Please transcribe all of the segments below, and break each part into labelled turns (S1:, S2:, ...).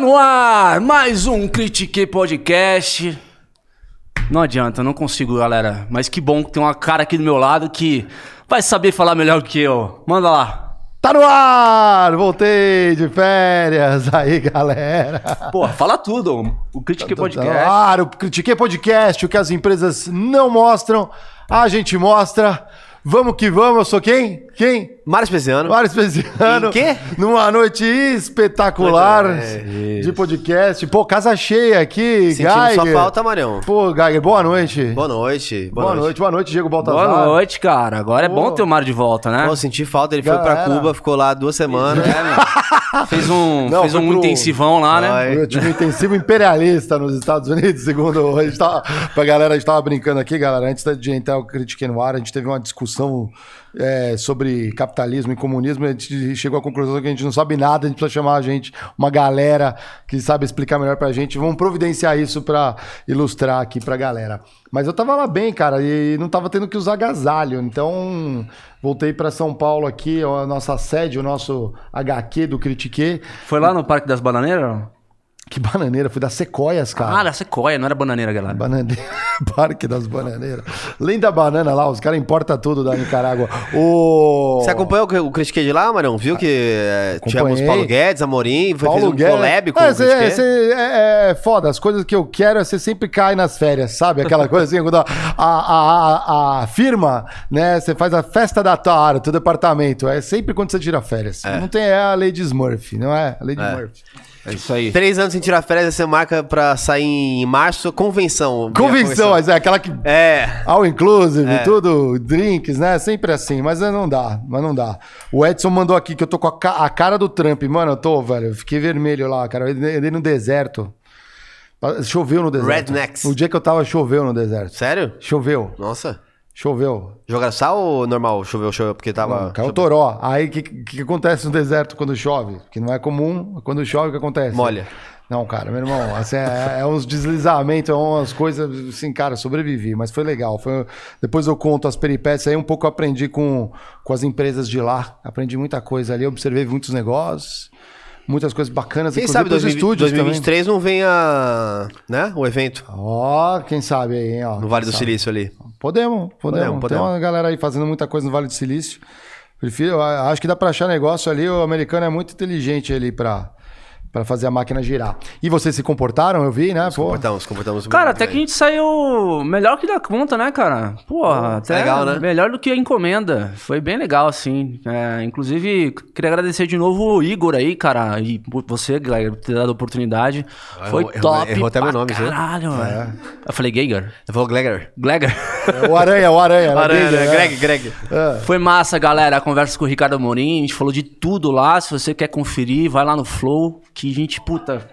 S1: Tá no ar mais um Critique Podcast. Não adianta, não consigo, galera. Mas que bom que tem uma cara aqui do meu lado que vai saber falar melhor que eu. Manda lá.
S2: Tá no ar! Voltei de férias aí, galera.
S1: Pô, fala tudo. O Critique
S2: Tá
S1: Podcast.
S2: no ar, o Critiquei Podcast, o que as empresas não mostram, a gente mostra. Vamos que vamos, eu sou quem? Quem?
S3: Mário Espesiano.
S2: Mário Espesiano.
S3: Em quê?
S2: Numa noite espetacular
S3: É,
S2: de podcast. Pô, casa cheia aqui,
S3: Sentimos
S2: Geiger.
S3: sua falta, Marião.
S2: Pô, Geiger, boa noite.
S3: Boa noite.
S2: Boa, noite. boa noite, Diego Baltazar.
S1: Boa noite, cara. Agora é
S2: Pô.
S1: bom ter o Mário de volta, né?
S3: Pô, senti falta, ele foi
S2: Galera.
S3: pra Cuba, ficou lá duas semanas.
S1: É, meu. Fez um,
S2: Não,
S1: fez
S2: foi
S1: um
S2: pro-
S1: intensivão lá, né?
S2: Eu tive um intensivo imperialista nos Estados Unidos, segundo a gente tava, pra galera, a gente tava brincando aqui, galera, antes de entrar o Critiquei no ar, a gente teve uma discussão é, sobre capitalismo e comunismo, a gente chegou à conclusão que a gente não sabe nada, a gente precisa chamar a gente, uma galera que sabe explicar melhor pra gente, vamos providenciar isso pra ilustrar aqui pra galera. Mas eu tava lá bem, cara, e não tava tendo que usar agasalho, então voltei pra São Paulo aqui, a nossa sede, o nosso HQ do Critique.
S1: Foi lá no Parque das Bananeiras?
S2: Que bananeira, fui das Sequoias, cara.
S1: Ah, da Sequoia, não era bananeira, galera.
S2: Bananeira, Parque das Bananeiras. Além da banana lá, os caras importam tudo da Nicarágua. O...
S3: Você acompanhou o Critiquei de lá, Marião? Viu que é, tivemos. Paulo Guedes, Amorim, foi, fez um
S2: Guedes.
S3: collab com
S2: é,
S3: o
S2: cê- é, é foda, as coisas que eu quero é você sempre cai nas férias, sabe? Aquela coisa assim, quando a, a, a, a firma, né, você faz a festa da tua área, teu departamento, é sempre quando você tira férias. Não tem é a lei de Smurf, não é? A lei de
S3: É.
S1: É isso aí.
S3: Três anos sem tirar férias, você marca pra sair em março, convenção.
S2: Convenção, mas é aquela que
S3: É.
S2: All inclusive,
S3: É.
S2: tudo, drinks, né? Sempre assim, mas não dá, mas não dá. O Edson mandou aqui que eu tô com a, ca- a cara do Trump. Mano, eu tô, velho, eu fiquei vermelho lá, cara. Eu andei no deserto. Choveu no deserto.
S3: Rednecks.
S2: O dia que eu tava, choveu no deserto.
S3: Sério?
S2: Choveu,
S3: Nossa.
S2: Choveu.
S3: Jogaram sal ou normal? Choveu, choveu, porque tava...
S2: Caiu o toró. Aí o que, que, acontece no deserto quando chove? Que não é comum. Quando chove, o que acontece?
S3: Molha.
S2: Não, cara, meu irmão, assim, é, é uns deslizamentos, é umas coisas, assim, cara, sobrevivi, mas foi legal. Foi, depois eu conto as peripécias aí, um pouco eu aprendi com, com as empresas de lá, aprendi muita coisa ali, observei muitos negócios, muitas coisas bacanas,
S3: Quem sabe 2020,
S2: estúdios
S3: 2023 não vem a... né? O evento
S2: também. Ó, quem sabe aí, hein, ó.
S3: no Vale do
S2: sabe.
S3: Silício ali.
S2: Podemos, podemos.
S3: Podemos,
S2: Tem
S3: podemos.
S2: uma galera aí fazendo muita coisa no Vale do Silício. Prefiro, acho que dá pra achar negócio ali. O americano é muito inteligente ali pra, pra fazer a máquina girar. E vocês se comportaram, eu vi, né? Pô,
S3: Comportamos, comportamos
S1: Cara,
S3: muito
S1: até que a
S3: bem.
S1: gente saiu melhor que da conta, né, cara? Porra, até
S3: legal, né?
S1: melhor do que a encomenda. Foi bem legal, assim. É, inclusive, queria agradecer de novo o Igor aí, cara. E você, Gleiger, por ter dado a oportunidade. Foi
S3: errou-
S1: top.
S3: errou até meu nome?
S1: Caralho,
S2: É.
S1: velho. Eu falei Geiger?
S3: Você falou Glegger.
S1: Gleiger.
S2: O Aranha, o Aranha.
S3: Aranha,
S2: dele, né?
S3: Greg, Greg.
S2: É.
S1: Foi massa, galera. A conversa com o Ricardo Amorim. A gente falou de tudo lá. Se você quer conferir, vai lá no Flow. Que a gente, puta.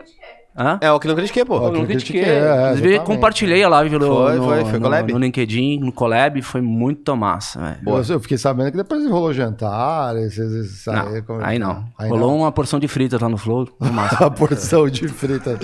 S1: Hã?
S3: É o que não critiquei, pô.
S1: Eu não critiquei.
S2: critiquei, é,
S1: Inclusive,
S2: exatamente.
S1: compartilhei a live no,
S3: Foi, foi, foi
S1: no-
S3: collab?
S1: no LinkedIn, no collab. Foi muito massa, velho.
S2: Eu, eu fiquei sabendo que depois rolou jantar, esses, esses,
S1: Não,
S2: aí, como-
S1: aí não.
S2: Aí
S1: Rolou
S2: não.
S1: uma porção de fritas lá no Flow. Foi massa.
S2: A porção de frita.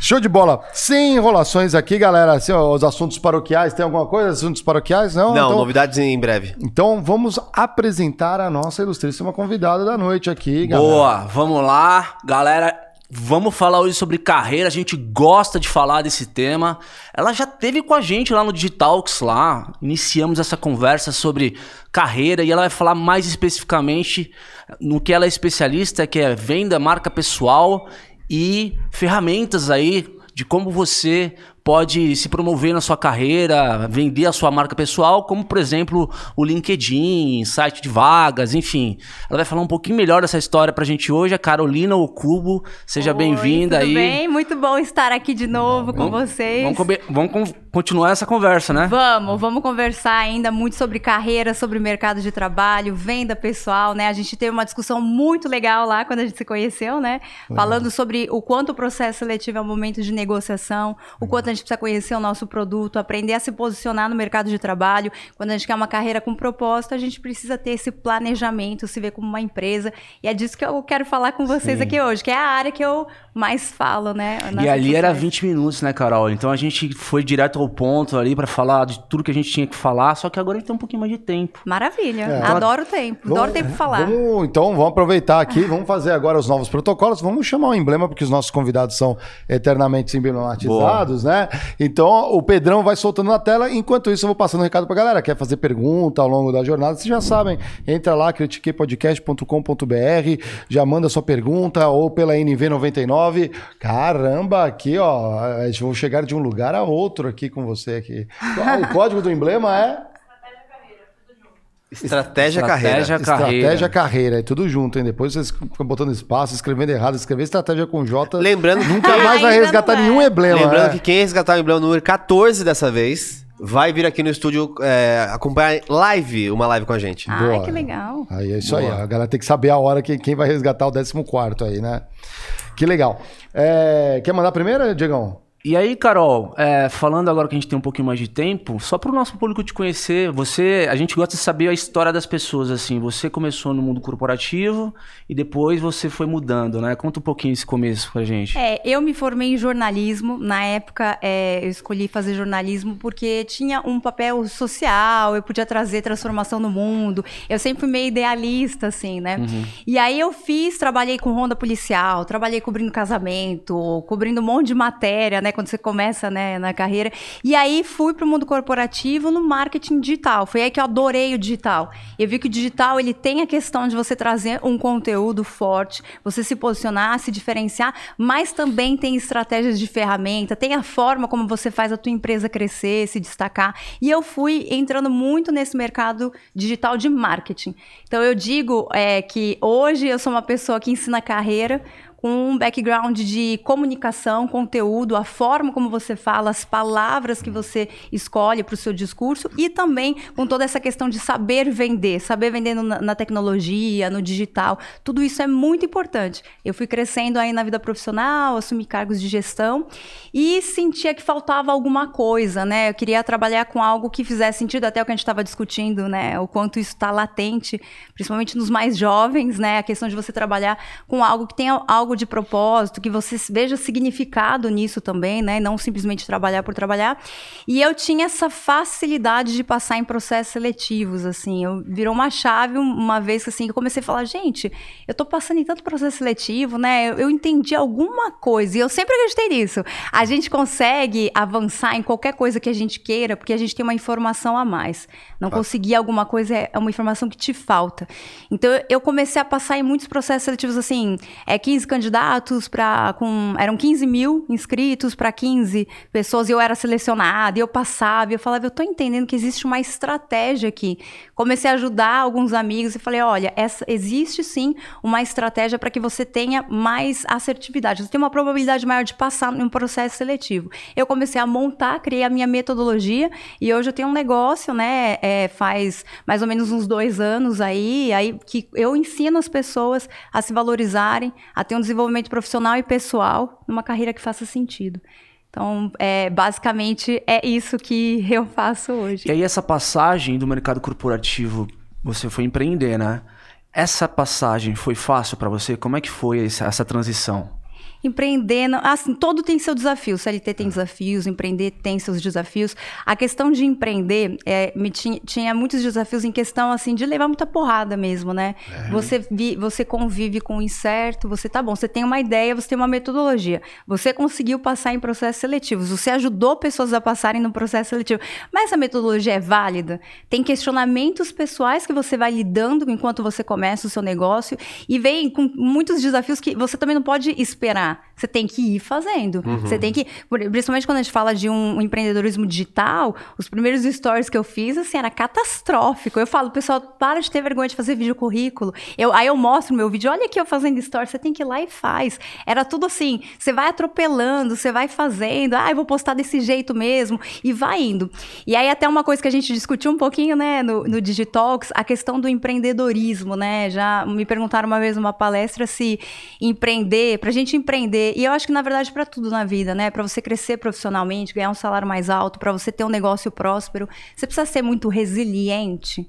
S2: Show de bola. Sem enrolações aqui, galera. Assim, ó, os assuntos paroquiais. Tem alguma coisa? Assuntos paroquiais? Não?
S3: Não,
S2: então,
S3: novidades em breve.
S2: então vamos apresentar a nossa ilustríssima convidada da noite aqui, galera.
S1: Boa, vamos lá. Galera, vamos falar hoje sobre carreira. A gente gosta de falar desse tema. Ela já teve com a gente lá no Digitalks lá. Iniciamos essa conversa sobre carreira e ela vai falar mais especificamente no que ela é especialista, que é venda, marca pessoal e ferramentas aí de como você pode se promover na sua carreira, vender a sua marca pessoal, como por exemplo o LinkedIn, site de vagas, enfim. Ela vai falar um pouquinho melhor dessa história pra gente hoje, a Carolina Ocubo. Seja bem-vinda
S4: tudo
S1: aí.
S4: bem? Muito bom estar aqui de novo com vocês.
S1: Vamos, vamos con- continuar essa conversa, né?
S4: Vamos, vamos conversar ainda muito sobre carreira, sobre mercado de trabalho, venda pessoal, né? A gente teve uma discussão muito legal lá quando a gente se conheceu, né? Falando sobre o quanto o processo seletivo é um momento de negociação, o quanto a gente precisa conhecer o nosso produto, aprender a se posicionar no mercado de trabalho. Quando a gente quer uma carreira com propósito, a gente precisa ter esse planejamento, se ver como uma empresa. E é disso que eu quero falar com vocês aqui hoje, que é a área que eu mais falo, né?
S1: E ali era
S4: sociais.
S1: 20 minutos, né, Carol? Então a gente foi direto ao ponto ali pra falar de tudo que a gente tinha que falar, só que agora a gente tem um pouquinho mais de tempo.
S4: Maravilha.
S2: É.
S4: Adoro o tempo. Adoro o tempo pra falar.
S2: Vamos, então, vamos aproveitar aqui, vamos fazer agora os novos protocolos, vamos chamar o emblema, porque os nossos convidados são eternamente emblematizados, né? Então, o Pedrão vai soltando na tela, enquanto isso eu vou passando um recado pra galera. Quer fazer pergunta ao longo da jornada? Vocês já sabem, entra lá, critiquepodcast.com.br, já manda sua pergunta, ou pela NV99. Caramba, aqui, ó, vou chegar de um lugar a outro aqui com você aqui. O código do emblema é...
S3: Estratégia, carreira.
S1: Estratégia carreira.
S2: Estratégia carreira, é tudo junto, hein? Depois vocês ficam botando espaço, escrevendo errado, escrever estratégia com J.
S3: Lembrando,
S2: Nunca
S4: Ah,
S2: mais vai resgatar
S4: não é.
S2: nenhum emblema.
S3: lembrando
S2: né?
S3: que quem resgatar o emblema número 14 dessa vez vai vir aqui no estúdio é, acompanhar live, uma live com a gente.
S4: Ai,
S2: Boa.
S4: que legal.
S2: Aí é isso aí. A galera tem que saber a hora que quem vai resgatar o 14 aí, né? Que legal. É, quer mandar primeiro, Diegão?
S1: E aí, Carol, é, falando agora que a gente tem um pouquinho mais de tempo, só para o nosso público te conhecer, você, a gente gosta de saber a história das pessoas, assim. Você começou no mundo corporativo e depois você foi mudando, né? Conta um pouquinho esse começo pra gente.
S4: É, eu me formei em jornalismo. Na época, é, eu escolhi fazer jornalismo porque tinha um papel social, eu podia trazer transformação no mundo. Eu sempre fui meio idealista, assim, né? E aí eu fiz, trabalhei com ronda policial, trabalhei cobrindo casamento, cobrindo um monte de matéria, né? Quando você começa, né, na carreira. E aí fui para o mundo corporativo no marketing digital. Foi aí que eu adorei o digital. Eu vi que o digital, ele tem a questão de você trazer um conteúdo forte, você se posicionar, se diferenciar, mas também tem estratégias de ferramenta, tem a forma como você faz a tua empresa crescer, se destacar. E eu fui entrando muito nesse mercado digital de marketing. Então eu digo é, que hoje eu sou uma pessoa que ensina carreira com um background de comunicação, conteúdo, a forma como você fala, as palavras que você escolhe para o seu discurso e também com toda essa questão de saber vender, saber vender na tecnologia, no digital. Tudo isso é muito importante. Eu fui crescendo aí na vida profissional, assumi cargos de gestão e sentia que faltava alguma coisa, né? Eu queria trabalhar com algo que fizesse sentido, até o que a gente estava discutindo, né? O quanto isso está latente, principalmente nos mais jovens, né? A questão de você trabalhar com algo que tenha algo de propósito, que você veja significado nisso também, né? Não simplesmente trabalhar por trabalhar. E eu tinha essa facilidade de passar em processos seletivos, assim. Eu virou uma chave uma vez que assim, que eu comecei a falar, gente, eu tô passando em tanto processo seletivo, né? Eu, eu entendi alguma coisa e eu sempre acreditei nisso. A gente consegue avançar em qualquer coisa que a gente queira, porque a gente tem uma informação a mais. Não conseguir alguma coisa é é uma informação que te falta. Então eu- eu comecei a passar em muitos processos seletivos assim, é 15 candidatos para com eram 15 mil inscritos para 15 pessoas e eu era selecionada, e eu passava, e eu falava, eu tô entendendo que existe uma estratégia aqui. Comecei a ajudar alguns amigos e falei, olha, essa, existe sim uma estratégia para que você tenha mais assertividade, você tem uma probabilidade maior de passar em um processo seletivo. Eu comecei a montar, criei a minha metodologia e hoje eu tenho um negócio, né? é, faz mais ou menos uns dois anos aí, aí que eu ensino as pessoas a se valorizarem, a ter um desenvolvimento profissional e pessoal numa carreira que faça sentido. Então, é, basicamente, é isso que eu faço hoje.
S1: E aí essa passagem do mercado corporativo, você foi empreender, né? Essa passagem foi fácil pra você? Como é que foi essa, essa transição?
S4: Empreender, não- assim, todo tem seu desafio. CLT tem desafios, empreender tem seus desafios. A questão de empreender é, me tinha, tinha muitos desafios em questão assim de levar muita porrada mesmo, né? Você, vi- você convive com o incerto, você tá bom, você tem uma ideia, você tem uma metodologia. Você conseguiu passar em processos seletivos, você ajudou pessoas a passarem no processo seletivo. Mas essa metodologia é válida? Tem questionamentos pessoais que você vai lidando enquanto você começa o seu negócio e vem com muitos desafios que você também não pode esperar. Você tem que ir fazendo. Você tem que, principalmente quando a gente fala de um empreendedorismo digital, os primeiros stories que eu fiz assim era catastrófico. Eu falo, pessoal, para de ter vergonha de fazer vídeo currículo. Eu, aí eu mostro meu vídeo, olha aqui eu fazendo stories, você tem que ir lá e faz. Era tudo assim, você vai atropelando, você vai fazendo, ah, eu vou postar desse jeito mesmo e vai indo. E aí até uma coisa que a gente discutiu um pouquinho, né, no, no Digitalks, a questão do empreendedorismo, né? Já me perguntaram uma vez numa palestra se empreender, pra gente empreender, e eu acho que na verdade para tudo na vida, né? Para você crescer profissionalmente, ganhar um salário mais alto, para você ter um negócio próspero, você precisa ser muito resiliente.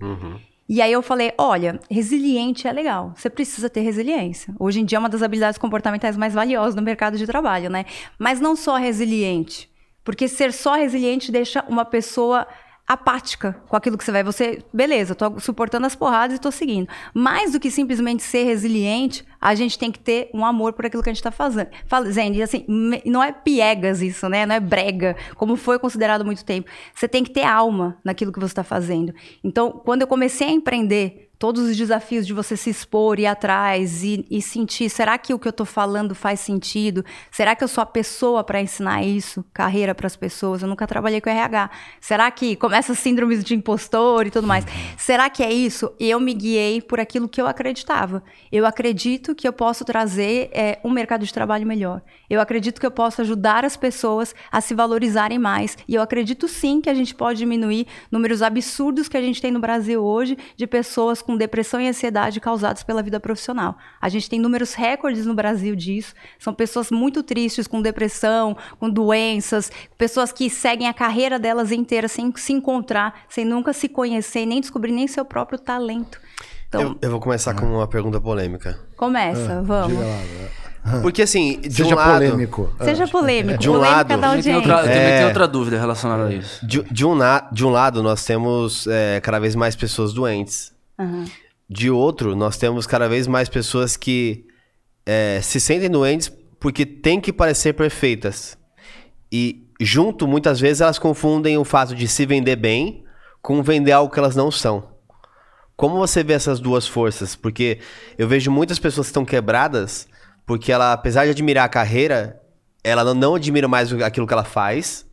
S4: E aí eu falei, olha, resiliente é legal, você precisa ter resiliência. Hoje em dia é uma das habilidades comportamentais mais valiosas no mercado de trabalho, né? Mas não só resiliente, porque ser só resiliente deixa uma pessoa apática com aquilo que você vai. Você, beleza, tô suportando as porradas e tô seguindo. Mais do que simplesmente ser resiliente, a gente tem que ter um amor por aquilo que a gente está fazendo. Fazendo, e assim, não é piegas isso, né? Não é brega, como foi considerado há muito tempo. Você tem que ter alma naquilo que você está fazendo. Então, quando eu comecei a empreender, todos os desafios de você se expor, ir atrás e, e sentir, será que o que eu estou falando faz sentido? Será que eu sou a pessoa para ensinar isso? Carreira para as pessoas? Eu nunca trabalhei com RH. Será que começa síndromes de impostor e tudo mais? Será que é isso? Eu me guiei por aquilo que eu acreditava. Eu acredito que eu posso trazer é, um mercado de trabalho melhor. Eu acredito que eu posso ajudar as pessoas a se valorizarem mais. E eu acredito sim que a gente pode diminuir números absurdos que a gente tem no Brasil hoje de pessoas com depressão e ansiedade causados pela vida profissional. A gente tem números recordes no Brasil disso. São pessoas muito tristes, com depressão, com doenças, pessoas que seguem a carreira delas inteira sem se encontrar, sem nunca se conhecer, nem descobrir nem seu próprio talento.
S3: Então, eu, eu vou começar com uma pergunta polêmica.
S4: Começa, é, vamos.
S3: Porque assim, de
S2: Seja
S3: um lado,
S2: polêmico.
S4: Seja polêmico.
S3: De um
S4: polêmica
S3: lado-
S4: da
S1: Eu tenho outra, eu também
S3: É.
S1: tenho outra dúvida relacionada a isso.
S3: de, de um, na- de um lado, nós temos é, cada vez mais pessoas doentes. De outro, nós temos cada vez mais pessoas que é, se sentem doentes porque têm que parecer perfeitas. E junto, muitas vezes, elas confundem o fato de se vender bem com vender algo que elas não são. Como você vê essas duas forças? Porque eu vejo muitas pessoas que estão quebradas porque ela, apesar de admirar a carreira, ela não, admira mais aquilo que ela faz.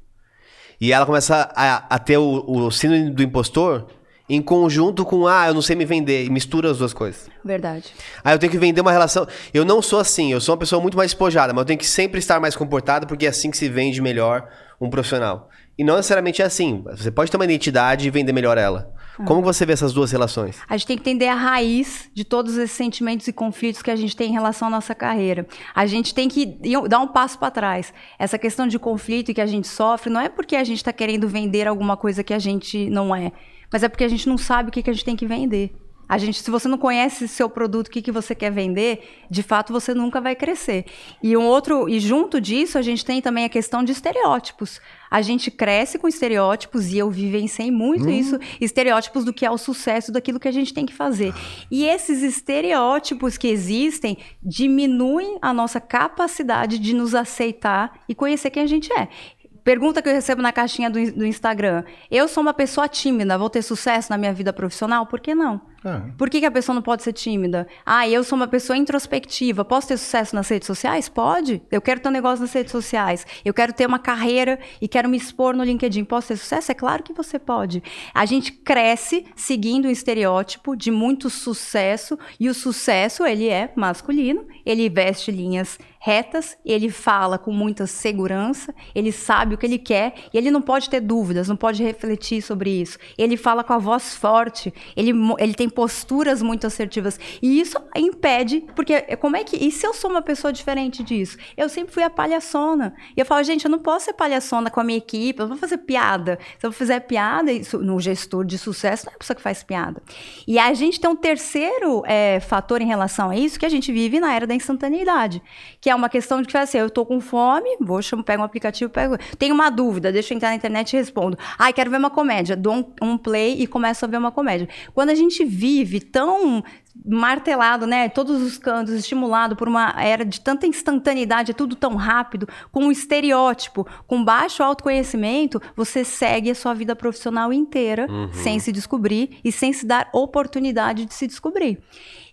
S3: E ela começa a, a ter o, o síndrome do impostor em conjunto com, ah, eu não sei me vender, e mistura as duas coisas.
S4: Verdade.
S3: Ah, eu tenho que vender uma relação. Eu não sou assim, eu sou uma pessoa muito mais despojada, mas eu tenho que sempre estar mais comportado porque é assim que se vende melhor um profissional. E não necessariamente é assim. Você pode ter uma identidade e vender melhor ela. Como você vê essas duas relações?
S4: A gente tem que entender a raiz de todos esses sentimentos e conflitos que a gente tem em relação à nossa carreira. A gente tem que dar um passo para trás. Essa questão de conflito que a gente sofre não é porque a gente está querendo vender alguma coisa que a gente não é, mas é porque a gente não sabe o que, que a gente tem que vender. A gente, se você não conhece seu produto, o que, que você quer vender, de fato você nunca vai crescer. E um outro, e junto disso, a gente tem também a questão de estereótipos. A gente cresce com estereótipos e eu vivenciei muito isso, estereótipos do que é o sucesso daquilo que a gente tem que fazer. E esses estereótipos que existem diminuem a nossa capacidade de nos aceitar e conhecer quem a gente é. Pergunta que eu recebo na caixinha do, do Instagram. Eu sou uma pessoa tímida, vou ter sucesso na minha vida profissional? Por que não?
S2: É.
S4: Por que, que a pessoa não pode ser tímida? Ah, eu sou uma pessoa introspectiva. Posso ter sucesso nas redes sociais? Pode. Eu quero ter um negócio nas redes sociais. Eu quero ter uma carreira e quero me expor no LinkedIn. Posso ter sucesso? É claro que você pode. A gente cresce seguindo um estereótipo de muito sucesso e o sucesso, ele é masculino. Ele veste linhas retas, ele fala com muita segurança, ele sabe o que ele quer e ele não pode ter dúvidas, não pode refletir sobre isso. Ele fala com a voz forte, ele, ele tem posturas muito assertivas e isso impede, porque como é que. E se eu sou uma pessoa diferente disso? Eu sempre fui a palhaçona. E eu falo, gente, eu não posso ser palhaçona com a minha equipe, eu vou fazer piada. Se eu fizer piada, isso, no gestor de sucesso, não é a pessoa que faz piada. E a gente tem um terceiro é, fator em relação a isso, que a gente vive na era da instantaneidade, que é uma questão de que assim, eu tô com fome, vou chamo, pego um aplicativo, pego, tenho uma dúvida, deixa eu entrar na internet e respondo. Ai, quero ver uma comédia, dou um, um play e começo a ver uma comédia. Quando a gente vive tão martelado, né, todos os cantos, estimulado por uma era de tanta instantaneidade, é tudo tão rápido, com um estereótipo, com baixo autoconhecimento, você segue a sua vida profissional inteira sem se descobrir e sem se dar oportunidade de se descobrir.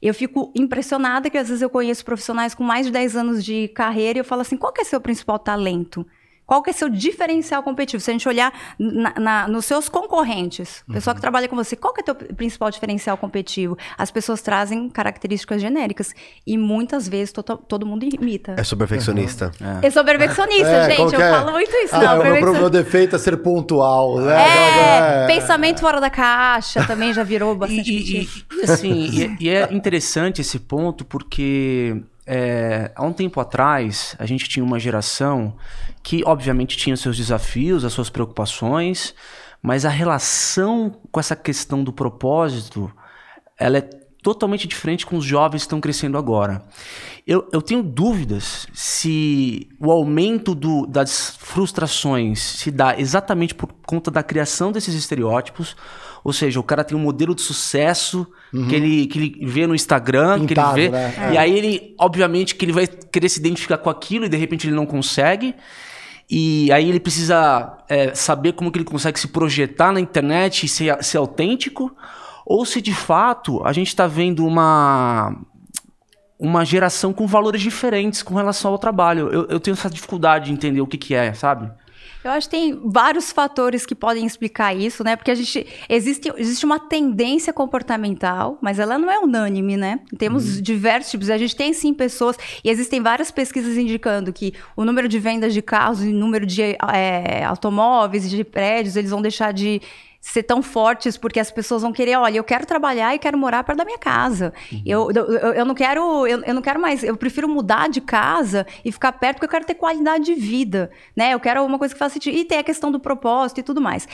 S4: Eu fico impressionada que às vezes eu conheço profissionais com mais de 10 anos de carreira e eu falo assim, qual que é seu principal talento? Qual que é seu diferencial competitivo? Se a gente olhar na- na- nos seus concorrentes, pessoal que trabalha com você, qual que é teu principal diferencial competitivo? As pessoas trazem características genéricas e muitas vezes to- todo mundo imita.
S3: É sou perfeccionista.
S4: Eu sou perfeccionista,
S2: É,
S4: gente.
S2: que
S4: Eu
S2: é?
S4: falo muito isso.
S2: Ah,
S4: não,
S2: o meu, defeito é ser pontual. Né?
S4: É,
S2: Aquela-
S4: pensamento fora da caixa também já virou bastante.
S1: e- e- e assim, e, é- e é interessante esse ponto porque é, há um tempo atrás a gente tinha uma geração que obviamente tinha seus desafios, as suas preocupações, mas a relação com essa questão do propósito ela é totalmente diferente com os jovens que estão crescendo agora. Eu, eu tenho dúvidas se o aumento do, das frustrações se dá exatamente por conta da criação desses estereótipos, ou seja, o cara tem um modelo de sucesso uhum. que, ele, que ele vê no Instagram, Pintado, que ele vê, né? e aí ele, obviamente, que ele vai querer se identificar com aquilo e de repente ele não consegue. E aí ele precisa é, saber como que ele consegue se projetar na internet e ser, ser autêntico, ou se de fato a gente está vendo uma, uma geração com valores diferentes com relação ao trabalho. Eu, eu tenho essa dificuldade de entender o que, que é, sabe?
S4: Eu acho que tem vários fatores que podem explicar isso, né? Porque a gente existe, existe uma tendência comportamental, mas ela não é unânime, né? Temos uhum. diversos tipos. A gente tem sim pessoas e existem várias pesquisas indicando que o número de vendas de carros e o número de é, automóveis, de prédios, eles vão deixar de ser tão fortes, porque as pessoas vão querer, olha, eu quero trabalhar e quero morar perto da minha casa. Uhum. Eu, eu, eu, não quero, eu, eu não quero mais, eu prefiro mudar de casa e ficar perto, porque eu quero ter qualidade de vida, né? Eu quero uma coisa que faça sentido. E tem a questão do propósito e tudo mais.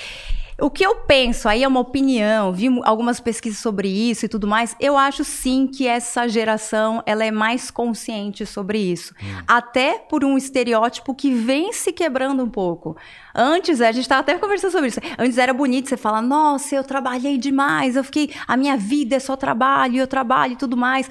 S4: O que eu penso, aí é uma opinião, vi algumas pesquisas sobre isso e tudo mais, eu acho sim que essa geração ela é mais consciente sobre isso. Hum. Até por um estereótipo que vem se quebrando um pouco. Antes, a gente estava até conversando sobre isso. Antes era bonito você falar, nossa, eu trabalhei demais, eu fiquei, a minha vida é só trabalho, eu trabalho e tudo mais.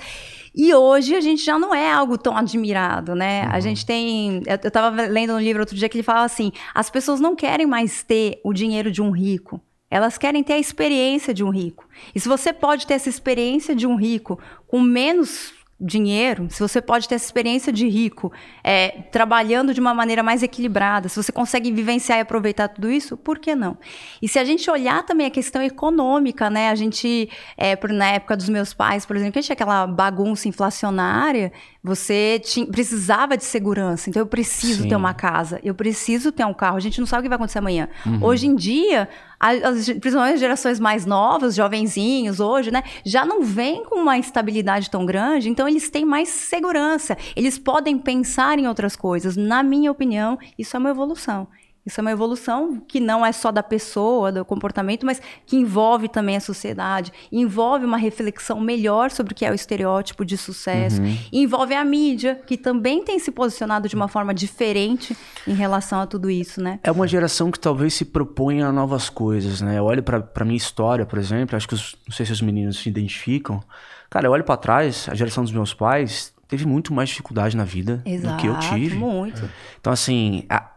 S4: E hoje a gente já não é algo tão admirado, né? Uhum. A gente tem. Eu estava lendo um livro outro dia que ele fala assim: as pessoas não querem mais ter o dinheiro de um rico. Elas querem ter a experiência de um rico. E se você pode ter essa experiência de um rico com menos dinheiro, se você pode ter essa experiência de rico, é, trabalhando de uma maneira mais equilibrada, se você consegue vivenciar e aproveitar tudo isso, por que não? E se a gente olhar também a questão econômica, né? A gente, é, na época dos meus pais, por exemplo, que tinha aquela bagunça inflacionária, você tinha, precisava de segurança. Então, eu preciso Sim. ter uma casa, eu preciso ter um carro. A gente não sabe o que vai acontecer amanhã. Uhum. Hoje em dia, as, principalmente as gerações mais novas, jovenzinhos hoje, né, já não vêm com uma estabilidade tão grande, então eles têm mais segurança. Eles podem pensar em outras coisas. Na minha opinião, isso é uma evolução. Isso é uma evolução que não é só da pessoa, do comportamento, mas que envolve também a sociedade, envolve uma reflexão melhor sobre o que é o estereótipo de sucesso, uhum. envolve a mídia, que também tem se posicionado de uma forma diferente em relação a tudo isso, né?
S1: É uma geração que talvez se proponha novas coisas, né? Eu olho para minha história, por exemplo, acho que os, não sei se os meninos se identificam. Cara, eu olho para trás, a geração dos meus pais teve muito mais dificuldade na vida Exato, do que eu tive.
S4: Muito.
S1: Então, assim, a,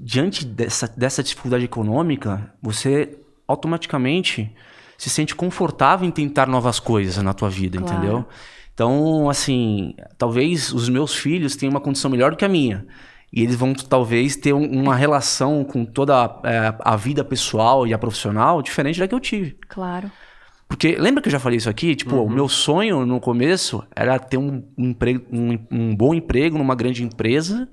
S1: diante dessa, dessa dificuldade econômica, você automaticamente se sente confortável em tentar novas coisas na tua vida, claro. entendeu? Então, assim, talvez os meus filhos tenham uma condição melhor do que a minha. E eles vão talvez ter um, uma relação com toda a, é, a, vida pessoal e a profissional diferente da que eu tive.
S4: Claro.
S1: Porque lembra que eu já falei isso aqui? Tipo, uhum. o meu sonho no começo era ter um, um, emprego, um, um bom emprego numa grande empresa.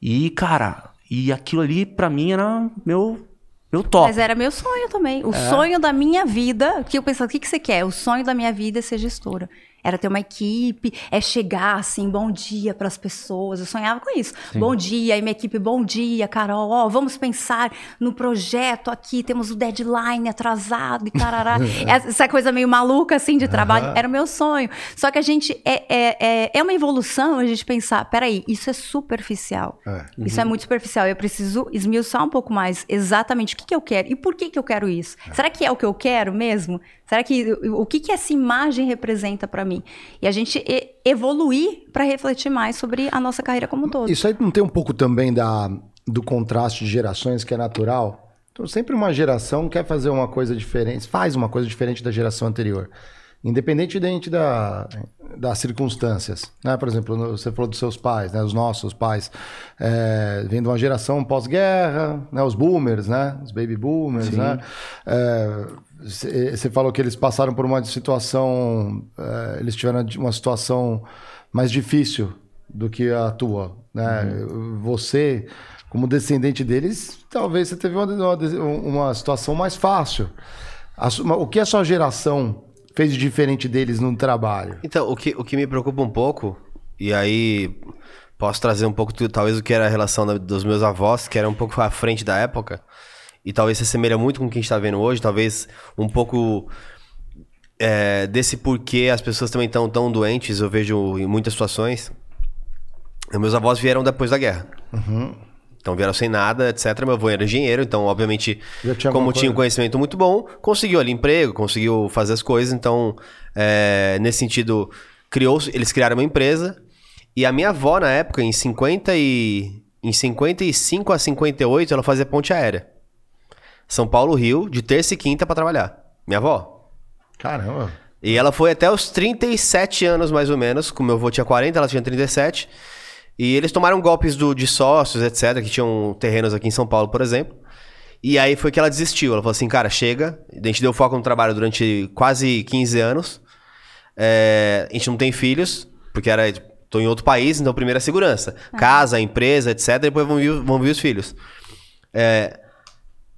S1: E, cara, e aquilo ali, para mim, era meu, meu top.
S4: Mas era meu sonho também. O é. sonho da minha vida, que eu pensava, o que, que você quer? O sonho da minha vida é ser gestora era ter uma equipe, é chegar assim, bom dia para as pessoas. Eu sonhava com isso. Sim. Bom dia, e minha equipe, bom dia, Carol. Ó, vamos pensar no projeto aqui, temos o deadline atrasado e tarará. Essa coisa meio maluca assim de trabalho, uhum. era o meu sonho. Só que a gente é, é, é, é, uma evolução a gente pensar, peraí, isso é superficial. É. Uhum. Isso é muito superficial. Eu preciso esmiuçar um pouco mais exatamente o que, que eu quero e por que, que eu quero isso. É. Será que é o que eu quero mesmo? Será que o que, que essa imagem representa para mim? E a gente evoluir para refletir mais sobre a nossa carreira como um todo.
S2: Isso aí não tem um pouco também da, do contraste de gerações que é natural? Então, sempre uma geração quer fazer uma coisa diferente, faz uma coisa diferente da geração anterior. Independentemente da, das circunstâncias. Né? Por exemplo, você falou dos seus pais, né? os nossos pais, é, vem de uma geração pós-guerra, né? os boomers, né? os baby boomers. Né? É, você falou que eles passaram por uma situação, é, eles tiveram uma situação mais difícil do que a tua, né? Uhum. Você, como descendente deles, talvez você teve uma, uma, uma situação mais fácil. A, o que a sua geração fez de diferente deles no trabalho?
S3: Então, o que, o que me preocupa um pouco, e aí posso trazer um pouco, talvez, o que era a relação da, dos meus avós, que era um pouco à frente da época, e talvez se assemelha muito com o que a gente está vendo hoje, talvez um pouco é, desse porquê as pessoas também estão tão doentes, eu vejo em muitas situações. Meus avós vieram depois da guerra. Então vieram sem nada, etc. Meu avô era engenheiro, então, obviamente,
S2: tinha
S3: como tinha um conhecimento muito bom, conseguiu ali emprego, conseguiu fazer as coisas. Então, é, nesse sentido, criou, eles criaram uma empresa. E a minha avó, na época, em 50 e, em 55 a 58, ela fazia ponte aérea. São Paulo, Rio, de terça e quinta pra trabalhar. Minha avó.
S2: Caramba.
S3: E ela foi até os 37 anos, mais ou menos. Como meu avô tinha 40, ela tinha 37. E eles tomaram golpes do, de sócios, etc., que tinham terrenos aqui em São Paulo, por exemplo. E aí foi que ela desistiu. Ela falou assim, cara, chega. A gente deu foco no trabalho durante quase 15 anos. É, a gente não tem filhos, porque era. Tô em outro país, então primeiro é segurança. Casa, empresa, etc. Depois vão vir, vão vir os filhos. É,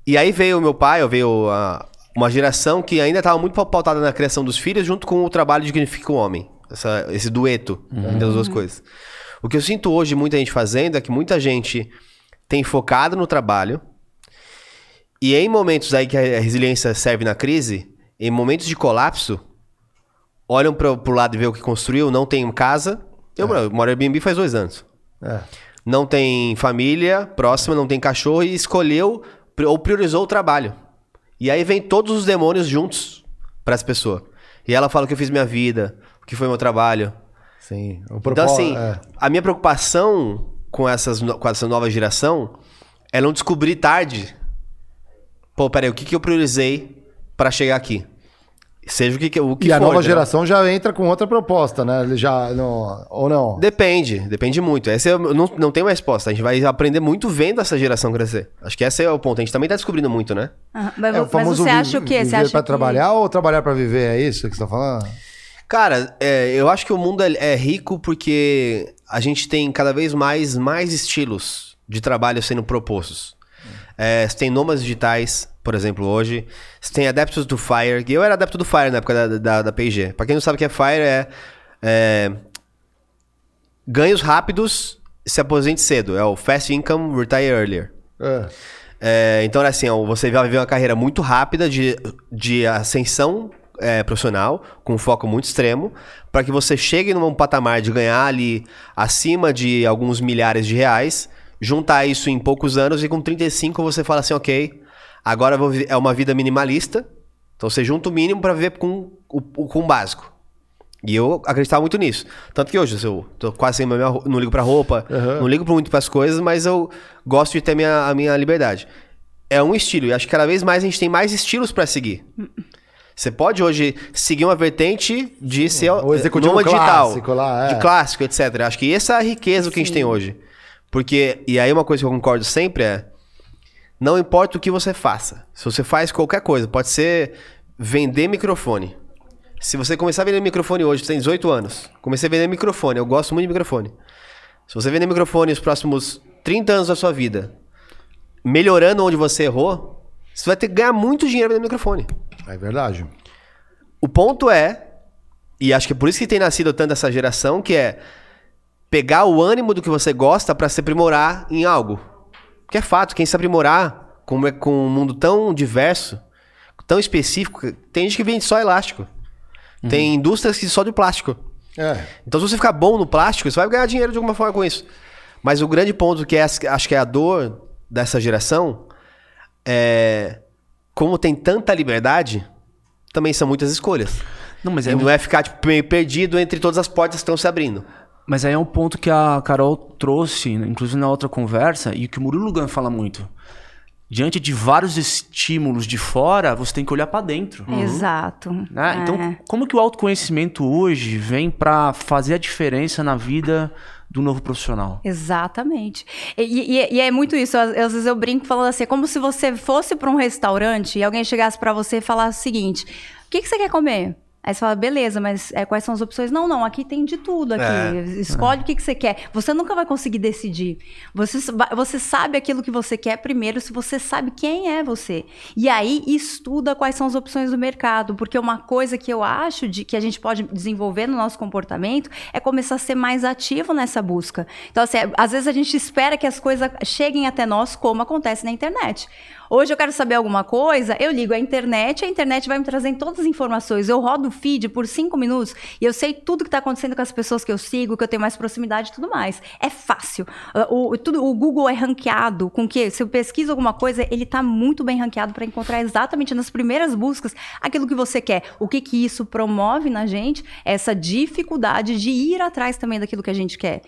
S3: e aí veio o meu pai, veio a- uma geração que ainda estava muito pautada na criação dos filhos, junto com o trabalho de Dignifica o Homem. Essa- esse dueto entre as duas coisas. O que eu sinto hoje muita gente fazendo é que muita gente tem focado no trabalho e em momentos aí que a resiliência serve na crise, em momentos de colapso, olham pro, pro lado e vê o que construiu, não tem casa. Eu, eu moro em Airbnb faz dois anos
S2: É.
S3: não tem família próxima, não tem cachorro e escolheu ou priorizou o trabalho. E aí vem todos os demônios juntos para essa pessoa. E ela fala o que eu fiz minha vida, o que foi meu trabalho.
S2: Sim. O
S3: Então
S2: propó-
S3: assim,
S2: é.
S3: a minha preocupação com, essas, com essa nova geração é não descobrir tarde. Pô, peraí, o que, que eu priorizei para chegar aqui? Seja o que, que- o que
S2: E a
S3: for,
S2: nova
S3: entendeu?
S2: geração já entra com outra proposta, né? Ele já. Não, ou não?
S3: Depende, depende muito. Essa eu não, não tem uma resposta. A gente vai aprender muito vendo essa geração crescer. Acho que esse é o ponto. A gente também tá descobrindo muito, né?
S4: Ah, mas,
S2: É o
S4: mas você acha o quê? Você acha
S2: pra
S4: que...
S2: trabalhar ou trabalhar pra viver? É isso que você tá falando?
S3: Cara, é, eu acho que o mundo é, é rico porque a gente tem cada vez mais, mais estilos de trabalho sendo propostos. É, você tem nômades digitais, por exemplo, hoje. Você tem adeptos do Fire. Eu era adepto do Fire na época da, da, da P&G. Pra quem não sabe o que é Fire, é, é ganhos rápidos, se aposente cedo. É o Fast Income Retire Earlier.
S2: É.
S3: É, então, assim, ó, você vai viver uma carreira muito rápida de, de ascensão é, profissional, com um foco muito extremo, para que você chegue num patamar de ganhar ali acima de alguns milhares de reais, juntar isso em poucos anos e com 35 você fala assim, ok, agora é uma vida minimalista, então você junta o mínimo para viver com o, com o básico. E eu acreditava muito nisso. Tanto que hoje eu tô quase sem minha roupa, não ligo pra roupa,
S2: Uhum.
S3: não ligo muito pras coisas, mas eu gosto de ter minha, a minha liberdade. É um estilo, e acho que cada vez mais a gente tem mais estilos pra seguir. Você pode hoje seguir uma vertente de ser
S2: O executivo
S3: nômade digital,
S2: clássico lá, é.
S3: de clássico, etc. Acho que essa é a riqueza que a gente tem hoje. Porque, e aí uma coisa que eu concordo sempre é, não importa o que você faça. Se você faz qualquer coisa, pode ser vender microfone. Se você começar a vender microfone hoje, você tem 18 anos. Comecei a vender microfone, eu gosto muito de microfone. Se você vender microfone nos próximos 30 anos da sua vida, melhorando onde você errou, você vai ter que ganhar muito dinheiro vendendo microfone.
S2: É verdade.
S3: O ponto é, e acho que é por isso que tem nascido tanto essa geração, que é pegar o ânimo do que você gosta pra se aprimorar em algo. Que é fato, quem se aprimorar com, com um mundo tão diverso, tão específico, tem gente que vende só elástico. Tem indústrias que só de plástico.
S2: É.
S3: Então, se você ficar bom no plástico, você vai ganhar dinheiro de alguma forma com isso. Mas o grande ponto que é, acho que é a dor dessa geração é como tem tanta liberdade, também são muitas escolhas.
S1: Não, mas
S3: E
S1: aí,
S3: não é ficar tipo, meio perdido entre todas as portas que estão se abrindo.
S1: mas aí é um ponto que a Carol trouxe, inclusive na outra conversa, e que o Murilo Gun fala muito. Diante de vários estímulos de fora, você tem que olhar pra dentro.
S4: Exato.
S1: né?
S4: É.
S1: Então, como que o autoconhecimento hoje vem pra fazer a diferença na vida do novo profissional?
S4: Exatamente. E, e- e é muito isso. Às, às vezes eu brinco falando assim, é como se você fosse para um restaurante e alguém chegasse para você e falasse o seguinte: o que, que você quer comer? Aí você fala, beleza, mas é, quais são as opções? Não, não, aqui tem de tudo. Aqui.
S3: É.
S4: Escolhe o que, que você quer. Você nunca vai conseguir decidir. Você, você sabe aquilo que você quer primeiro se você sabe quem é você. E aí estuda quais são as opções do mercado. Porque uma coisa que eu acho de, que a gente pode desenvolver no nosso comportamento é começar a ser mais ativo nessa busca. Então, assim, é- às vezes a gente espera que as coisas cheguem até nós como acontece na internet. Hoje eu quero saber alguma coisa, eu ligo a internet, a internet vai me trazendo todas as informações. Eu rodo o feed por cinco minutos e eu sei tudo que está acontecendo com as pessoas que eu sigo, que eu tenho mais proximidade e tudo mais. É fácil. Uh, o, tudo, o Google é ranqueado com que, se eu pesquiso alguma coisa, ele está muito bem ranqueado para encontrar exatamente nas primeiras buscas aquilo que você quer. O que, que isso promove na gente? Essa dificuldade de ir atrás também daquilo que a gente quer.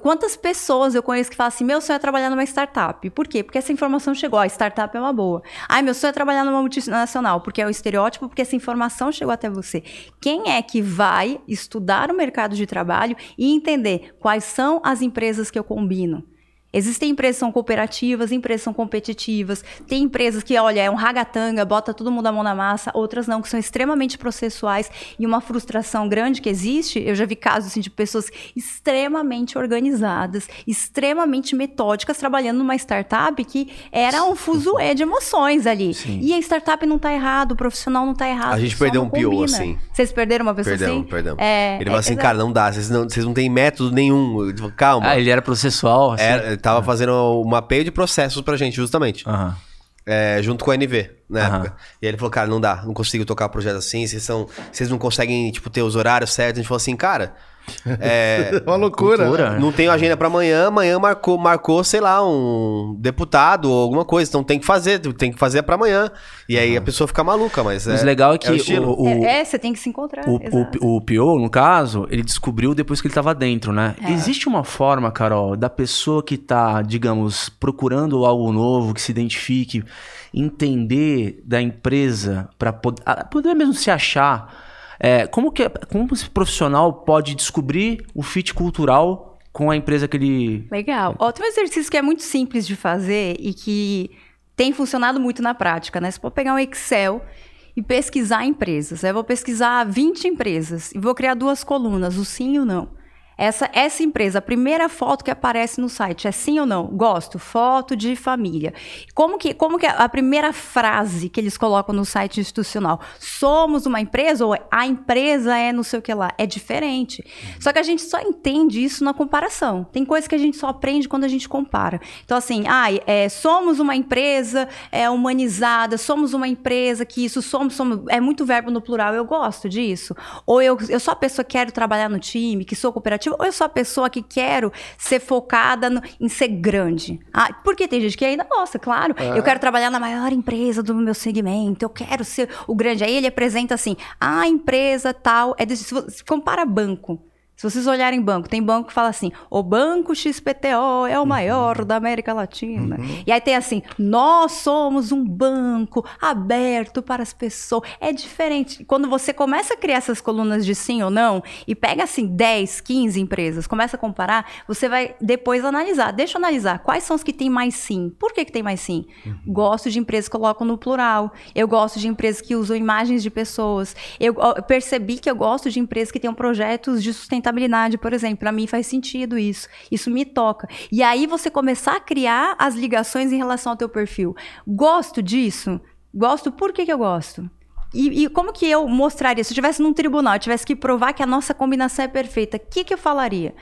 S4: Quantas pessoas eu conheço que falam assim: meu sonho é trabalhar numa startup. Por quê? Porque essa informação chegou. A startup é uma boa. Ai, meu sonho é trabalhar numa multinacional. Porque é o estereótipo, porque essa informação chegou até você. Quem é que vai estudar o mercado de trabalho e entender quais são as empresas que eu combino? Existem empresas que são cooperativas, empresas que são competitivas. Tem empresas que, olha, é um ragatanga, bota todo mundo a mão na massa. Outras não, que são extremamente processuais. E uma frustração grande que existe, eu já vi casos assim, de pessoas extremamente organizadas, extremamente metódicas, trabalhando numa startup que era um fuzuê de emoções ali. Sim. E a startup não está errado, o profissional não está errado.
S3: A gente perdeu um PO assim.
S4: Vocês perderam uma pessoa
S3: perdemos,
S4: assim?
S3: Perdemos, é, Ele falou é, assim, cara, não dá, vocês não, vocês não têm método nenhum. Calma.
S1: Ah, ele era processual, assim.
S3: Era, tava uhum. fazendo o mapeio de processos pra gente, justamente. É, junto com a NV, na uhum. época. E ele falou, cara, não dá, não consigo tocar o projeto assim, vocês são. Vocês não conseguem, tipo, ter os horários certos. A gente falou assim, cara.
S2: É, uma loucura.
S3: Cultura, né? Não tenho agenda para amanhã, amanhã marcou, marcou, sei lá, um deputado ou alguma coisa. Então tem que fazer, tem que fazer para amanhã. E aí uhum. a pessoa fica maluca, mas.
S1: Mas é, legal é que.
S4: É,
S1: o,
S4: o, é, é, você tem que se encontrar.
S1: O, o, o Pio, no caso, ele descobriu depois que ele tava dentro, né? É. Existe uma forma, Carol, da pessoa que tá, digamos, procurando algo novo, que se identifique, entender da empresa para poder, poder mesmo se achar é, como que como esse profissional pode descobrir o fit cultural com a empresa que ele.
S4: Legal. Tem um exercício que é muito simples de fazer e que tem funcionado muito na prática, né? Você pode pegar um Excel e pesquisar empresas. Eu vou pesquisar 20 empresas e vou criar duas colunas, o sim e o não. Essa, essa empresa, a primeira foto que aparece no site é sim ou não? Gosto, foto de família. Como que, como que é a primeira frase que eles colocam no site institucional? Somos uma empresa ou a empresa é não sei o que lá? É diferente. Só que a gente só entende isso na comparação. Tem coisas que a gente só aprende quando a gente compara. Então, assim, ah, é, somos uma empresa é, humanizada, somos uma empresa que isso somos, somos, é muito verbo no plural, eu gosto disso. Ou eu, eu sou a pessoa que quero trabalhar no time, que sou cooperativa ou eu sou a pessoa que quero ser focada no, em ser grande? Ah, porque tem gente que ainda gosta, claro. É. Eu quero trabalhar na maior empresa do meu segmento, eu quero ser o grande. Aí ele apresenta assim: a empresa tal é desse. Se compara banco. Se vocês olharem banco, tem banco que fala assim: o Banco XPTO é o maior uhum. da América Latina. Uhum. E aí tem assim: nós somos um banco aberto para as pessoas. É diferente. Quando você começa a criar essas colunas de sim ou não, e pega assim 10, 15 empresas, começa a comparar, você vai depois analisar. Deixa eu analisar quais são os que tem mais sim. Por que, que tem mais sim? Uhum. Gosto de empresas que colocam no plural. Eu gosto de empresas que usam imagens de pessoas. Eu, eu percebi que eu gosto de empresas que tenham projetos de sustentabilidade por exemplo. Para mim faz sentido isso. Isso me toca. E aí você começar a criar as ligações em relação ao teu perfil. Gosto disso? Gosto. Por que, que eu gosto? E, e, como que eu mostraria? Se eu estivesse num tribunal, eu tivesse que provar que a nossa combinação é perfeita, o que, que eu falaria?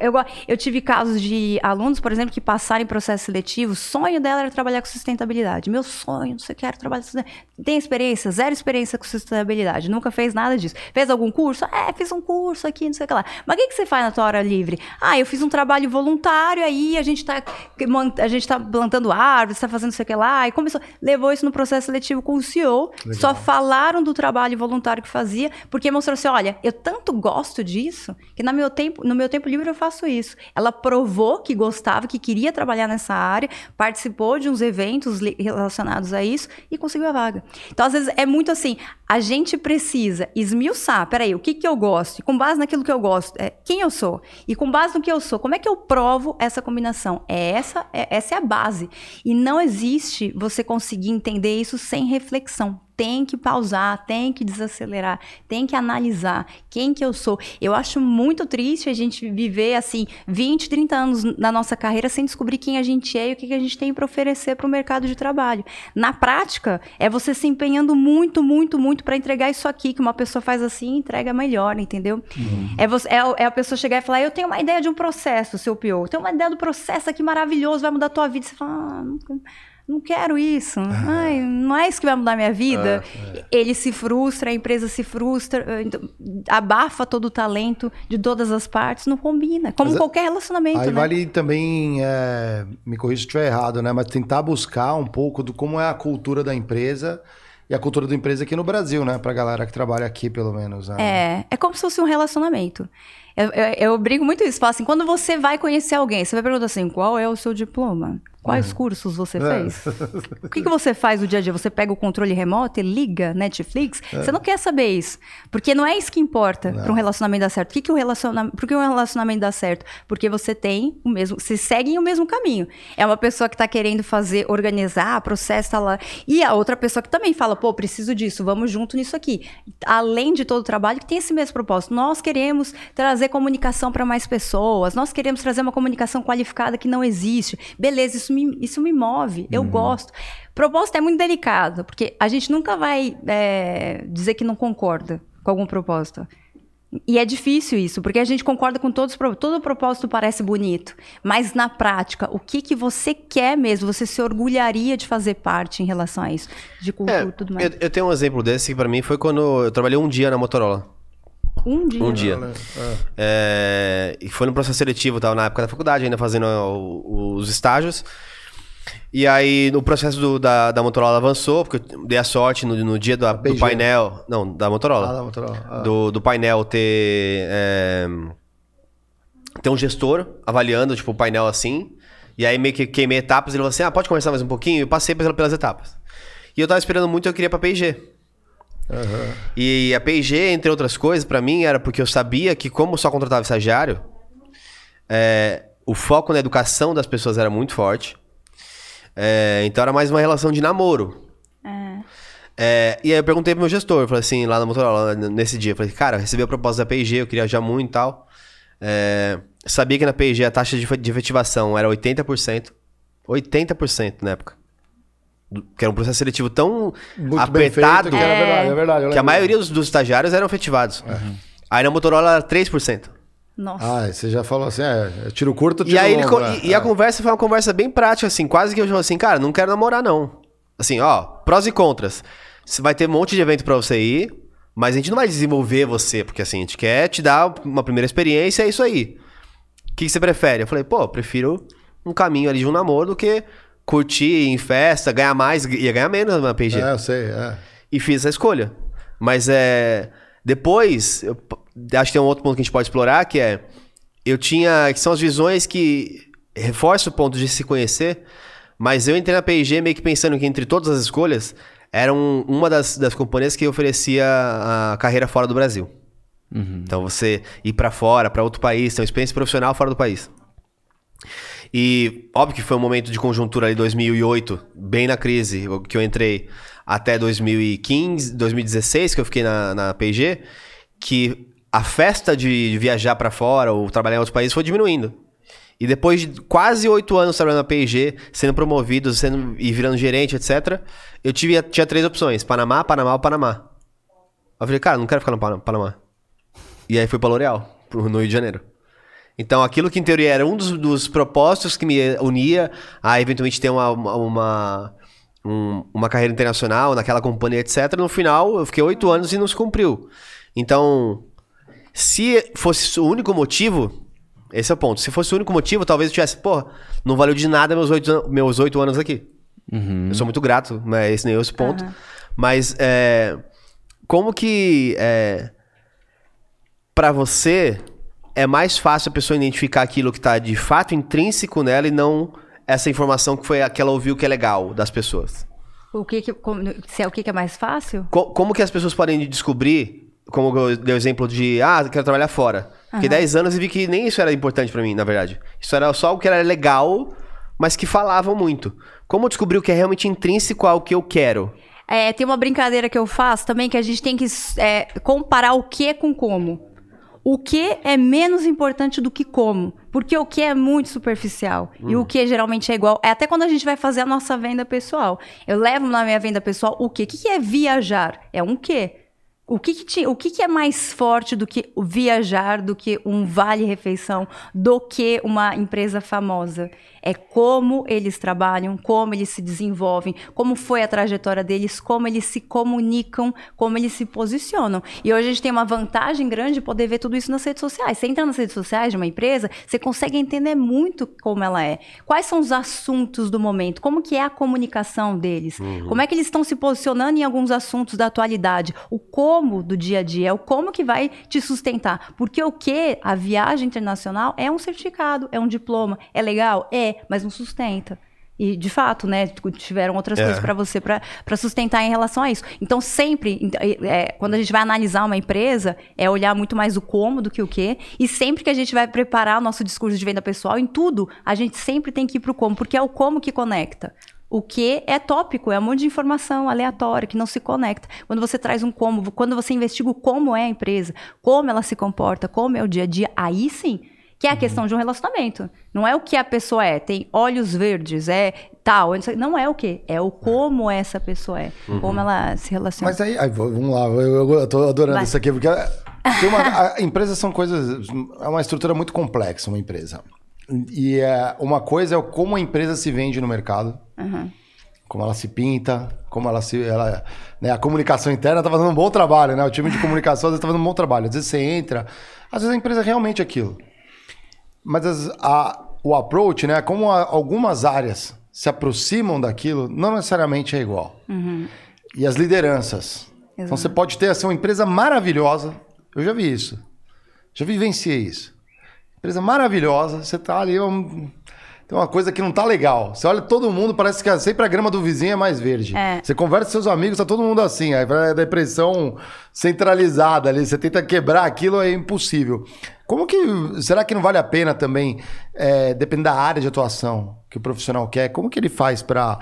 S4: Eu, eu, tive casos de alunos, por exemplo, que passaram em processo seletivo, o sonho dela era trabalhar com sustentabilidade. Meu sonho, você quer trabalhar com sustentabilidade. Tem experiência? Zero experiência com sustentabilidade. Nunca fez nada disso. Fez algum curso? É, fiz um curso aqui, não sei o que lá. Mas o que, que você faz na tua hora livre? Ah, eu fiz um trabalho voluntário, aí a gente está a gente tá plantando árvores, está fazendo não sei o que lá. E começou, levou isso no processo seletivo com o CEO. Legal. Só falaram do trabalho voluntário que fazia, porque mostrou assim: olha, eu tanto gosto disso, que no meu tempo, no meu tempo livre eu faço isso. Ela provou que gostava, que queria trabalhar nessa área, participou de uns eventos relacionados a isso e conseguiu a vaga. Então, às vezes, é muito assim, a gente precisa esmiuçar, peraí, o que, que eu gosto? E com base naquilo que eu gosto, é, quem eu sou? E com base no que eu sou, como é que eu provo essa combinação? É essa, é, essa é a base. E não existe você conseguir entender isso sem reflexão tem que pausar, tem que desacelerar, tem que analisar quem que eu sou. Eu acho muito triste a gente viver assim 20, 30 anos na nossa carreira sem descobrir quem a gente é e o que, que a gente tem para oferecer para o mercado de trabalho. Na prática, é você se empenhando muito, muito, muito para entregar isso aqui, que uma pessoa faz assim e entrega melhor, entendeu? Uhum. É, você, é, é, a pessoa chegar e falar, eu tenho uma ideia de um processo, seu eu tenho uma ideia do processo aqui maravilhoso, vai mudar a tua vida. Você fala, ah, nunca não quero isso. Ai, não é isso que vai mudar minha vida. Ele se frustra, a empresa se frustra, eh, então, abafa todo o talento de todas as partes, não combina. Como
S2: Mas é-
S4: qualquer relacionamento,
S2: Aí
S4: né?
S2: vale também, é, me corrija se estiver errado, né? Mas tentar buscar um pouco do como é a cultura da empresa e a cultura da empresa aqui no Brasil, né? Pra galera que trabalha aqui, pelo menos. Né?
S4: É, é como se fosse um relacionamento. Eu, eu, eu brigo muito isso. Falo assim, quando você vai conhecer alguém, você vai perguntar assim, qual é o seu diploma? Quais cursos você
S2: É.
S4: fez? O que, que você faz no dia a dia? Você pega o controle remoto e liga Netflix? Você não quer saber isso. Porque não é isso que importa para um relacionamento dar certo. O que que o relaciona... Por que um relacionamento dá certo? Porque você tem o mesmo... Você segue o mesmo caminho. É uma pessoa que está querendo fazer, organizar, processo, tá lá. E a outra pessoa que também fala, pô, preciso disso, vamos junto nisso aqui. Além de todo o trabalho, que tem esse mesmo propósito. Nós queremos trazer comunicação para mais pessoas, nós queremos trazer uma comunicação qualificada que não existe. Beleza, isso me, isso me move, eu gosto. Propósito é muito delicado, porque a gente nunca vai é, dizer que não concorda com algum propósito. E é difícil isso, porque a gente concorda com todos todo o propósito parece bonito, mas na prática, o que que você quer mesmo? Você se orgulharia de fazer parte em relação a isso, de cultura
S3: É,
S4: tudo mais?
S3: eu, eu tenho um exemplo desse que pra mim foi quando eu trabalhei um dia na Motorola.
S4: Um dia.
S3: Um dia. É, e foi no processo seletivo, tava na época da faculdade, ainda fazendo o- os estágios. E aí, no processo do- da, da Motorola avançou, porque eu dei a sorte no, no dia do, do painel. Não, da Motorola.
S2: Ah, da Motorola. Ah.
S3: do, do painel ter. é, ter um gestor avaliando, tipo, o painel assim. E aí meio que queimei etapas. Ele falou assim: ah, pode conversar mais um pouquinho? Eu passei pela- pelas etapas. E eu tava esperando muito, eu queria pra P&G.
S2: Aham.
S3: E a P&G, entre outras coisas, pra mim era porque eu sabia que como só contratava estagiário, é, o foco na educação das pessoas era muito forte. É, então era mais uma relação de namoro. É, e aí eu perguntei pro meu gestor, eu falei assim, lá na Motorola, nesse dia, eu falei, cara, eu recebi a proposta da P&G, eu queria já muito e tal. Sabia que na P&G a taxa de, de efetivação era 80%. 80% na época. Que era um processo seletivo tão
S2: Muito bem feito,
S3: apertado
S2: que era verdade, é verdade. eu
S3: que a maioria dos, dos estagiários eram efetivados. Aí na Motorola era 3%.
S4: Nossa.
S2: Ah, você já falou assim, é, eu tiro curto, eu
S3: E
S2: tiro
S3: aí ele
S2: longo,
S3: co-
S2: né?
S3: e, e a
S2: É.
S3: conversa foi uma conversa bem prática, assim, quase que eu falei assim, cara, não quero namorar, não. Assim, ó, prós e contras. Você vai ter um monte de evento pra você ir, mas a gente não vai desenvolver você, porque assim, a gente quer te dar uma primeira experiência, é isso aí. O que, que você prefere? Eu falei, pô, eu prefiro um caminho ali de um namoro do que curtir em festa, ganhar mais, ia ganhar menos na PG
S2: É, eu sei, é.
S3: e fiz essa escolha. Mas é. Depois, eu acho que tem um outro ponto que a gente pode explorar, que é. Eu tinha. Que são as visões que reforçam o ponto de se conhecer. Mas eu entrei na P&G meio que pensando que entre todas as escolhas, era um- uma das, das companhias que oferecia a carreira fora do Brasil. Então você ir pra fora, pra outro país, ter uma experiência profissional fora do país. E óbvio que foi um momento de conjuntura ali 2008, bem na crise, que eu entrei até 2015, 2016, que eu fiquei na, na P&G, que a festa de, viajar pra fora ou trabalhar em outros países foi diminuindo. E depois de quase oito anos trabalhando na P&G, sendo promovido sendo, e virando gerente, etc., eu tive, tinha três opções: Panamá, Panamá ou Panamá. Eu falei, cara, não quero ficar no Pana- Panamá. E aí fui pra L'Oréal, no Rio de Janeiro. Então, aquilo que em teoria era um dos, dos propósitos que me unia a eventualmente ter uma, uma, uma, um- uma carreira internacional naquela companhia, etc., no final eu fiquei oito anos e não se cumpriu. Então, se fosse o único motivo, esse é o ponto. Se fosse o único motivo, talvez eu tivesse, pô, não valeu de nada meus oito, meus oito anos aqui. Eu sou muito grato, mas esse nem é esse ponto. Mas, é, como que, é, para você, é mais fácil a pessoa identificar aquilo que tá de fato intrínseco nela e não essa informação que foi a que ela ouviu que é legal das pessoas?
S4: O que que, como- se é o que que é mais fácil?
S3: Co- como que as pessoas podem descobrir, como eu dei o exemplo de, ah, quero trabalhar fora. Fiquei 10 anos e vi que nem isso era importante pra mim, na verdade. Isso era só o que era legal, mas que falavam muito. Como descobrir o que é realmente intrínseco ao que eu quero?
S4: É, tem uma brincadeira que eu faço também que a gente tem que é, comparar o que com como. O que é menos importante do que como. Porque o que é muito superficial. E o que geralmente é igual. É até quando a gente vai fazer a nossa venda pessoal. Eu levo na minha venda pessoal o quê? O que que é viajar? É um quê? o que, que, te, o que, que, é mais forte do que viajar, do que um vale-refeição, do que uma empresa famosa? É como eles trabalham, como eles se desenvolvem, como foi a trajetória deles, como eles se comunicam, como eles se posicionam. E hoje a gente tem uma vantagem grande de poder ver tudo isso nas redes sociais. Você entra nas redes sociais de uma empresa, você consegue entender muito como ela é. Quais são os assuntos do momento, como que é a comunicação deles, uhum. como é que eles estão se posicionando em alguns assuntos da atualidade, o como do dia a dia, é o como que vai te sustentar. Porque o que? A viagem internacional é um certificado, é um diploma. É legal? É, mas não sustenta. E, de fato, né, tiveram outras é. coisas para você para sustentar em relação a isso. Então, sempre, é, quando a gente vai analisar uma empresa, é olhar muito mais o como do que o que. E sempre que a gente vai preparar o nosso discurso de venda pessoal, em tudo, a gente sempre tem que ir para o como, porque é o como que conecta. O que é tópico, é um monte de informação aleatória que não se conecta. Quando você traz um como, quando você investiga o como é a empresa, como ela se comporta, como é o dia a dia, aí sim que é a questão de um relacionamento. Não é o que a pessoa é, tem olhos verdes, é tal. Não é o que, é o como essa pessoa é, uhum. como ela se relaciona.
S2: Mas aí, aí vamos lá, eu, eu tô adorando Vai. isso aqui, porque uma, a, empresas são coisas. É uma estrutura muito complexa, uma empresa. E é, uma coisa é como a empresa se vende no mercado. Uhum como ela se pinta, como ela se. Ela, né, a comunicação interna está fazendo um bom trabalho, né? O time de comunicação às vezes está fazendo um bom trabalho. Às vezes você entra, às vezes a empresa é realmente aquilo. Mas as, a, o approach, né? Como a, algumas áreas se aproximam daquilo, não necessariamente é igual. Uhum. E as lideranças. Exato. Então você pode ter assim, uma empresa maravilhosa. Eu já vi isso. Já vivenciei isso. Empresa maravilhosa, você tá ali, um, tem uma coisa que não tá legal. Você olha todo mundo, parece que sempre a grama do vizinho é mais verde. É. Você conversa com seus amigos, tá todo mundo assim. Aí vai a depressão centralizada ali. Você tenta quebrar aquilo, é impossível. Como que. Será que não vale a pena também, é, dependendo da área de atuação que o profissional quer, como que ele faz para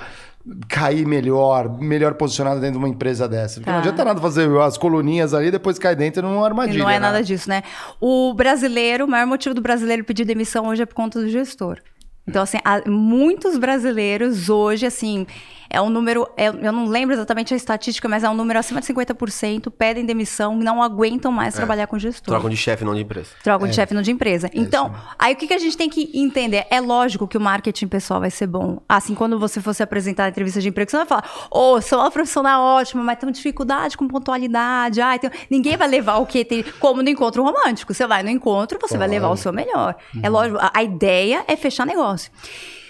S2: cair melhor, melhor posicionado dentro de uma empresa dessa. Porque tá. não adianta nada fazer as coluninhas ali e depois cair dentro numa armadilha.
S4: Não é né? nada disso, né? O brasileiro, o maior motivo do brasileiro pedir demissão hoje é por conta do gestor. Então, assim, muitos brasileiros hoje, assim, é um número, é, eu não lembro exatamente a estatística, mas é um número acima de 50% pedem demissão, não aguentam mais é. trabalhar com gestor.
S3: Trocam de chefe, não de empresa.
S4: Trocam é. de chefe, não de empresa. É então, aí o que, que a gente tem que entender? É lógico que o marketing pessoal vai ser bom. Assim, quando você fosse apresentar a entrevista de emprego, você vai falar, ô, oh, sou uma profissional ótima, mas tenho dificuldade com pontualidade. Ai, tenho... Ninguém vai levar o que tem, como no encontro romântico. Você vai no encontro, você vai levar o seu melhor. É uhum. É lógico, a, a ideia é fechar negócio.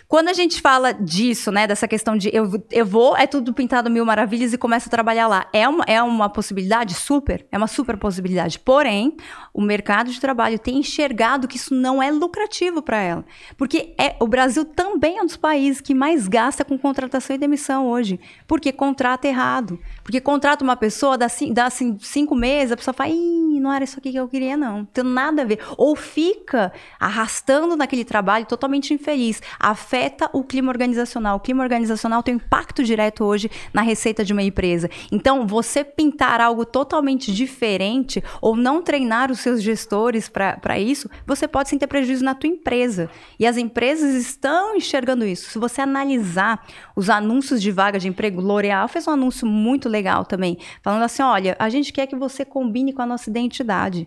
S4: Quando a gente fala disso, né, dessa questão de eu, eu vou, é tudo pintado mil maravilhas e começo a trabalhar lá, é uma, é uma possibilidade? Super, é uma super possibilidade. Porém, o mercado de trabalho tem enxergado que isso não é lucrativo para ela. Porque é, o Brasil também é um dos países que mais gasta com contratação e demissão hoje. Porque contrata errado. Porque contrata uma pessoa, dá, dá assim, cinco meses, a pessoa fala, Ih, não era isso aqui que eu queria, não. Não tem nada a ver. Ou fica arrastando naquele trabalho totalmente infeliz. Afeta o clima organizacional. O clima organizacional tem um impacto direto hoje na receita de uma empresa. Então, você pintar algo totalmente diferente ou não treinar os seus gestores para isso, você pode sim ter prejuízo na tua empresa. E as empresas estão enxergando isso. Se você analisar os anúncios de vaga de emprego, L'Oréal fez um anúncio muito legal também, falando assim: olha, a gente quer que você combine com a nossa identidade.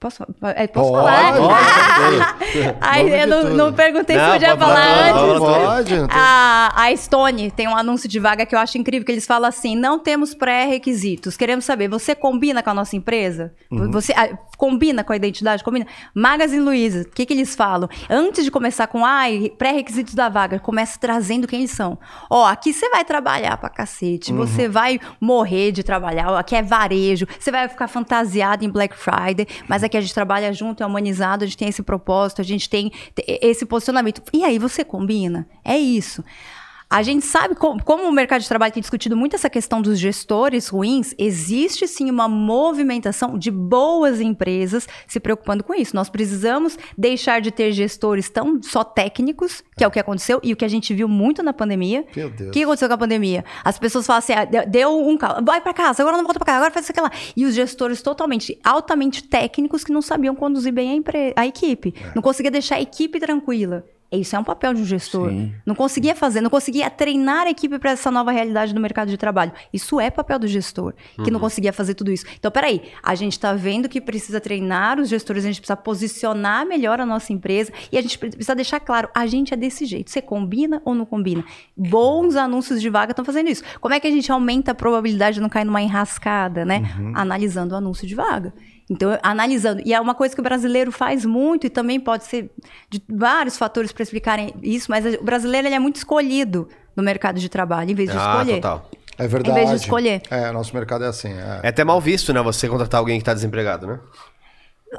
S4: Posso, é, posso pode, falar? Pode, Aí eu não, não, perguntei não, se podia falar antes. Pode, a, a Stone tem um anúncio de vaga que eu acho incrível, que eles falam assim, não temos pré-requisitos, queremos saber, você combina com a nossa empresa? Uhum. Você combina com a identidade? Combina? Magazine Luiza, o que, que eles falam? Antes de começar com, ai, pré-requisitos da vaga, começa trazendo quem eles são. Ó, aqui você vai trabalhar pra cacete, uhum. você vai morrer de trabalhar, aqui é varejo, você vai ficar fantasiado em Black Friday, mas aqui a gente trabalha junto, é humanizado, a gente tem esse propósito, a gente tem esse posicionamento. E aí você combina? É isso. A gente sabe como, como, o mercado de trabalho tem discutido muito essa questão dos gestores ruins, existe sim uma movimentação de boas empresas se preocupando com isso. Nós precisamos deixar de ter gestores tão só técnicos, que é o que aconteceu e o que a gente viu muito na pandemia. Meu Deus. O que aconteceu com a pandemia? As pessoas falam assim: ah, deu um carro, vai para casa, agora não volta para casa, agora faz isso aqui lá. E os gestores totalmente, altamente técnicos que não sabiam conduzir bem a, a equipe, é. não conseguia deixar a equipe tranquila. Isso é um papel de um gestor.
S1: Sim.
S4: Não conseguia fazer, não conseguia treinar a equipe para essa nova realidade do mercado de trabalho. Isso é papel do gestor, que não conseguia fazer tudo isso. Então, peraí, a gente está vendo que precisa treinar os gestores, a gente precisa posicionar melhor a nossa empresa e a gente precisa deixar claro, a gente é desse jeito. Você combina ou não combina? Bons anúncios de vaga estão fazendo isso. Como é que a gente aumenta a probabilidade de não cair numa enrascada, né? Analisando o anúncio de vaga. Então, analisando. E é uma coisa que o brasileiro faz muito, e também pode ser de vários fatores para explicarem isso, mas o brasileiro ele é muito escolhido no mercado de trabalho, em vez de
S3: Ah,
S4: escolher.
S3: total.
S2: É verdade.
S4: Em vez de escolher.
S2: É, nosso mercado é assim. É.
S3: É até mal visto, né? Você contratar alguém que tá desempregado, né?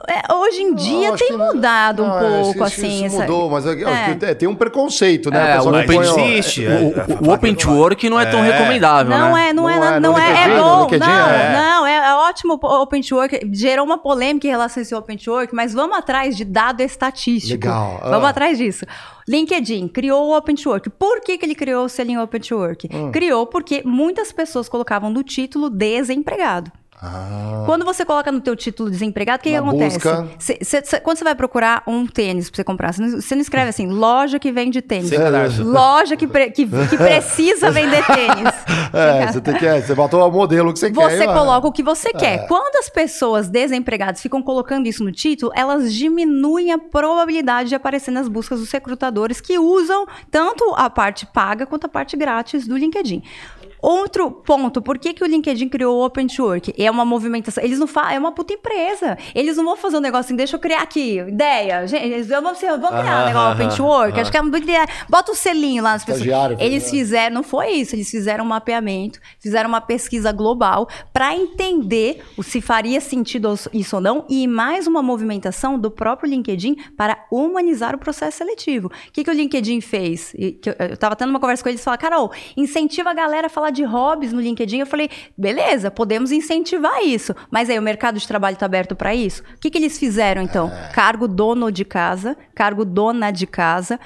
S4: É, hoje em dia
S2: Não,
S4: tem
S2: que não-
S4: mudado um
S2: não, é,
S4: pouco,
S2: que
S4: assim.
S2: Isso
S4: essa-
S2: mudou, mas
S4: É.
S2: que é, tem um preconceito, né?
S1: É, o
S2: não
S1: open
S2: põe, ó,
S3: existe.
S1: O,
S3: É,
S1: o- o Open to Work não é tão recomendável,
S4: Não
S1: né?
S4: é, não, é,
S2: Não é,
S4: não, é, é bom, não,
S2: é.
S4: não, é, é ótimo o Open to Work, gerou uma polêmica em relação a esse Open to Work, mas vamos atrás de dado estatístico.
S2: Legal, ah.
S4: Vamos atrás disso. LinkedIn criou o Open to Work. Por que, que ele criou o selinho Open to Work?
S2: Hum.
S4: Criou porque muitas pessoas colocavam no título desempregado.
S2: Ah,
S4: Quando você coloca no teu título desempregado, o que, que acontece?
S2: busca.
S4: Cê- cê- cê- quando você vai procurar um tênis pra você comprar, você não, não escreve assim, loja que vende tênis.
S3: Cadastro.
S4: Loja que, pre- que, que precisa vender tênis.
S2: é, você tem que. é, Você botou o modelo que você, quer.
S4: Você coloca o que você quer. Quando as pessoas desempregadas ficam colocando isso no título, elas diminuem a probabilidade de aparecer nas buscas dos recrutadores que usam tanto a parte paga quanto a parte grátis do LinkedIn. Outro ponto, por que, que o LinkedIn criou o Open to Work? É uma movimentação. Eles não fazem, é uma puta empresa. Eles não vão fazer um negócio assim, deixa eu criar aqui, ideia. Gente, eles vão, vamos criar um
S3: Aham,
S4: negócio Open
S3: aham,
S4: to Work.
S3: aham.
S4: Acho que é uma boa ideia. Bota o selinho lá nas pessoas.
S2: Estagiário,
S4: Eles
S2: né?
S4: fizeram, não foi isso, eles fizeram um mapeamento, fizeram uma pesquisa global para entender se faria sentido isso ou não e mais uma movimentação do próprio LinkedIn para humanizar o processo seletivo. O que, que o LinkedIn fez? Eu, eu tava tendo uma conversa com eles e falaram, Carol, incentiva a galera a falar de hobbies no LinkedIn. Eu falei, beleza, podemos incentivar isso, mas aí o mercado de trabalho está aberto para isso? O que, que eles fizeram então? Cargo dono de casa, cargo dona de casa,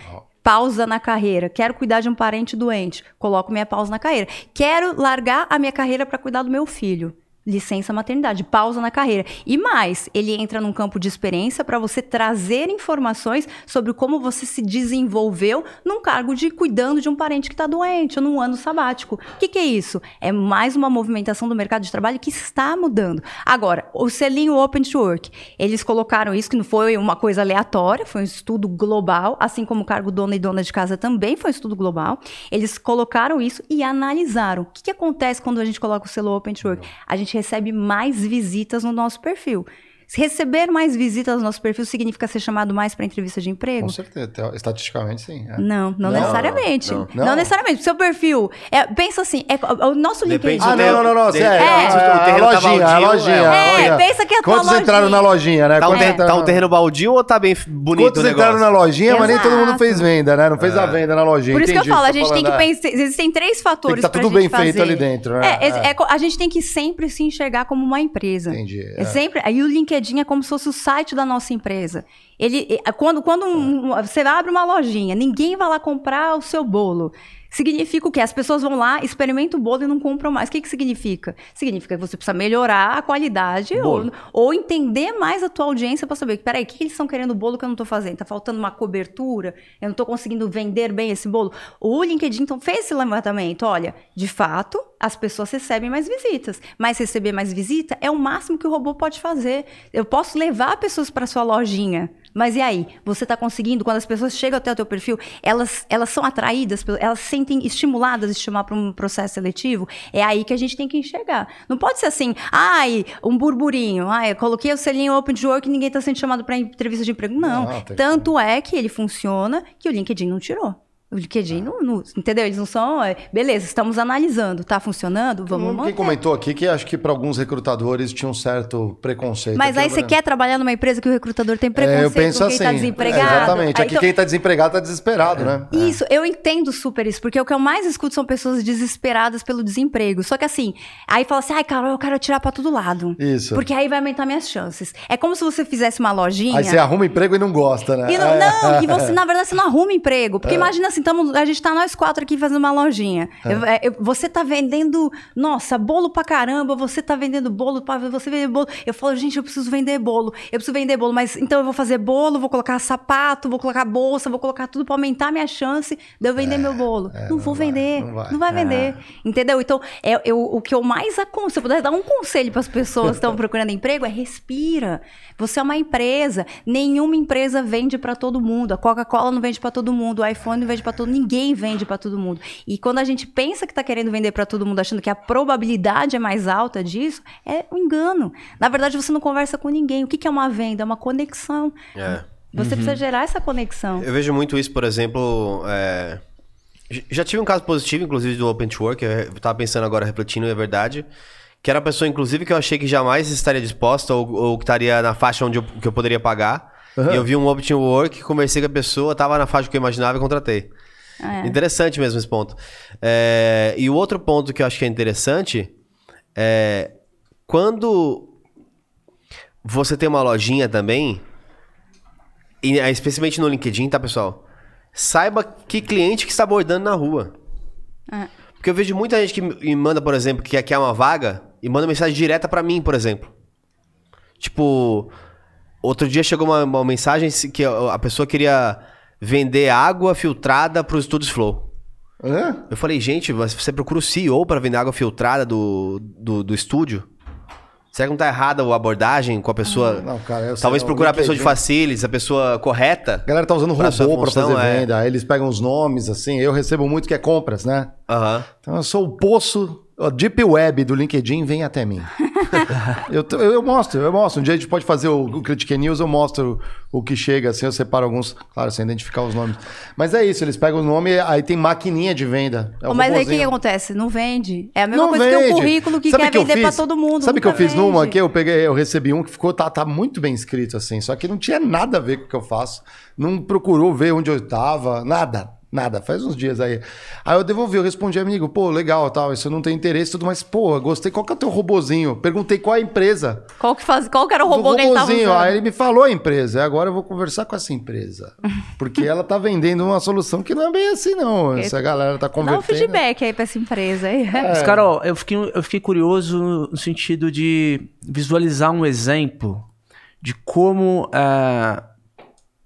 S4: Pausa na carreira. Quero cuidar de um parente doente. Coloco minha pausa na carreira. Quero largar a minha carreira para cuidar do meu filho. Licença maternidade, pausa na carreira. E mais, ele entra num campo de experiência para você trazer informações sobre como você se desenvolveu num cargo de cuidando de um parente que está doente ou num ano sabático. O que, que é isso? É mais uma movimentação do mercado de trabalho que está mudando. Agora, o selinho Open to Work, eles colocaram isso que não foi uma coisa aleatória, foi um estudo global, assim como o cargo dona e dona de casa também foi um estudo global. Eles colocaram isso e analisaram. O que, que acontece quando a gente coloca o selo Open to Work? A gente recebe mais visitas no nosso perfil. Receber mais visitas no nosso perfil significa ser chamado mais para entrevista de emprego?
S2: Com certeza, te- estatisticamente sim. é.
S4: Não, não,
S2: Não,
S4: necessariamente.
S3: não,
S4: Não,
S2: não.
S4: necessariamente. Seu perfil. É, pensa assim, é, o nosso
S3: Depende
S4: LinkedIn.
S2: Ah, não, não, não, não, sério.
S3: É.
S2: É,
S3: Se o
S2: a
S3: tá
S2: lojinha, a
S3: baldio,
S2: lojinha.
S3: é.
S4: É,
S2: lojinha.
S4: pensa que é
S2: Quantos entraram
S4: lojinha.
S2: na lojinha, né?
S3: Tá um,
S2: entraram-
S3: tá um terreno baldio ou tá bem bonito
S2: Quantos entraram na lojinha, mas nem todo mundo
S4: Exato.
S2: fez venda, né? Não fez a venda na lojinha.
S4: Por isso
S2: Entendi
S4: que eu falo, a
S2: que
S4: gente tem que
S2: tá é.
S4: pensar. Existem três fatores
S2: tá
S4: pra
S2: tudo
S4: gente
S2: bem feito ali dentro, né?
S4: É, é-
S2: É.
S4: é a gente tem que sempre se enxergar como uma empresa.
S2: Entendi,
S4: É.
S2: é.
S4: sempre. Aí o LinkedIn é como se fosse o site da nossa empresa. Ele, é, quando quando um- um- você abre uma lojinha, ninguém vai lá comprar o seu bolo. Significa o quê? As pessoas vão lá, experimentam o bolo e não compram mais. O que, que significa? Significa que você precisa melhorar a qualidade ou, ou entender mais a tua audiência para saber, peraí, o que, que eles estão querendo o bolo que eu não estou fazendo? Tá faltando uma cobertura? Eu não estou conseguindo vender bem esse bolo? O LinkedIn então fez esse levantamento. Olha, de fato, as pessoas recebem mais visitas, mas receber mais visita é o máximo que o robô pode fazer. Eu posso levar pessoas para sua lojinha, mas e aí? Você está conseguindo? Quando as pessoas chegam até o teu perfil, elas, elas são atraídas, elas se sentem estimuladas a estimar para um processo seletivo? É aí que a gente tem que enxergar. Não pode ser assim, ai, um burburinho, ai, eu coloquei o selinho Open to Work e ninguém está sendo chamado para entrevista de emprego. Não.
S2: Tem que-
S4: Tanto é que ele funciona que o LinkedIn não tirou. O LinkedIn não, não- entendeu? Eles não são, é, beleza, estamos analisando, tá funcionando, vamos
S2: Quem
S4: manter.
S2: comentou aqui que acho que para alguns recrutadores tinha um certo preconceito.
S4: Mas aí você
S2: né?
S4: quer trabalhar numa empresa que o recrutador tem
S2: É,
S4: preconceito
S2: eu penso
S4: com quem
S2: assim.
S4: está desempregado?
S2: é, exatamente.
S4: Aí,
S2: Aqui
S4: então-
S2: quem tá desempregado tá desesperado, né?
S4: Isso, eu entendo super isso, porque o que eu mais escuto são pessoas desesperadas pelo desemprego. Só que assim, aí fala assim, ai, Carol, eu quero tirar pra todo lado.
S2: Isso.
S4: Porque aí vai aumentar minhas chances. É como se você fizesse uma lojinha.
S2: Aí você arruma emprego e não gosta, né?
S4: E não,
S2: É.
S4: não, e você, na verdade, você não arruma emprego. Porque imagina assim, tamo, a gente tá nós quatro aqui fazendo uma lojinha. Eu- é, eu- você tá vendendo, nossa, bolo pra caramba, você tá vendendo bolo, pra, você vende bolo. Eu falo, gente, eu preciso vender bolo. Eu preciso vender bolo, mas então eu vou fazer bolo, vou colocar sapato, vou colocar bolsa, vou colocar tudo pra aumentar a minha chance de eu vender meu bolo. não, vou
S2: vai,
S4: vender,
S2: não
S4: não
S2: vai.
S4: vai, vender. Entendeu? Então, é, eu, o que eu mais aconselho, se eu puder dar um conselho para as pessoas que estão procurando emprego, é respira. Você é uma empresa. Nenhuma empresa vende para todo mundo. A Coca-Cola não vende para todo mundo. O iPhone não vende para todo. Ninguém vende para todo mundo. E quando a gente pensa que está querendo vender para todo mundo, achando que a probabilidade é mais alta disso, é um engano. Na verdade, você não conversa com ninguém. O que que é uma venda? É uma conexão.
S3: É.
S4: Você precisa gerar essa conexão.
S3: Eu vejo muito isso, por exemplo. é, Já tive um caso positivo, inclusive, do Open to Work. Eu tava pensando agora, refletindo, é verdade. Que era a pessoa, inclusive, que eu achei que jamais estaria disposta ou, ou que estaria na faixa onde eu, que eu poderia pagar. E eu vi um Open Work, conversei com a pessoa, tava na faixa que eu imaginava e contratei.
S4: É.
S3: Interessante mesmo esse ponto. É, e o outro ponto que eu acho que é interessante é quando você tem uma lojinha também, e, é, especialmente no LinkedIn, tá, pessoal? Saiba que cliente que está abordando na rua.
S4: É.
S3: Porque eu vejo muita gente que me manda, por exemplo, que quer uma vaga e manda mensagem direta pra mim, por exemplo. Tipo, outro dia chegou uma, uma mensagem que a pessoa queria vender água filtrada para os estúdios Flow.
S2: É?
S3: Eu falei, gente, você procura o CEO para vender água filtrada do, do, do estúdio? Será que não tá errada a abordagem com a pessoa?
S2: Não, cara, eu sei,
S3: Talvez
S2: o
S3: procurar a pessoa de facilities, a pessoa correta.
S2: A galera tá usando robô
S3: função,
S2: fazer
S3: é.
S2: venda. Aí eles pegam os nomes, assim. Eu recebo muito que é compras, né? Então eu sou o poço, a Deep Web do LinkedIn vem até mim. eu, eu, eu mostro, eu mostro. Um dia a gente pode fazer o, o Critique News, eu mostro o, que chega, assim, eu separo alguns, claro, sem identificar os nomes. Mas é isso, eles pegam o nome, aí tem maquininha de venda. É o
S4: Mas aí o que, que acontece? Não vende. É a mesma
S2: Não
S4: coisa que
S2: vende.
S4: o currículo que
S2: Sabe
S4: quer
S2: eu
S4: vender pra
S2: fiz?
S4: todo mundo.
S2: Sabe o que eu fiz numa
S4: vende.
S2: que eu peguei, eu recebi um que ficou, tá, tá muito bem escrito assim, só que não tinha nada a ver com o que eu faço. Não procurou ver onde eu tava, nada. Nada, faz uns dias aí. Aí eu devolvi, eu respondi, amigo, pô, legal, tal, isso não tem interesse, tudo, mas, pô, gostei, qual que é o teu robozinho? Perguntei qual é a empresa.
S4: Qual que, faz, qual que era o
S2: Do
S4: robô que ele tava
S2: robozinho.
S4: usando?
S2: Aí ele me falou a empresa, agora eu vou conversar com essa empresa. Porque ela tá vendendo uma solução que não é bem assim, não. Essa galera tá
S4: Dá um
S2: convertendo.
S4: feedback aí pra essa empresa aí.
S1: Mas, Carol, eu fiquei, eu fiquei curioso no sentido de visualizar um exemplo de como é,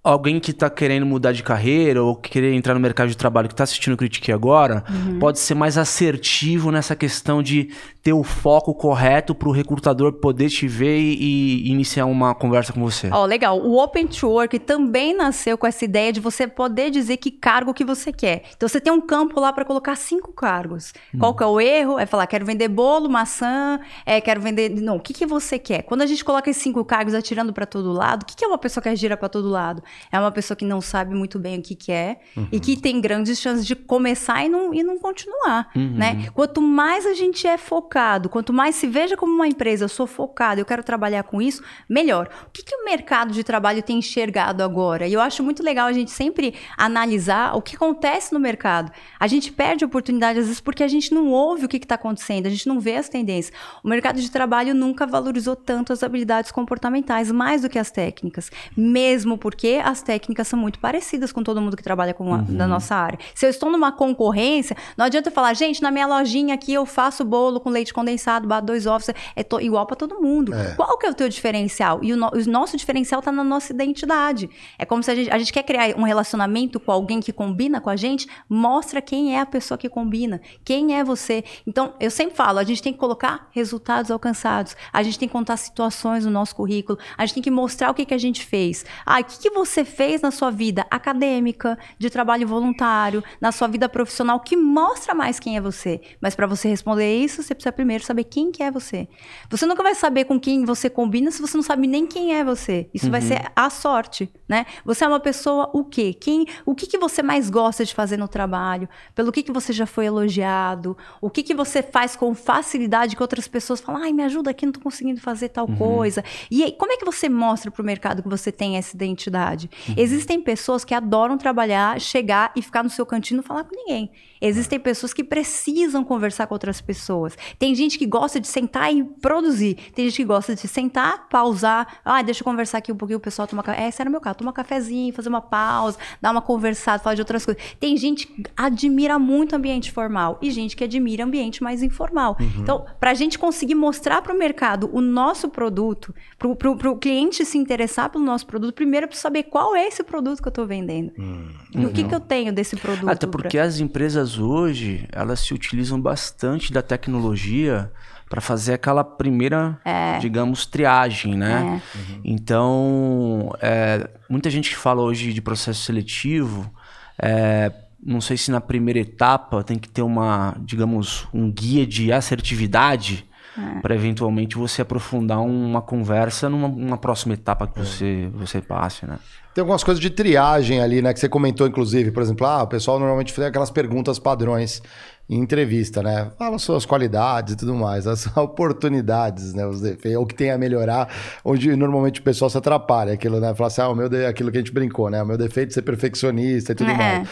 S1: alguém que está querendo mudar de carreira ou querer entrar no mercado de trabalho que está assistindo o Critique agora pode ser mais assertivo nessa questão de ter o foco correto para o recrutador poder te ver e, e iniciar uma conversa com você.
S4: Ó, legal. O Open to Work também nasceu com essa ideia de você poder dizer que cargo que você quer. Então você tem um campo lá para colocar cinco cargos. Qual que é o erro? É falar, quero vender bolo, maçã, é, quero vender. Não, o que, que você quer? Quando a gente coloca esses cinco cargos atirando para todo lado, o que, que é uma pessoa que gira para todo lado? É uma pessoa que não sabe muito bem o que quer e que tem grandes chances de começar e não, e não continuar. Né? Quanto mais a gente é focado, quanto mais se veja como uma empresa, eu sou focado, eu quero trabalhar com isso, melhor. O que, que o mercado de trabalho tem enxergado agora? E eu acho muito legal a gente sempre analisar o que acontece no mercado. A gente perde oportunidade, às vezes, porque a gente não ouve o que está acontecendo, a gente não vê as tendências. O mercado de trabalho nunca valorizou tanto as habilidades comportamentais, mais do que as técnicas. Mesmo porque as técnicas são muito parecidas com todo mundo que trabalha com a, na nossa área. Se eu estou numa concorrência, não adianta eu falar, gente, na minha lojinha aqui eu faço bolo com leite condensado, bato dois ovos, é to- igual para todo mundo. Qual que é o teu diferencial? E o, no- o nosso diferencial está na nossa identidade. É como se a gente, a gente quer criar um relacionamento com alguém que combina com a gente, mostra quem é a pessoa que combina, quem é você. Então, eu sempre falo, a gente tem que colocar resultados alcançados, a gente tem que contar situações no nosso currículo, a gente tem que mostrar o que, que a gente fez. Ah, o que, que você fez na sua vida acadêmica, de trabalho voluntário, na sua vida profissional, que mostra mais quem é você. Mas para você responder isso, você precisa primeiro saber quem que é você. Você nunca vai saber com quem você combina se você não sabe nem quem é você. Isso vai ser a sorte, né? Você é uma pessoa o quê? Quem, o que, que você mais gosta de fazer no trabalho? Pelo que, que você já foi elogiado? O que, que você faz com facilidade que outras pessoas falam, ai, me ajuda aqui, não tô conseguindo fazer tal coisa. E aí, como é que você mostra pro mercado que você tem essa identidade? Uhum. Existem pessoas que adoram trabalhar, chegar e ficar no seu cantinho e falar com ninguém. Existem pessoas que precisam conversar com outras pessoas. Tem gente que gosta de sentar e produzir. Tem gente que gosta de sentar, pausar. Ah, deixa eu conversar aqui um pouquinho, o pessoal toma café. É, esse era meu caso. Toma cafezinho, fazer uma pausa, dar uma conversada, falar de outras coisas. Tem gente que admira muito ambiente formal e gente que admira ambiente mais informal. Uhum. Então, para a gente conseguir mostrar para o mercado o nosso produto, para o cliente se interessar pelo nosso produto, primeiro eu preciso saber qual é esse produto que eu estou vendendo. Uhum. E o que, que eu tenho desse produto.
S1: Até porque pra... as empresas empresas hoje, elas se utilizam bastante da tecnologia para fazer aquela primeira, é. digamos, triagem, né? É. Uhum. Então, é, muita gente que fala hoje de processo seletivo, é, não sei se na primeira etapa tem que ter uma, digamos, um guia de assertividade é. para eventualmente você aprofundar uma conversa numa, próxima etapa que você, você passe, né?
S2: Tem algumas coisas de triagem ali, né? Que você comentou, inclusive, por exemplo, ah, o pessoal normalmente faz aquelas perguntas padrões em entrevista, né? Fala suas qualidades e tudo mais, as oportunidades, né? Os defeitos, o que tem a melhorar, onde normalmente o pessoal se atrapalha, aquilo, né? Fala assim, ah, o meu de... aquilo que a gente brincou, né? O meu defeito é ser perfeccionista e tudo é. mais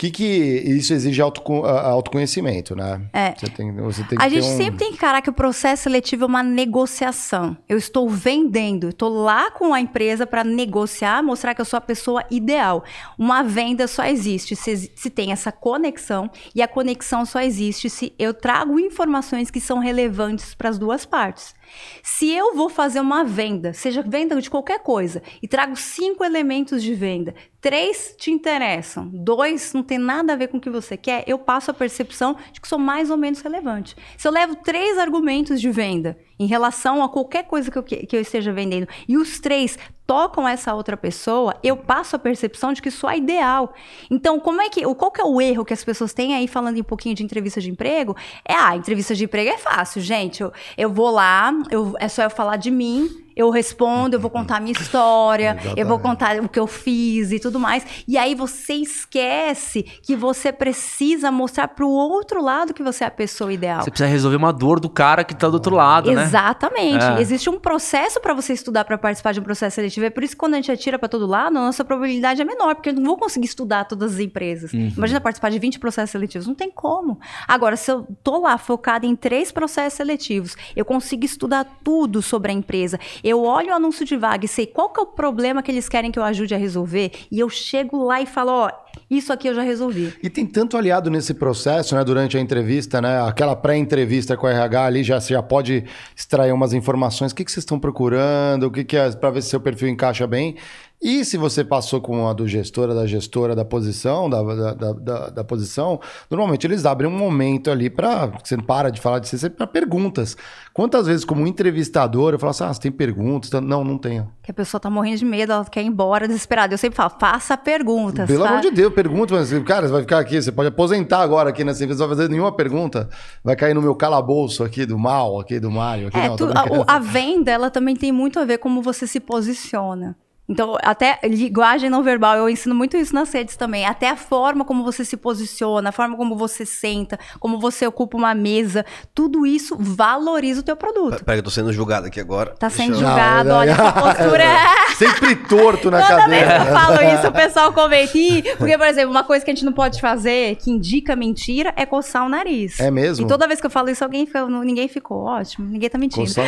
S2: que, que isso exige auto, autoconhecimento, né?
S4: É. Você tem, você tem a gente um... sempre tem que encarar que o processo seletivo é uma negociação. Eu estou vendendo, estou lá com a empresa para negociar, mostrar que eu sou a pessoa ideal. Uma venda só existe se, se tem essa conexão, e a conexão só existe se eu trago informações que são relevantes para as duas partes. Se eu vou fazer uma venda, seja venda de qualquer coisa, e trago cinco elementos de venda, três te interessam, dois não tem nada a ver com o que você quer, eu passo a percepção de que sou mais ou menos relevante. Se eu levo três argumentos de venda em relação a qualquer coisa que eu, que eu esteja vendendo e os três tocam essa outra pessoa, eu passo a percepção de que sou a ideal. Então, como é que, qual que é o erro que as pessoas têm aí falando um pouquinho de entrevista de emprego? É, ah, entrevista de emprego é fácil, gente. Eu, eu vou lá, eu, é só eu falar de mim, eu respondo, eu vou contar a minha história, eu vou contar o que eu fiz e tudo mais. E aí você esquece que você precisa mostrar para o outro lado que você é a pessoa ideal.
S1: Você precisa resolver uma dor do cara que está do outro lado,
S4: né? Exatamente. É. Existe um processo para você estudar para participar de um processo seletivo. É por isso que quando a gente atira para todo lado, a nossa probabilidade é menor, porque eu não vou conseguir estudar todas as empresas. Uhum. Imagina participar de 20 processos seletivos. Não tem como. Agora, se eu tô lá focada em três processos seletivos, eu consigo estudar tudo sobre a empresa eu olho o anúncio de vaga e sei qual que é o problema que eles querem que eu ajude a resolver, e eu chego lá e falo, ó, isso aqui eu já resolvi.
S2: E tem tanto aliado nesse processo, né, durante a entrevista, né, aquela pré-entrevista com o RH ali, já, você já pode extrair umas informações, o que, que vocês estão procurando, o que, que é, para ver se seu perfil encaixa bem. E se você passou com a do gestora, da gestora da posição, da, da, da, da posição, normalmente eles abrem um momento ali para. Você para de falar de você para perguntas. Quantas vezes, como entrevistador, eu falo assim: ah, você tem perguntas? Não, não tenho.
S4: Que a pessoa tá morrendo de medo, ela quer ir embora desesperada. Eu sempre falo: faça perguntas.
S2: Pelo amor de Deus, pergunta. Mas, cara, você vai ficar aqui, você pode aposentar agora aqui nessa empresa, não vai fazer nenhuma pergunta. Vai cair no meu calabouço aqui do mal, aqui do Mário. Aqui,
S4: é,
S2: não,
S4: tu, a, a venda, ela também tem muito a ver como você se posiciona. Então, até linguagem não verbal, eu ensino muito isso nas redes também. Até a forma como você se posiciona, a forma como você senta, como você ocupa uma mesa, tudo isso valoriza o teu produto.
S3: Peraí, eu tô sendo julgado aqui agora.
S4: Tá sendo Deixa julgado, não, olha, essa postura. É
S2: Sempre torto na
S4: Toda
S2: cadeira.
S4: Toda vez que eu falo isso, o pessoal comenta. Porque, por exemplo, uma coisa que a gente não pode fazer, que indica mentira, é coçar o nariz.
S2: É mesmo?
S4: E toda vez que eu falo isso, alguém fica, ninguém ficou ótimo, ninguém tá mentindo. Coçar...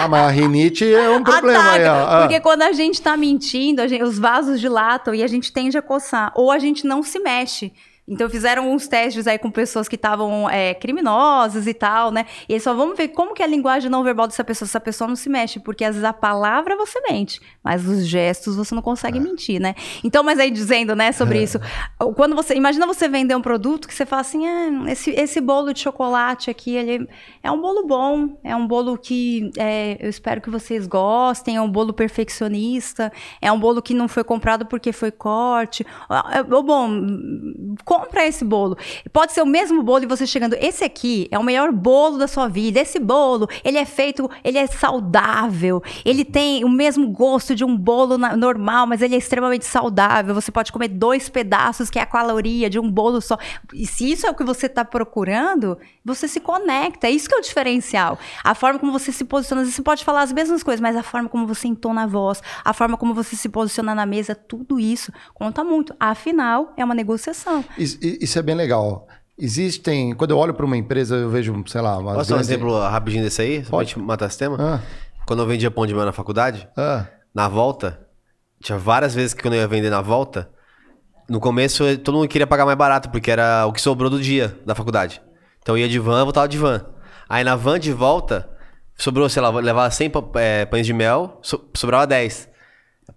S2: ah, mas a rinite é um problema Ataca, aí, ó.
S4: Ah. Porque quando a gente tá mentindo, mentindo, gente, os vasos dilatam e a gente tende a coçar. Ou a gente não se mexe. Então fizeram uns testes aí com pessoas que estavam é, criminosas e tal, né? E eles só vamos ver como que é a linguagem não verbal dessa pessoa, essa pessoa não se mexe, porque às vezes a palavra você mente, mas os gestos você não consegue é. mentir, né? Então, mas aí dizendo, né, sobre é. isso, quando você, imagina você vender um produto que você fala assim, ah, esse, esse bolo de chocolate aqui, ele é um bolo bom, é um bolo que é, eu espero que vocês gostem, é um bolo perfeccionista, é um bolo que não foi comprado porque foi corte, é, bom, compra esse bolo. Pode ser o mesmo bolo e você chegando, esse aqui é o melhor bolo da sua vida. Esse bolo, ele é feito, ele é saudável, ele tem o mesmo gosto de um bolo na, normal, mas ele é extremamente saudável. Você pode comer dois pedaços, que é a caloria de um bolo só. E se isso é o que você está procurando, você se conecta. É isso que é o diferencial. A forma como você se posiciona, você pode falar as mesmas coisas, mas a forma como você entona a voz, a forma como você se posiciona na mesa, tudo isso conta muito. Afinal, é uma negociação.
S2: Isso, isso é bem legal. Existem, quando eu olho para uma empresa, eu vejo, sei lá, uma
S3: Posso dar um exemplo rapidinho desse aí? Só pra gente matar esse tema?
S2: Ah,
S3: Quando eu vendia pão de mel na faculdade,
S2: ah,
S3: na volta, tinha várias vezes que quando eu ia vender na volta, no começo eh, todo mundo queria pagar mais barato, porque era o que sobrou do dia da faculdade. Então eu ia de van, eu voltava de van. Aí na van de volta, sobrou, sei lá, levava 100 pa- eh, pães de mel, so- sobrava 10.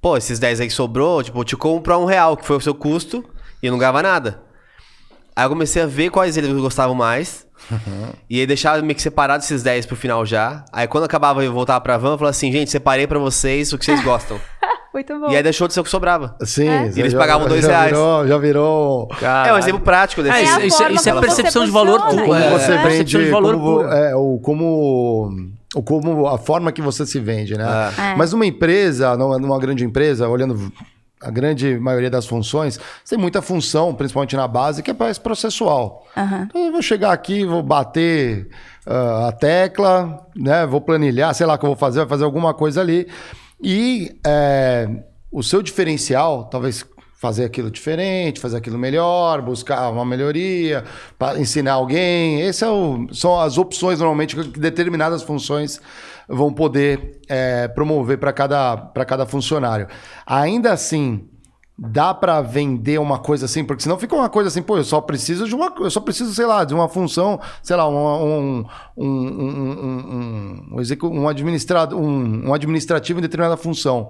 S3: Pô, esses 10 aí que sobrou, tipo, eu te compro a um real, que foi o seu custo, e eu não ganhava nada. Aí eu comecei a ver quais eles gostavam mais. E aí deixava meio que separado esses 10 pro final já. Aí quando acabava eu voltava pra van, eu falava assim, gente, separei pra vocês o que vocês gostam.
S4: Muito bom.
S3: e aí deixou de ser o que sobrava.
S2: sim.
S4: É.
S2: você
S3: Eles
S2: já-
S3: pagavam dois
S2: já
S3: reais.
S2: Virou, já virou.
S3: É um exemplo prático desse.
S1: É,
S4: É
S1: isso,
S4: a
S1: isso-
S4: forma
S1: isso é
S4: como você
S1: percepção de valor
S4: posiciona,
S1: puro.
S2: Como
S1: é,
S2: você
S1: é,
S2: vende,
S1: percepção de valor
S2: como, é, o, como, o como a forma que você se vende, né?
S4: É.
S2: Mas numa empresa, numa grande empresa, olhando a grande maioria das funções, tem muita função, principalmente na base, que é mais processual.
S4: Aham.
S2: Então eu vou chegar aqui, vou bater ah, a tecla, né? Vou planilhar, sei lá o que eu vou fazer, vai fazer alguma coisa ali. E é, o seu diferencial, talvez fazer aquilo diferente, fazer aquilo melhor, buscar uma melhoria, ensinar alguém. Esse é são as opções normalmente que determinadas funções vão poder é, promover para cada, para cada funcionário. Ainda assim, dá para vender uma coisa assim, porque senão fica uma coisa assim, pô, eu só preciso de uma, eu só preciso, sei lá, de uma função, sei lá, um um um um, um, um, um administrado, um, um administrativo em determinada função.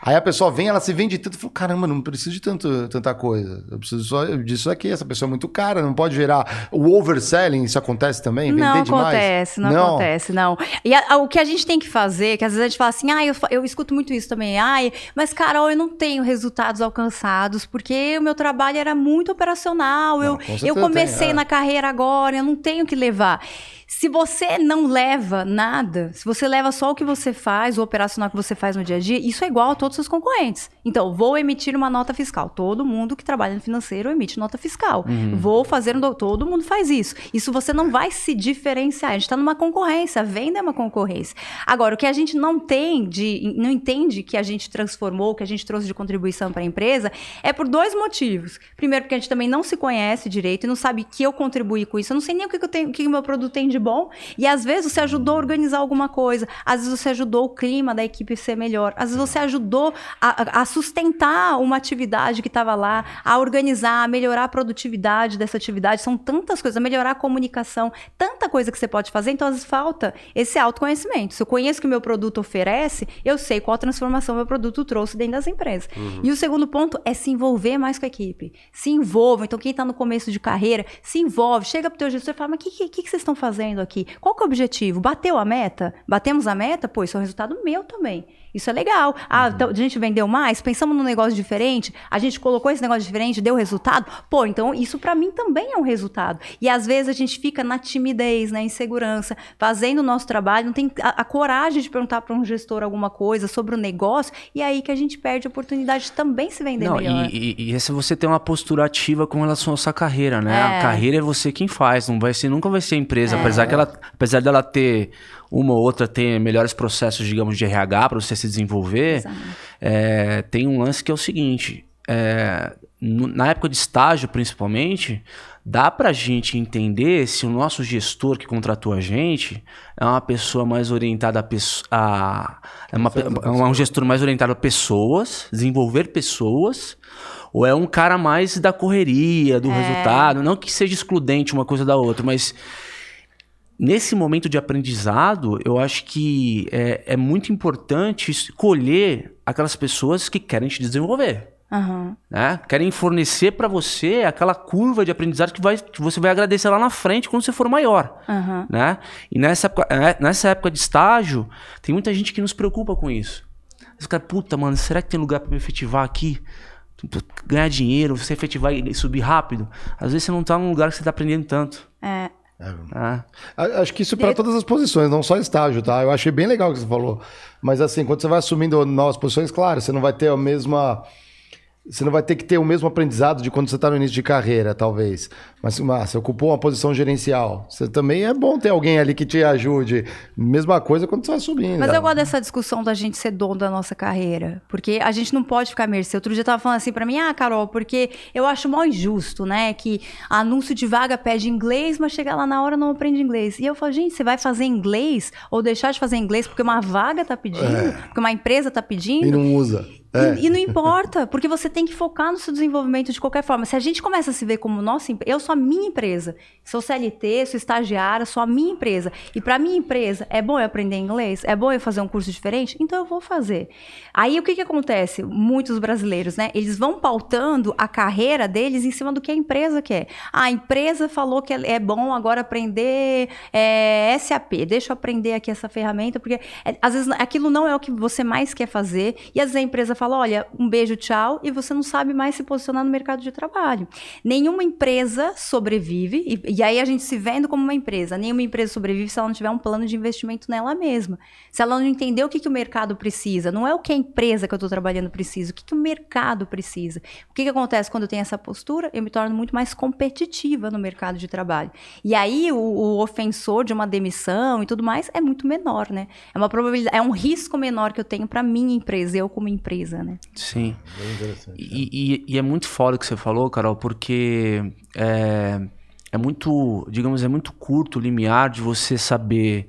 S2: Aí a pessoa vem, ela se vende tanto, fala, caramba, não preciso de tanto, tanta coisa, eu preciso só disso aqui, essa pessoa é muito cara, não pode gerar o overselling, isso acontece também, vender
S4: Não
S2: demais?
S4: acontece, não, acontece, não. E a- a- o que a gente tem que fazer, que às vezes a gente fala assim, ah, eu, eu escuto muito isso também, ai, mas Carol, eu não tenho resultados alcançados, porque o meu trabalho era muito operacional,
S2: Não,
S4: eu,
S2: com
S4: eu comecei
S2: tem, é.
S4: na carreira agora, eu não tenho que levar. Se você não leva nada, se você leva só o que você faz, o operacional que você faz no dia a dia, isso é igual a todos os seus concorrentes. Então, vou emitir uma nota fiscal. Todo mundo que trabalha no financeiro emite nota fiscal. Vou fazer um. do- Todo mundo faz isso. Isso você não vai se diferenciar. A gente está numa concorrência. A venda é uma concorrência. Agora, o que a gente não tem de. não entende que a gente transformou, que a gente trouxe de contribuição para a empresa, é por dois motivos. Primeiro, porque a gente também não se conhece direito e não sabe que eu contribuí com isso. Eu não sei nem o que, que eu tenho, o que meu produto tem de bom. E às vezes você ajudou a organizar alguma coisa. Às vezes você ajudou o clima da equipe ser melhor. Às vezes você ajudou a, a- sustentar uma atividade que estava lá, a organizar, a melhorar a produtividade dessa atividade. São tantas coisas, a melhorar a comunicação, tanta coisa que você pode fazer. Então, às vezes falta esse autoconhecimento. Se eu conheço o que o meu produto oferece, eu sei qual transformação meu produto trouxe dentro das empresas. E o segundo ponto é se envolver mais com a equipe. Se envolva. Então, quem está no começo de carreira, se envolve. Chega para o teu gestor e fala, mas o que, que, que vocês estão fazendo aqui? Qual que é o objetivo? Bateu a meta? Batemos a meta? Pô, isso é um resultado meu também. Isso é legal. Ah, então a gente vendeu mais? Pensamos num negócio diferente? A gente colocou esse negócio diferente, deu resultado? Pô, então isso para mim também é um resultado. E às vezes a gente fica na timidez, na insegurança, fazendo o nosso trabalho, não tem a, a coragem de perguntar para um gestor alguma coisa sobre o negócio, e é aí que a gente perde a oportunidade de também se vender
S1: Não,
S4: melhor.
S1: e, e, e esse você tem uma postura ativa com relação à sua carreira, né?
S4: É.
S1: A carreira é você quem faz, não vai ser, nunca vai ser a empresa. Apesar, que ela, apesar dela ter uma ou outra ter melhores processos, digamos, de RH para você se desenvolver, é, tem um lance que é o seguinte: é, no- na época de estágio, principalmente, dá pra gente entender se o nosso gestor que contratou a gente é uma pessoa mais orientada a, a é, uma, é um gestor mais orientado a pessoas, desenvolver pessoas, ou é um cara mais da correria, do resultado, não que seja excludente uma coisa da outra, mas nesse momento de aprendizado, eu acho que é, é muito importante escolher aquelas pessoas que querem te desenvolver.
S4: Aham.
S1: Né? Querem fornecer para você aquela curva de aprendizado que, vai, que você vai agradecer lá na frente quando você for maior.
S4: Aham.
S1: Né? E nessa época, é, nessa época de estágio, tem muita gente que nos preocupa com isso. Os caras, puta, mano, será que tem lugar para me efetivar aqui? ganhar dinheiro, você efetivar e subir rápido, às vezes você não tá num lugar que você tá aprendendo tanto.
S4: É.
S1: É.
S2: A- Acho que isso para todas as posições, não só estágio, tá? Eu achei bem legal o que você falou. Mas assim, quando você vai assumindo novas posições, claro, você não vai ter a mesma. Você não vai ter que ter o mesmo aprendizado de quando você está no início de carreira, talvez. Mas ah, você ocupou uma posição gerencial. Você também é bom ter alguém ali que te ajude. Mesma coisa quando você vai subindo.
S4: Mas eu gosto dessa discussão da gente ser dono da nossa carreira. Porque a gente não pode ficar mercê. Outro dia eu tava falando assim pra mim, ah, Carol, porque eu acho mal injusto, né? Que anúncio de vaga pede inglês, mas chega lá na hora não aprende inglês. E eu falo, gente, você vai fazer inglês ou deixar de fazer inglês porque uma vaga tá pedindo, porque uma empresa tá pedindo.
S2: E não usa. É.
S4: E, e não importa, porque você tem que focar no seu desenvolvimento de qualquer forma. Se a gente começa a se ver como nossa eu sou a minha empresa. Sou CLT, sou estagiária, sou a minha empresa. E para minha empresa, é bom eu aprender inglês? É bom eu fazer um curso diferente? Então eu vou fazer. Aí o que, que acontece? Muitos brasileiros, né? Eles vão pautando a carreira deles em cima do que a empresa quer. Ah, a empresa falou que é bom agora aprender é, SAP. Deixa eu aprender aqui essa ferramenta, porque é, às vezes aquilo não é o que você mais quer fazer. E às vezes a empresa fala: olha, um beijo, tchau, e você não sabe mais se posicionar no mercado de trabalho. Nenhuma empresa sobrevive, e, e aí a gente se vendo como uma empresa. Nenhuma empresa sobrevive se ela não tiver um plano de investimento nela mesma. Se ela não entender o que, que o mercado precisa, não é o que a empresa que eu estou trabalhando precisa, o que, que o mercado precisa. O que, que acontece quando eu tenho essa postura? Eu me torno muito mais competitiva no mercado de trabalho. E aí o, o ofensor de uma demissão e tudo mais é muito menor, né? É uma probabilidade, é um risco menor que eu tenho para minha empresa, eu como empresa, né?
S1: Sim. E, e- e é muito foda o que você falou, Carol, porque é, é muito, digamos, é muito curto o limiar de você saber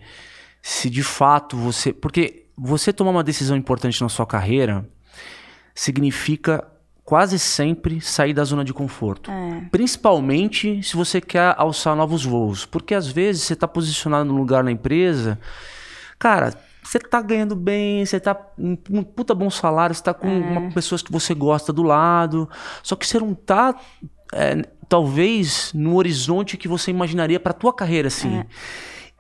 S1: se de fato você. Porque você tomar uma decisão importante na sua carreira significa quase sempre sair da zona de conforto. Principalmente se você quer alçar novos voos. Porque às vezes você está posicionado num lugar na empresa, cara, você tá ganhando bem, você tá um, um puta bom salário, você tá com uma, pessoas que você gosta do lado. Só que você não tá, é, talvez, no horizonte que você imaginaria pra tua carreira, assim.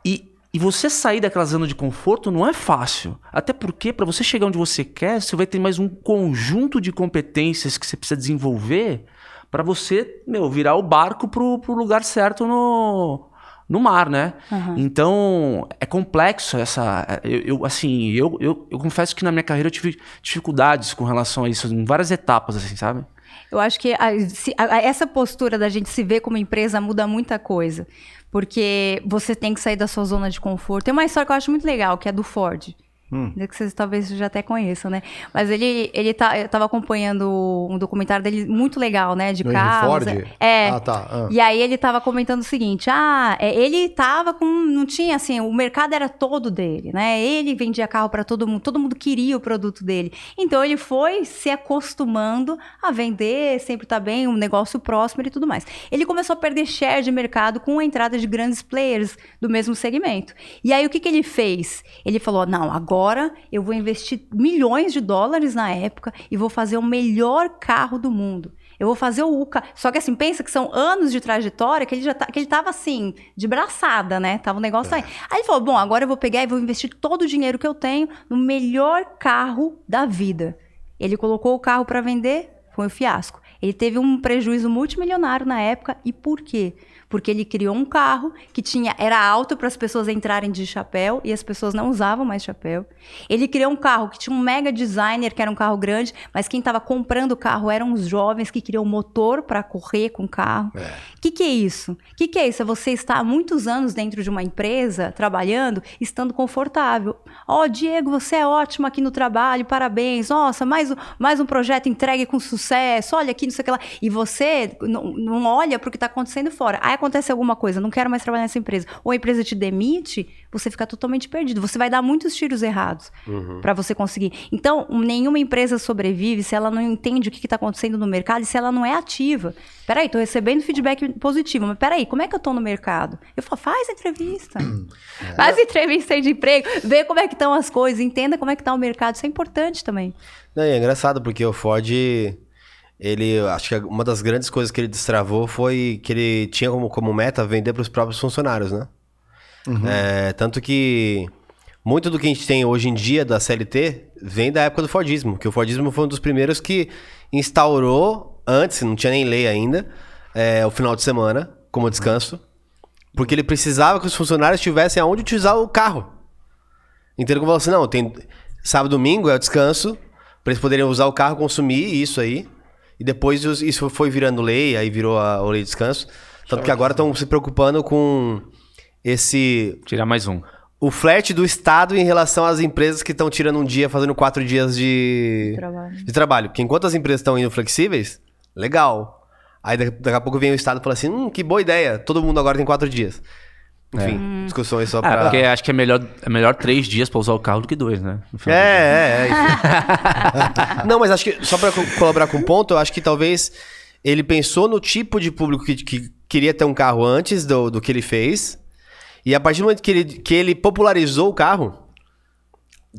S1: E, e você sair daquela zona de conforto não é fácil. Até porque, para você chegar onde você quer, você vai ter mais um conjunto de competências que você precisa desenvolver para você, meu, virar o barco pro, pro lugar certo no, no mar, né? Então, é complexo essa. Eu, eu, assim, eu, eu, eu confesso que na minha carreira eu tive dificuldades com relação a isso, em várias etapas, assim, sabe?
S4: Eu acho que a- se- a- essa postura da gente se ver como empresa muda muita coisa. Porque você tem que sair da sua zona de conforto. Tem uma história que eu acho muito legal, que é do Ford. Que vocês talvez já até conheçam, né? Mas ele, ele tá, eu tava acompanhando um documentário dele muito legal, né? De
S2: Do Henry
S4: carros.
S2: Ford?
S4: É.
S2: Ah, tá. Ah.
S4: E aí ele tava comentando o seguinte: ah, é, ele tava com. Não tinha assim, o mercado era todo dele, né? Ele vendia carro para todo mundo, todo mundo queria o produto dele. Então ele foi se acostumando a vender, sempre tá bem, um negócio próximo e tudo mais. Ele começou a perder share de mercado com a entrada de grandes players do mesmo segmento. E aí o que, que ele fez? Ele falou: não, agora eu vou investir milhões de dólares na época e vou fazer o melhor carro do mundo. Eu vou fazer o UCA. Só que assim, pensa que são anos de trajetória que ele já tá, que ele tava assim, de braçada, né? Tava um negócio aí. Aí ele falou: bom, agora eu vou pegar e vou investir todo o dinheiro que eu tenho no melhor carro da vida. Ele colocou o carro para vender, foi um fiasco. Ele teve um prejuízo multimilionário na época. E por quê? Porque ele criou um carro que tinha era alto para as pessoas entrarem de chapéu e as pessoas não usavam mais chapéu. Ele criou um carro que tinha um mega designer, que era um carro grande, mas quem estava comprando o carro eram os jovens que queriam motor para correr com o carro. O que, que é isso? O que, que é isso? É você estar há muitos anos dentro de uma empresa, trabalhando, estando confortável. Ó, oh, Diego, você é ótimo aqui no trabalho, parabéns. Nossa, mais um, mais um projeto entregue com sucesso. Olha aqui, não sei o que lá. E você não, não olha para o que está acontecendo fora. Aí acontece alguma coisa, não quero mais trabalhar nessa empresa. Ou a empresa te demite, você fica totalmente perdido. Você vai dar muitos tiros errados para você conseguir. Então, nenhuma empresa sobrevive se ela não entende o que está acontecendo no mercado e se ela não é ativa. Peraí, tô recebendo feedback positivo, mas peraí, como é que eu tô no mercado? Eu falo, faz entrevista. Faz entrevista aí de emprego, vê como é que estão as coisas, entenda como é que tá o mercado. Isso é importante também.
S3: Não, é engraçado, porque o Ford, ele, acho que uma das grandes coisas que ele destravou foi que ele tinha como, como meta vender para os próprios funcionários, né? É, tanto que muito do que a gente tem hoje em dia da CLT vem da época do Fordismo, que o Fordismo foi um dos primeiros que instaurou, antes, não tinha nem lei ainda, é, o final de semana como descanso. Porque ele precisava que os funcionários tivessem aonde utilizar o carro. Então ele falou assim: não, tem sábado domingo é o descanso, para eles poderem usar o carro, consumir isso aí. E depois isso foi virando lei, aí virou a, a lei de descanso. Tanto que agora estão se preocupando com esse.
S1: Tirar mais um.
S3: O flat do Estado em relação às empresas que estão tirando um dia, fazendo quatro dias de,
S4: Trabalho.
S3: de trabalho. Porque enquanto as empresas estão indo flexíveis, legal. Aí daqui, daqui a pouco vem o Estado e fala assim: hum, que boa ideia, todo mundo agora tem quatro dias. Enfim, discussões só
S1: É,
S3: pra.
S1: porque acho que é melhor, é melhor três dias pra usar o carro do que dois, né? No final do dia.
S3: É, é, é. enfim. Não, mas acho que, só pra co- colaborar com o ponto, eu acho que talvez ele pensou no tipo de público que, que queria ter um carro antes do, do que ele fez. E a partir do momento que ele, que ele popularizou o carro,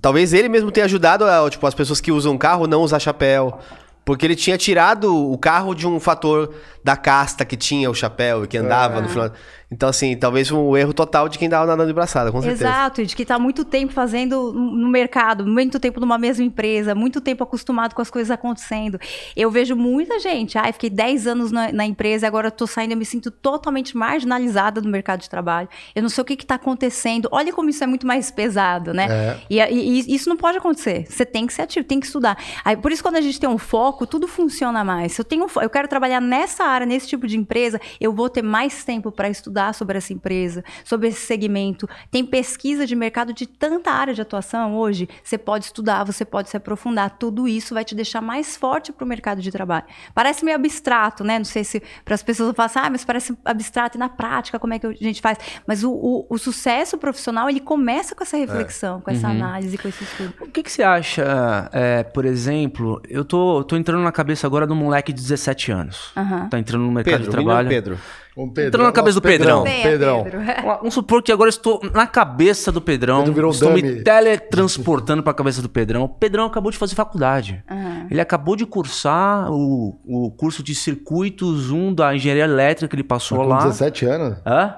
S3: talvez ele mesmo tenha ajudado a, tipo, as pessoas que usam carro não usar chapéu. Porque ele tinha tirado o carro de um fator da casta que tinha o chapéu e que andava no final. Então, assim, talvez um erro total de quem tava nadando de braçada, com certeza.
S4: Exato, e de que está muito tempo fazendo no mercado, muito tempo numa mesma empresa, muito tempo acostumado com as coisas acontecendo. Eu vejo muita gente, ai, fiquei 10 anos na, na empresa, agora estou saindo, eu me sinto totalmente marginalizada do mercado de trabalho. Eu não sei o que está acontecendo. Olha como isso é muito mais pesado, né?
S2: É.
S4: E, e- isso não pode acontecer. Você tem que ser ativo, tem que estudar. Aí, por isso, quando a gente tem um foco, tudo funciona mais. Se eu tenho, eu quero trabalhar nessa área, nesse tipo de empresa, eu vou ter mais tempo para estudar sobre essa empresa, sobre esse segmento. Tem pesquisa de mercado de tanta área de atuação hoje. Você pode estudar, você pode se aprofundar. Tudo isso vai te deixar mais forte para o mercado de trabalho. Parece meio abstrato, né? Não sei se para as pessoas falam assim, ah, mas parece abstrato e na prática como é que a gente faz. Mas o, o- o sucesso profissional ele começa com essa reflexão, com essa análise, com esse estudo.
S1: O que, que você acha, é, por exemplo, eu tô, tô entrando na cabeça agora de um moleque de 17 anos.
S4: Aham.
S1: Tá entrando no mercado
S3: Pedro,
S1: de trabalho.
S3: Pedro.
S2: Um Pedro,
S1: Entrando na cabeça do
S2: Pedrão.
S1: Pedrão.
S2: Pedrão.
S4: Pedro.
S1: Vamos supor que agora estou na cabeça do Pedrão.
S2: Pedro virou
S1: estou me
S2: dummy.
S1: teletransportando para a cabeça do Pedrão. O Pedrão acabou de fazer faculdade.
S4: Aham.
S1: Ele acabou de cursar o, o curso de circuitos 1 da engenharia elétrica que ele passou
S2: Com
S1: lá.
S2: 17 anos.
S1: Hã?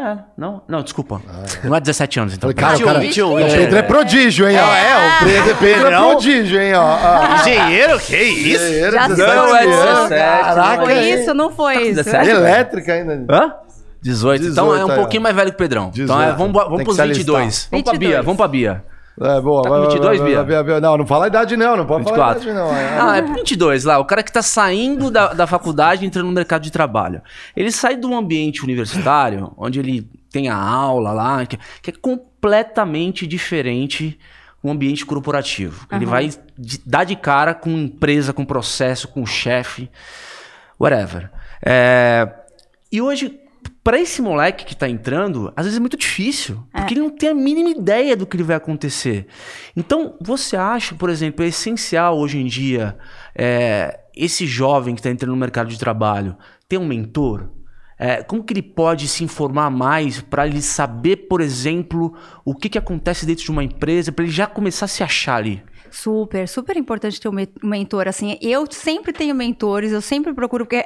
S1: É, não, não, desculpa. Não é 17 anos, então.
S2: Cara, o cara,
S3: 21,
S2: o
S3: 21.
S2: Pedro é prodígio, hein? ó.
S3: É, o
S2: Pedro, Pedro é
S3: Pedrão.
S2: prodígio, hein? Ó. Ó.
S3: Engenheiro? Que isso?
S2: Engenheiro,
S4: Já
S2: 17
S1: Não, é
S2: anos.
S1: 17,
S2: Caraca,
S4: Foi isso, não foi isso.
S1: 17?
S2: Elétrica ainda.
S1: Hã? 18. Então é um
S2: 18,
S1: pouquinho mais velho que o Pedrão. Então é,
S2: 18.
S1: vamos, vamos
S2: Tem
S1: pros
S2: se
S1: 22.
S2: alistar.
S1: Vamos pra
S4: 22.
S1: Bia, vamos pra Bia.
S2: É, boa.
S1: Tá com
S2: vai,
S1: 22,
S2: vai, vai,
S1: Bia?
S2: Não, não fala a idade não, não pode falar a
S1: 24.
S2: idade não. É.
S1: Ah, é 22 lá. O cara que tá saindo da, da faculdade e entrando no mercado de trabalho. Ele sai de um ambiente universitário, onde ele tem a aula lá, que, que é completamente diferente um ambiente corporativo. Ele vai de- dar de cara com empresa, com processo, com chefe, whatever. É, E hoje, pra esse moleque que tá entrando, às vezes é muito difícil, porque ele não tem a mínima ideia do que ele vai acontecer. Então, você acha, por exemplo, é essencial hoje em dia é, esse jovem que está entrando no mercado de trabalho ter um mentor? É, como que ele pode se informar mais para ele saber, por exemplo, o que, que acontece dentro de uma empresa, para ele já começar a se achar ali?
S4: Super, super importante ter um me- mentor. Assim, eu sempre tenho mentores, eu sempre procuro. Porque,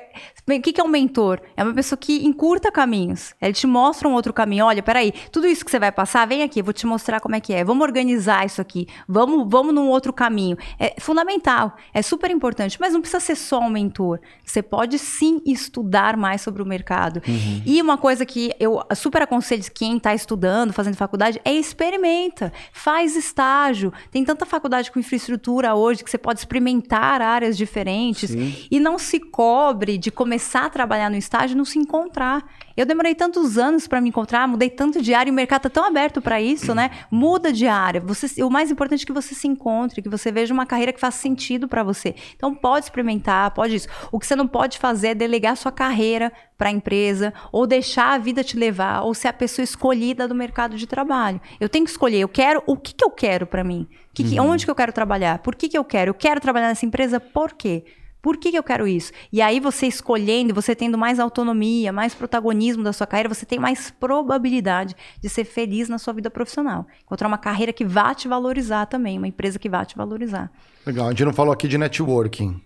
S4: o que, que é um mentor? É uma pessoa que encurta caminhos. Ele te mostra um outro caminho. Olha, peraí, tudo isso que você vai passar, vem aqui, eu vou te mostrar como é que é. Vamos organizar isso aqui. Vamos, vamos num outro caminho. É fundamental, é super importante. Mas não precisa ser só um mentor. Você pode sim estudar mais sobre o mercado. E uma coisa que eu super aconselho quem está estudando, fazendo faculdade, é experimenta. Faz estágio. Tem tanta faculdade com infraestrutura hoje que você pode experimentar áreas diferentes e não se cobre de começar a trabalhar no estágio e não se encontrar. Eu demorei tantos anos para me encontrar, mudei tanto de área e o mercado está tão aberto para isso, né? Muda de área. Você, o mais importante é que você se encontre, que você veja uma carreira que faz sentido para você. Então pode experimentar, pode isso. O que você não pode fazer é delegar sua carreira para a empresa ou deixar a vida te levar ou ser a pessoa escolhida do mercado de trabalho. Eu tenho que escolher, eu quero o que, que eu quero para mim? Que que- Onde que eu quero trabalhar? Por que, que eu quero? Eu quero trabalhar nessa empresa por quê? Por que, que eu quero isso? E aí você escolhendo, você tendo mais autonomia, mais protagonismo da sua carreira, você tem mais probabilidade de ser feliz na sua vida profissional. Encontrar uma carreira que vá te valorizar também, uma empresa que vá te valorizar.
S2: Legal, a gente não falou aqui de networking.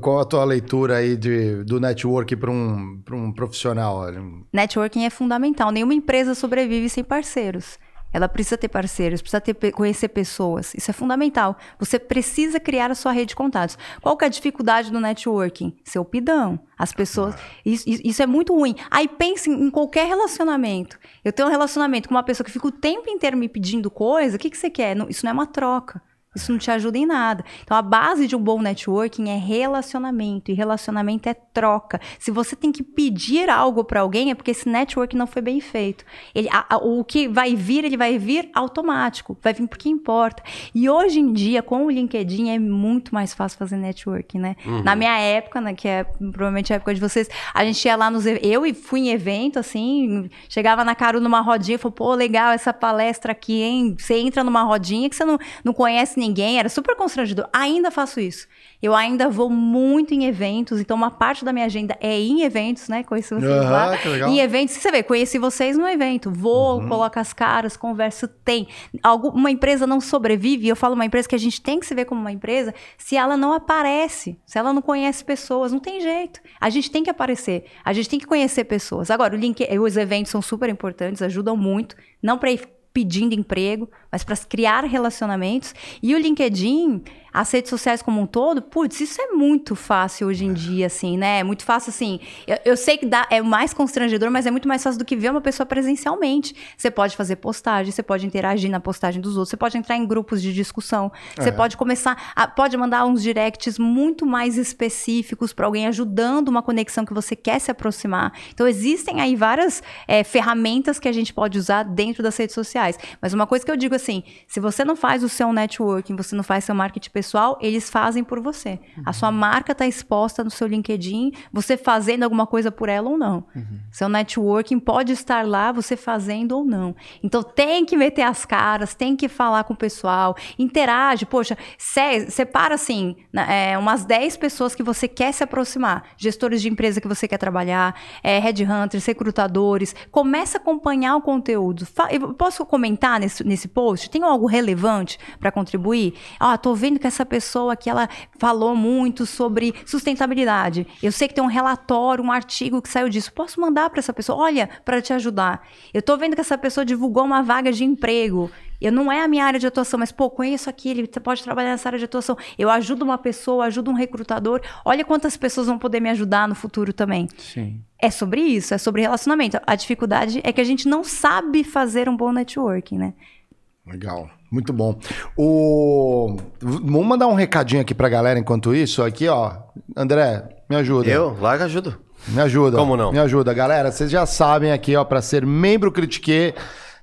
S2: Qual a tua leitura aí de, do networking para um, pra um profissional?
S4: Networking é fundamental. Nenhuma empresa sobrevive sem parceiros. Ela precisa ter parceiros, precisa ter, conhecer pessoas. Isso é fundamental. Você precisa criar a sua rede de contatos. Qual que é a dificuldade do networking? Seu pidão. As pessoas. Isso, isso é muito ruim. Aí pense em qualquer relacionamento. Eu tenho um relacionamento com uma pessoa que fica o tempo inteiro me pedindo coisa, o que, que você quer? Isso não é uma troca. Isso não te ajuda em nada. Então, a base de um bom networking é relacionamento. E relacionamento é troca. Se você tem que pedir algo para alguém, é porque esse network não foi bem feito. Ele, a, a, o que vai vir, ele vai vir automático. Vai vir porque importa. E hoje em dia, com o LinkedIn, é muito mais fácil fazer networking, né? Uhum. Na minha época, né, que é provavelmente a época de vocês, a gente ia lá nos... Eu fui em evento, assim, chegava na Caru numa rodinha e falou, pô, legal essa palestra aqui, hein? Você entra numa rodinha que você não, não conhece ninguém ninguém, era super constrangedor. Ainda faço isso. Eu ainda vou muito em eventos, então uma parte da minha agenda é em eventos, né? Conheci vocês uhum, lá. Em eventos, você vê, conheci vocês no evento. Vou, uhum. coloco as caras, converso, tem. Alguma empresa não sobrevive, eu falo uma empresa que a gente tem que se ver como uma empresa, se ela não aparece, se ela não conhece pessoas, não tem jeito. A gente tem que aparecer, a gente tem que conhecer pessoas. Agora, o link, os eventos são super importantes, ajudam muito, não para ir pedindo emprego, mas para criar relacionamentos. E o LinkedIn, as redes sociais como um todo, putz, isso é muito fácil hoje em dia, assim, né? É muito fácil, assim. Eu, eu, sei que dá, é mais constrangedor, mas é muito mais fácil do que ver uma pessoa presencialmente. Você pode fazer postagem, você pode interagir na postagem dos outros, você pode entrar em grupos de discussão, você é. pode começar, a, pode mandar uns directs muito mais específicos para alguém ajudando uma conexão que você quer se aproximar. Então, existem aí várias é, ferramentas que a gente pode usar dentro das redes sociais. Mas uma coisa que eu digo assim, se você não faz o seu networking, você não faz seu marketing pessoal, eles fazem por você. Uhum. A sua marca está exposta no seu LinkedIn, você fazendo alguma coisa por ela ou não. Uhum. Seu networking pode estar lá, você fazendo ou não. Então tem que meter as caras, tem que falar com o pessoal, interage. Poxa, separa assim, é, umas 10 pessoas que você quer se aproximar, gestores de empresa que você quer trabalhar, é, headhunters, recrutadores. Começa a acompanhar o conteúdo. Eu posso comentar nesse, nesse post? Tem algo relevante para contribuir? Ah, tô vendo que essa pessoa que ela falou muito sobre sustentabilidade. Eu sei que tem um relatório, um artigo que saiu disso. Posso mandar para essa pessoa? Olha, para te ajudar. Eu estou vendo que essa pessoa divulgou uma vaga de emprego. Eu não é a minha área de atuação, mas pô, conheço aqui, ele pode trabalhar nessa área de atuação. Eu ajudo uma pessoa, ajudo um recrutador. Olha quantas pessoas vão poder me ajudar no futuro também. Sim. É sobre isso, é sobre relacionamento. A dificuldade é que a gente não sabe fazer um bom networking, né?
S2: Legal. Muito bom. O... Vamos mandar um recadinho aqui pra galera enquanto isso. Aqui, ó. André, me ajuda.
S3: Eu? Larga ajudo.
S2: Me ajuda.
S3: Como não?
S2: Me ajuda. Galera, vocês já sabem aqui, ó, para ser membro Critique,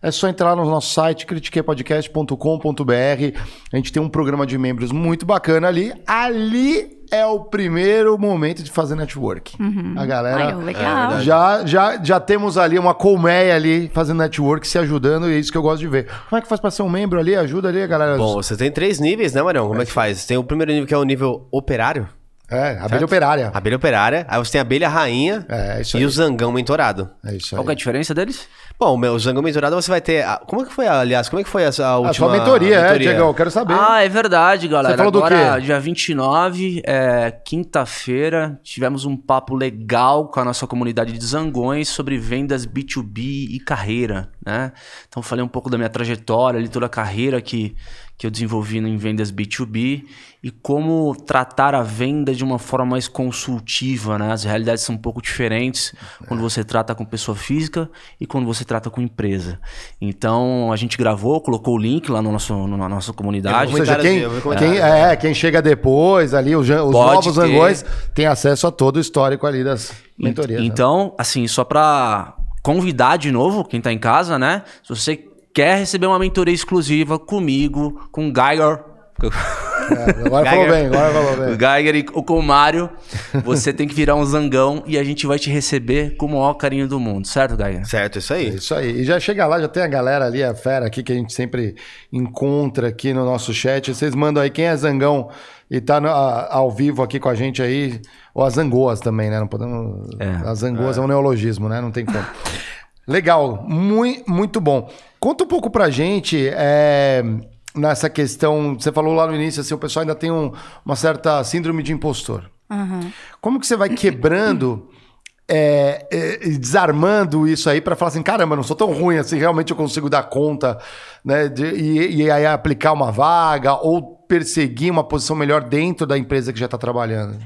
S2: é só entrar no nosso site critiquepodcast.com.br. A gente tem um programa de membros muito bacana ali. Ali é o primeiro momento de fazer network. Uhum. A galera. Ai, legal. É já, já, já temos ali uma colmeia ali fazendo network, se ajudando, e é isso que eu gosto de ver. Como é que faz para ser um membro ali? Ajuda ali, galera.
S3: Bom, você tem três níveis, né, Marião? Como é, é que faz? Tem o primeiro nível que é o nível operário.
S2: É, abelha certo? operária.
S3: Abelha operária. Aí você tem a abelha rainha é, isso aí. e o zangão mentorado.
S1: É isso aí. Qual é a diferença deles?
S3: Bom, o zangão mentorado você vai ter. A... Como é que foi, aliás, como é que foi a, a última. A sua
S2: mentoria, mentoria? é, Diego, eu quero saber.
S1: Ah, é verdade, galera. Você falou Agora, do quê? dia 29, é, quinta-feira, tivemos um papo legal com a nossa comunidade de zangões sobre vendas B2B e carreira, né? Então falei um pouco da minha trajetória ali, toda a carreira que que eu desenvolvi em vendas B2B e como tratar a venda de uma forma mais consultiva, né? As realidades são um pouco diferentes é. quando você trata com pessoa física e quando você trata com empresa. Então a gente gravou, colocou o link lá no nosso, na nossa comunidade.
S2: Ou seja, quem, quem, é, quem chega depois ali, os, os novos zangões, tem acesso a todo o histórico ali das mentorias.
S1: Né? Então, né? assim, só para convidar de novo quem está em casa, né? Se você quer receber uma mentoria exclusiva comigo, com o Geiger.
S2: É, agora Geiger, falou bem, agora falou bem.
S1: O Geiger e com o Mário, você tem que virar um zangão e a gente vai te receber com o maior carinho do mundo, certo, Geiger?
S3: Certo, isso aí. É
S2: isso aí. E já chega lá, já tem a galera ali, a fera aqui que a gente sempre encontra aqui no nosso chat. Vocês mandam aí quem é zangão e tá no, a, ao vivo aqui com a gente aí, ou as zangoas também, né? Não podemos. É. As zangoas é. é um neologismo, né? Não tem como. Legal, muito, muito bom. Conta um pouco pra gente é, nessa questão. Você falou lá no início, assim, o pessoal ainda tem um, uma certa síndrome de impostor. Uhum. Como que você vai quebrando é, é, desarmando isso aí para falar assim, caramba, não sou tão ruim assim, realmente eu consigo dar conta, né? De, e, e, aí aplicar uma vaga ou perseguir uma posição melhor dentro da empresa que já está trabalhando.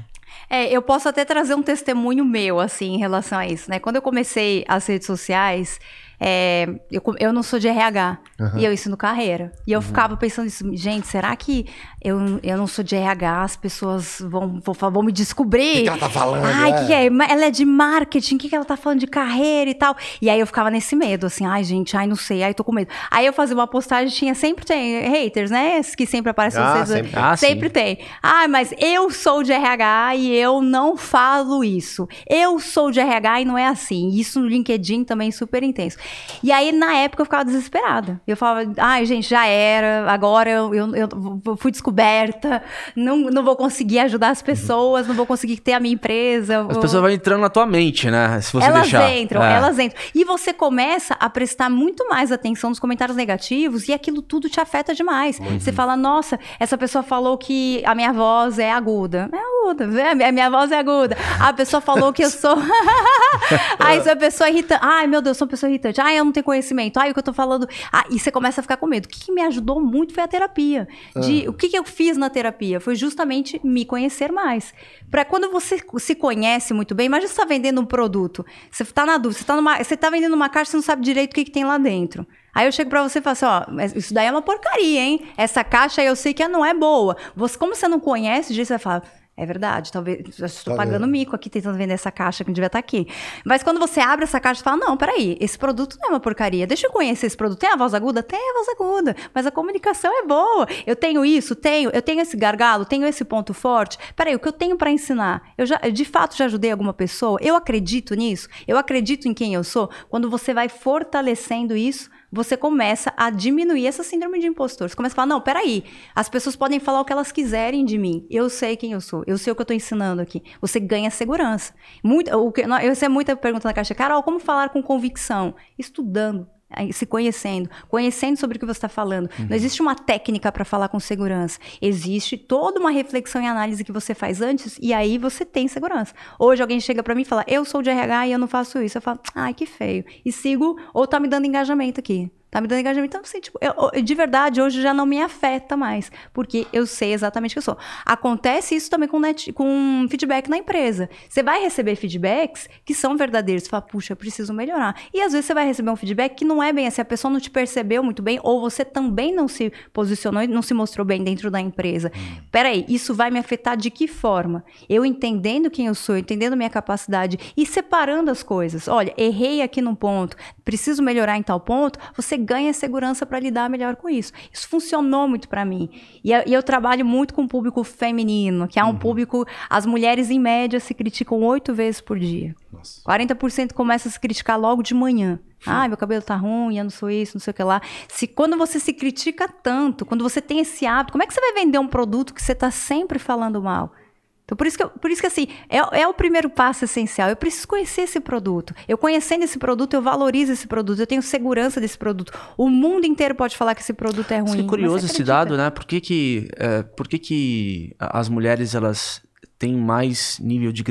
S4: É, eu posso até trazer um testemunho meu, assim, em relação a isso, né? Quando eu comecei as redes sociais, é, eu, eu não sou de RH uhum. e eu ensino carreira. E eu uhum. ficava pensando isso, gente, será que eu, eu não sou de RH, as pessoas vão, vão, vão me descobrir? O
S2: que, que, ela tá falando?
S4: Ai, é. que, que é? Ela é de marketing, o que, que ela tá falando de carreira e tal? E aí eu ficava nesse medo, assim, ai, gente, ai, não sei, ai, tô com medo. Aí eu fazia uma postagem, tinha sempre tem haters, né? Que sempre aparecem ah, vocês. Sempre, ah, sempre tem. Ah, mas eu sou de RH e eu não falo isso. Eu sou de RH e não é assim. Isso no LinkedIn também é super intenso. E aí, na época, eu ficava desesperada. Eu falava, ai, gente, já era, agora eu, eu, eu fui descoberta, não, não vou conseguir ajudar as pessoas, não vou conseguir ter a minha empresa.
S1: As pessoas vão entrando na tua mente, né?
S4: Se você elas deixar. entram, é. elas entram. E você começa a prestar muito mais atenção nos comentários negativos e aquilo tudo te afeta demais. Uhum. Você fala, nossa, essa pessoa falou que a minha voz é aguda. É aguda, a minha voz é aguda. A pessoa falou que eu sou. Sou uma pessoa irritante. Ai, meu Deus, sou uma pessoa irritante. Ai, eu não tenho conhecimento. Ai, o que eu tô falando. Ah, e você começa a ficar com medo. O que, que me ajudou muito foi a terapia. De, ah. O que, que eu fiz na terapia? Foi justamente me conhecer mais. Para quando você se conhece muito bem, imagina você tá vendendo um produto. Você tá na dúvida, você tá, numa, você tá vendendo uma caixa, você não sabe direito o que, que tem lá dentro. Aí eu chego para você e falo assim, ó, isso daí é uma porcaria, hein? Essa caixa aí eu sei que não é boa. Você, como você não conhece, você vai falar, é verdade, talvez eu estou tá pagando vendo. mico aqui tentando vender essa caixa que não devia estar tá aqui. Mas quando você abre essa caixa e fala: Não, peraí, esse produto não é uma porcaria, deixa eu conhecer esse produto. Tem a voz aguda? Tem a voz aguda, mas a comunicação é boa. Eu tenho isso, tenho, eu tenho esse gargalo, tenho esse ponto forte. Peraí, o que eu tenho para ensinar? Eu já, de fato, já ajudei alguma pessoa? Eu acredito nisso? Eu acredito em quem eu sou? Quando você vai fortalecendo isso, você começa a diminuir essa síndrome de impostor. Você começa a falar, não, peraí, as pessoas podem falar o que elas quiserem de mim. Eu sei quem eu sou, eu sei o que eu estou ensinando aqui. Você ganha segurança. Muito, o que, eu sei muita pergunta na caixa, Carol, como falar com convicção? Estudando, se conhecendo, conhecendo sobre o que você está falando. Uhum. Não existe uma técnica para falar com segurança. Existe toda uma reflexão e análise que você faz antes e aí você tem segurança. Hoje alguém chega para mim e fala: "Eu sou de RH e eu não faço isso". Eu falo: "Ai, que feio". E sigo ou tá me dando engajamento aqui. Tá me dando engajamento. Então, assim, tipo, eu, de verdade, hoje já não me afeta mais. Porque eu sei exatamente o que eu sou. Acontece isso também com, net, com feedback na empresa. Você vai receber feedbacks que são verdadeiros. Você fala, puxa, eu preciso melhorar. E às vezes você vai receber um feedback que não é bem assim. A pessoa não te percebeu muito bem, ou você também não se posicionou e não se mostrou bem dentro da empresa. Hum. Peraí, isso vai me afetar de que forma? Eu entendendo quem eu sou, entendendo minha capacidade e separando as coisas. Olha, errei aqui num ponto, preciso melhorar em tal ponto. Você ganha segurança para lidar melhor com isso. Isso funcionou muito para mim. E eu, e eu, trabalho muito com o público feminino, que é um uhum. público. As mulheres, em média, se criticam oito vezes por dia. Nossa. 40% começa a se criticar logo de manhã. Ah, meu cabelo tá ruim, eu não sou isso, não sei o que lá. Se quando você se critica tanto, quando você tem esse hábito, como é que você vai vender um produto que você está sempre falando mal? Então, por isso que, eu, por isso que assim, é, é o primeiro passo essencial. Eu preciso conhecer esse produto. Eu conhecendo esse produto, eu valorizo esse produto, eu tenho segurança desse produto. O mundo inteiro pode falar que esse produto é ruim. Isso
S1: é curioso esse dado, né? Por que, que, é, por que, que as mulheres elas têm mais nível de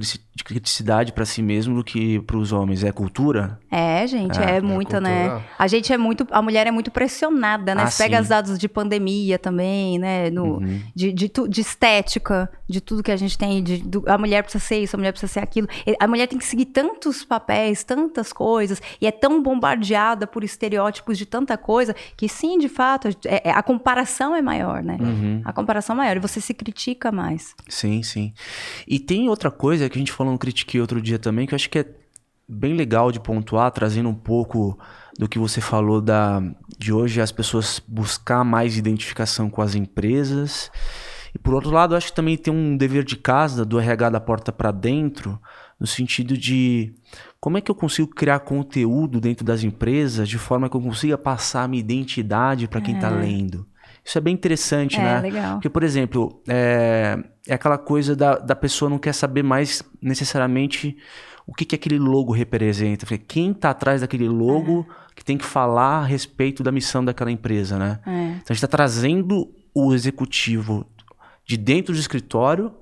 S1: criticidade para si mesmo do que para os homens. É cultura?
S4: É, gente, é, é, é muita, né? A gente é muito, a mulher é muito pressionada, né? Ah, Você pega os dados de pandemia também, né? No, uhum. de, de, de, estética, de tudo que a gente tem. De, do, a mulher precisa ser isso, a mulher precisa ser aquilo. A mulher tem que seguir tantos papéis, tantas coisas, e é tão bombardeada por estereótipos de tanta coisa, que sim, de fato, é, é a comparação é maior, né? Uhum. A comparação é maior, e você se critica mais.
S1: Sim, sim. E tem outra coisa que a gente falou no Critique outro dia também, que eu acho que é bem legal de pontuar, trazendo um pouco do que você falou da, de hoje as pessoas buscar mais identificação com as empresas. E por outro lado, acho que também tem um dever de casa do RH da porta para dentro, no sentido de como é que eu consigo criar conteúdo dentro das empresas de forma que eu consiga passar a minha identidade para quem está é. lendo. Isso é bem interessante,
S4: é,
S1: né?
S4: Legal.
S1: Porque, por exemplo, é, é aquela coisa da, da pessoa não quer saber mais necessariamente o que, que aquele logo representa. Quem está atrás daquele logo é. que tem que falar a respeito da missão daquela empresa, né? É. Então a gente está trazendo o executivo de dentro do escritório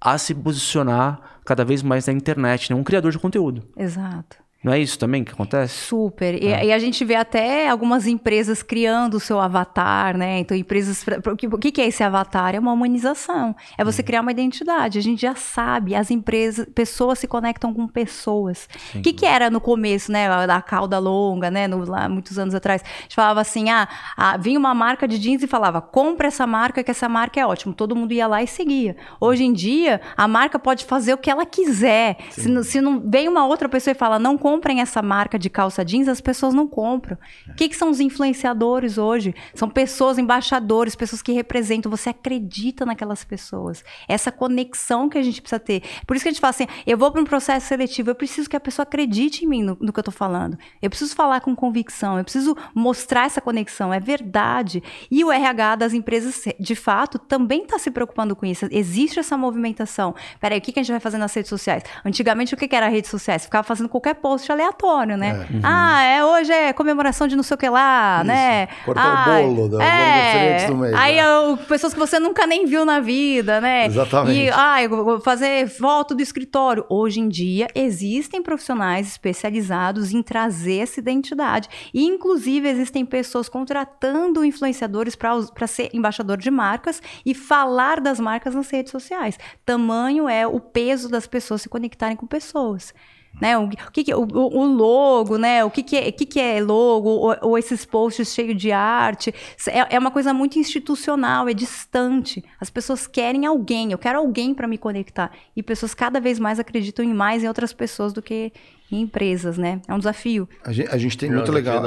S1: a se posicionar cada vez mais na internet, né? Um criador de conteúdo.
S4: Exato.
S1: Não é isso também que acontece?
S4: Super. E, e a gente vê até algumas empresas criando o seu avatar, né? Então, empresas. O que, o que é esse avatar? É uma humanização. É você criar uma identidade. A gente já sabe, as empresas, pessoas se conectam com pessoas. O que, que era no começo, né? a- Da cauda longa, né? No, lá, muitos anos atrás. A gente falava assim: ah, ah, vinha uma marca de jeans e falava, compra essa marca, que essa marca é ótima. Todo mundo ia lá e seguia. Hoje em dia, a marca pode fazer o que ela quiser. Se, não- se não vem uma outra pessoa e fala, não comprem essa marca de calça jeans, as pessoas não compram. O que, que são os influenciadores hoje? São pessoas, embaixadores, pessoas que representam. Você acredita naquelas pessoas. Essa conexão que a gente precisa ter. Por isso que a gente fala assim: eu vou para um processo seletivo, eu preciso que a pessoa acredite em mim no, no que eu estou falando. Eu preciso falar com convicção, eu preciso mostrar essa conexão. É verdade. E o RH das empresas, de fato, também está se preocupando com isso. Existe essa movimentação. Peraí, o que, que a gente vai fazer nas redes sociais? Antigamente, o que, que era redes sociais? Ficava fazendo qualquer post aleatório, né? Ah, é, hoje é comemoração de não sei o que lá,
S2: Isso.
S4: né?
S2: Cortar o
S4: Ah,
S2: bolo do- do
S4: é.
S2: do mês,
S4: Aí
S2: né?
S4: eu- pessoas que você nunca nem viu na vida, né?
S2: Exatamente.
S4: E, ah, fazer foto do escritório. Hoje em dia, existem profissionais especializados em trazer essa identidade. E, inclusive, existem pessoas contratando influenciadores para ser embaixador de marcas e falar das marcas nas redes sociais. Tamanho é o peso das pessoas se conectarem com pessoas. Né? O, o que, que- o, o logo, né? O que, que, é, o que, que é logo? Ou, ou esses posts cheios de arte. É, é uma coisa muito institucional, é distante. As pessoas querem alguém, eu quero alguém para me conectar. E pessoas cada vez mais acreditam em mais em outras pessoas do que em empresas, né? É um desafio.
S2: A gente, a gente tem
S3: Não,
S2: muito legal.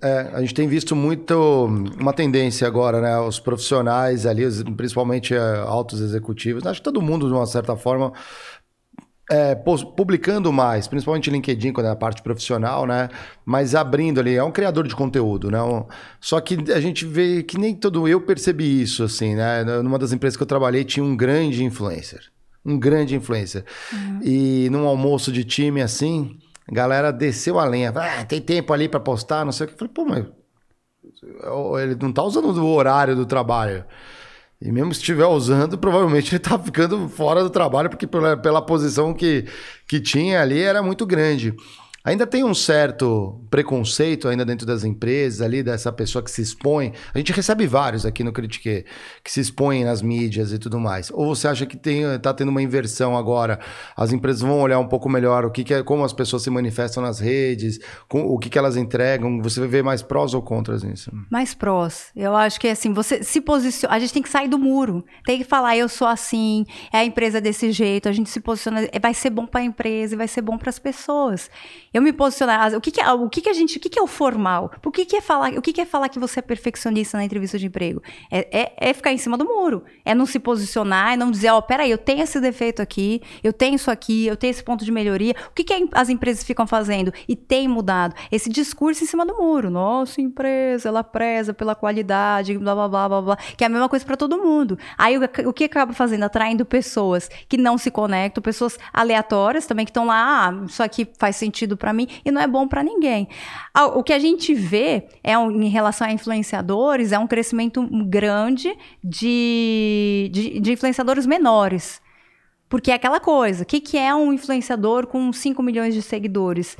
S2: É, a gente tem visto muito uma tendência agora, né? Os profissionais ali, principalmente é, altos executivos, acho que todo mundo, de uma certa forma, é, publicando mais, principalmente LinkedIn, quando é a parte profissional, né? Mas abrindo ali, é um criador de conteúdo, né? Um- só que a gente vê que nem todo. Eu percebi isso, assim, né? Numa das empresas que eu trabalhei, tinha um grande influencer. Um grande influencer. E num almoço de time assim, a galera desceu a lenha. Ah, tem tempo ali pra postar, não sei o que. Eu falei, pô, mas ele não tá usando o horário do trabalho. E mesmo se estiver usando, provavelmente ele tá ficando fora do trabalho, porque pela, pela posição que, que tinha ali era muito grande. Ainda tem um certo preconceito ainda dentro das empresas ali, dessa pessoa que se expõe. A gente recebe vários aqui no Critique, que se expõem nas mídias e tudo mais. Ou você acha que tem, tá tendo uma inversão agora? As empresas vão olhar um pouco melhor o que, que é, como as pessoas se manifestam nas redes, com, o que, que elas entregam. Você ver mais prós ou contras nisso?
S4: Mais prós. Eu acho que assim, você se posiciona. A gente tem que sair do muro. Tem que falar, eu sou assim, é a empresa desse jeito, a gente se posiciona. Vai ser bom para a empresa e vai ser bom para as pessoas. Eu me posicionar. O que, que é o que, que a gente. O que, que é o formal? O que, que é falar? O que, que é falar que você é perfeccionista na entrevista de emprego? É, é, é ficar em cima do muro. É não se posicionar, é não dizer, ó, peraí, eu tenho esse defeito aqui, eu tenho isso aqui, eu tenho esse ponto de melhoria. O que, que as empresas ficam fazendo? E tem mudado? Esse discurso em cima do muro. Nossa, empresa, ela preza pela qualidade, blá blá blá blá blá. Que é a mesma coisa para todo mundo. Aí o, o que acaba fazendo? Atraindo pessoas que não se conectam, pessoas aleatórias também que estão lá, ah, isso aqui faz sentido para mim e não é bom para ninguém. O que a gente vê é um, em relação a influenciadores é um crescimento grande de, de, de influenciadores menores. Porque é aquela coisa, o que, que é um influenciador com 5 milhões de seguidores?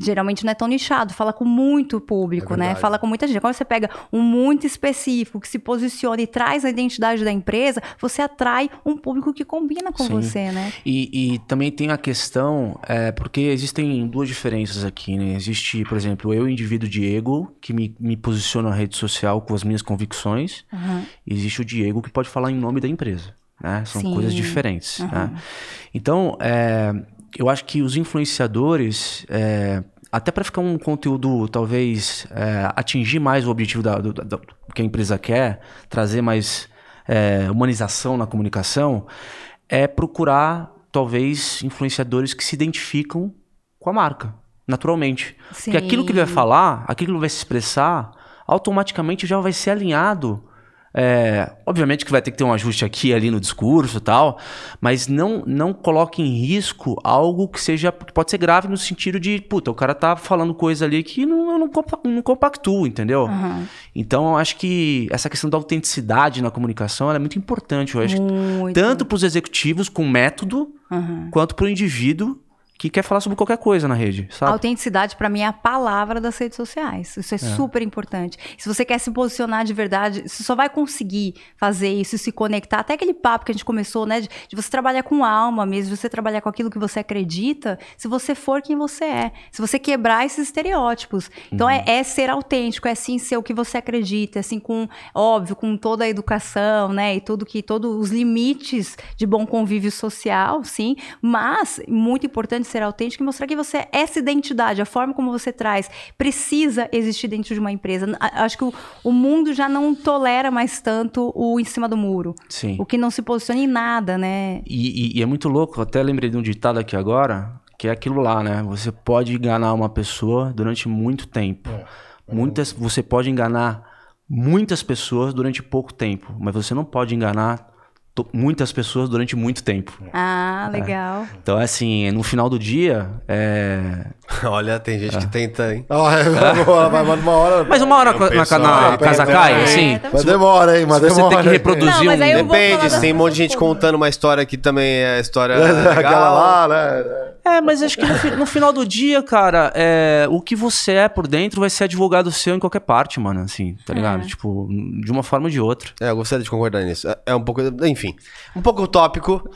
S4: Geralmente não é tão nichado, fala com muito público,
S2: É
S4: né? Fala com muita gente. Quando você pega um muito específico, que se posiciona e traz a identidade da empresa, você atrai um público que combina com
S1: Sim.
S4: você, né?
S1: E, e também tem a questão, é, porque existem duas diferenças aqui, né? Existe, por exemplo, eu, indivíduo Diego, que me, me posiciona na rede social com as minhas convicções. E existe o Diego que pode falar em nome da empresa. Né? São
S4: Sim.
S1: coisas diferentes. né? Então, é, eu acho que os influenciadores, é, até para ficar um conteúdo, talvez, é, atingir mais o objetivo da, do, da- do que a empresa quer, trazer mais é, humanização na comunicação, é procurar, talvez, influenciadores que se identificam com a marca, naturalmente. Porque aquilo que ele vai
S4: Sim.
S1: falar, aquilo que ele vai se expressar, automaticamente já vai ser alinhado É, obviamente que vai ter que ter um ajuste aqui e ali no discurso e tal, mas não, não coloque em risco algo que seja que pode ser grave no sentido de, puta, o cara tá falando coisa ali que não, eu não, não compactuo, entendeu? Então eu acho que essa questão da autenticidade na comunicação é muito importante. Eu acho que
S4: Muito.
S1: tanto para os executivos com método,
S4: Aham.
S1: quanto para o indivíduo que quer falar sobre qualquer coisa na rede, sabe?
S4: Autenticidade, pra mim, é a palavra das redes sociais. Isso é, super importante. Se você quer se posicionar de verdade, você só vai conseguir fazer isso, se conectar. Até aquele papo que a gente começou, né? De, de você trabalhar com alma mesmo, de você trabalhar com aquilo que você acredita, se você for quem você é. Se você quebrar esses estereótipos. Então, é, é ser autêntico, é sim ser o que você acredita, é assim com, óbvio, com toda a educação, né? E tudo que, todos os limites de bom convívio social, sim. Mas, muito importante ser autêntico e mostrar que você é essa identidade, a forma como você traz, precisa existir dentro de uma empresa. Acho que o, o mundo já não tolera mais tanto o em cima do muro.
S1: Sim.
S4: O que não se posiciona em nada, né?
S1: E, e- e é muito louco, eu até lembrei de um ditado aqui agora, que é aquilo lá, né? Você pode enganar uma pessoa durante muito tempo. Muitas, você pode enganar muitas pessoas durante pouco tempo, mas você não pode enganar muitas pessoas durante muito tempo.
S4: Ah, legal.
S1: Então, assim, no final do dia, é...
S3: Olha, tem gente que tenta, hein?
S2: Ó, vai, vai, uma hora.
S1: Mas uma hora
S3: É o
S1: na,
S3: pessoal,
S1: na
S3: é,
S1: casa
S3: é,
S1: cai,
S3: é,
S1: assim...
S4: é,
S2: Mas demora, hein? Mas
S1: Se você
S2: demora.
S1: tem que reproduzir
S4: Não, mas aí
S1: um...
S3: Depende, tem um monte de gente contando uma história que também é história
S2: Aquela
S3: legal.
S2: lá, né?
S1: É, mas acho que no, fi- no final do dia, cara, é, o que você é por dentro vai ser advogado seu em qualquer parte, mano, assim, tá ligado? Tipo, de uma forma ou de outra.
S3: É, eu gostaria de concordar nisso. É- É um pouco, enfim, um pouco utópico,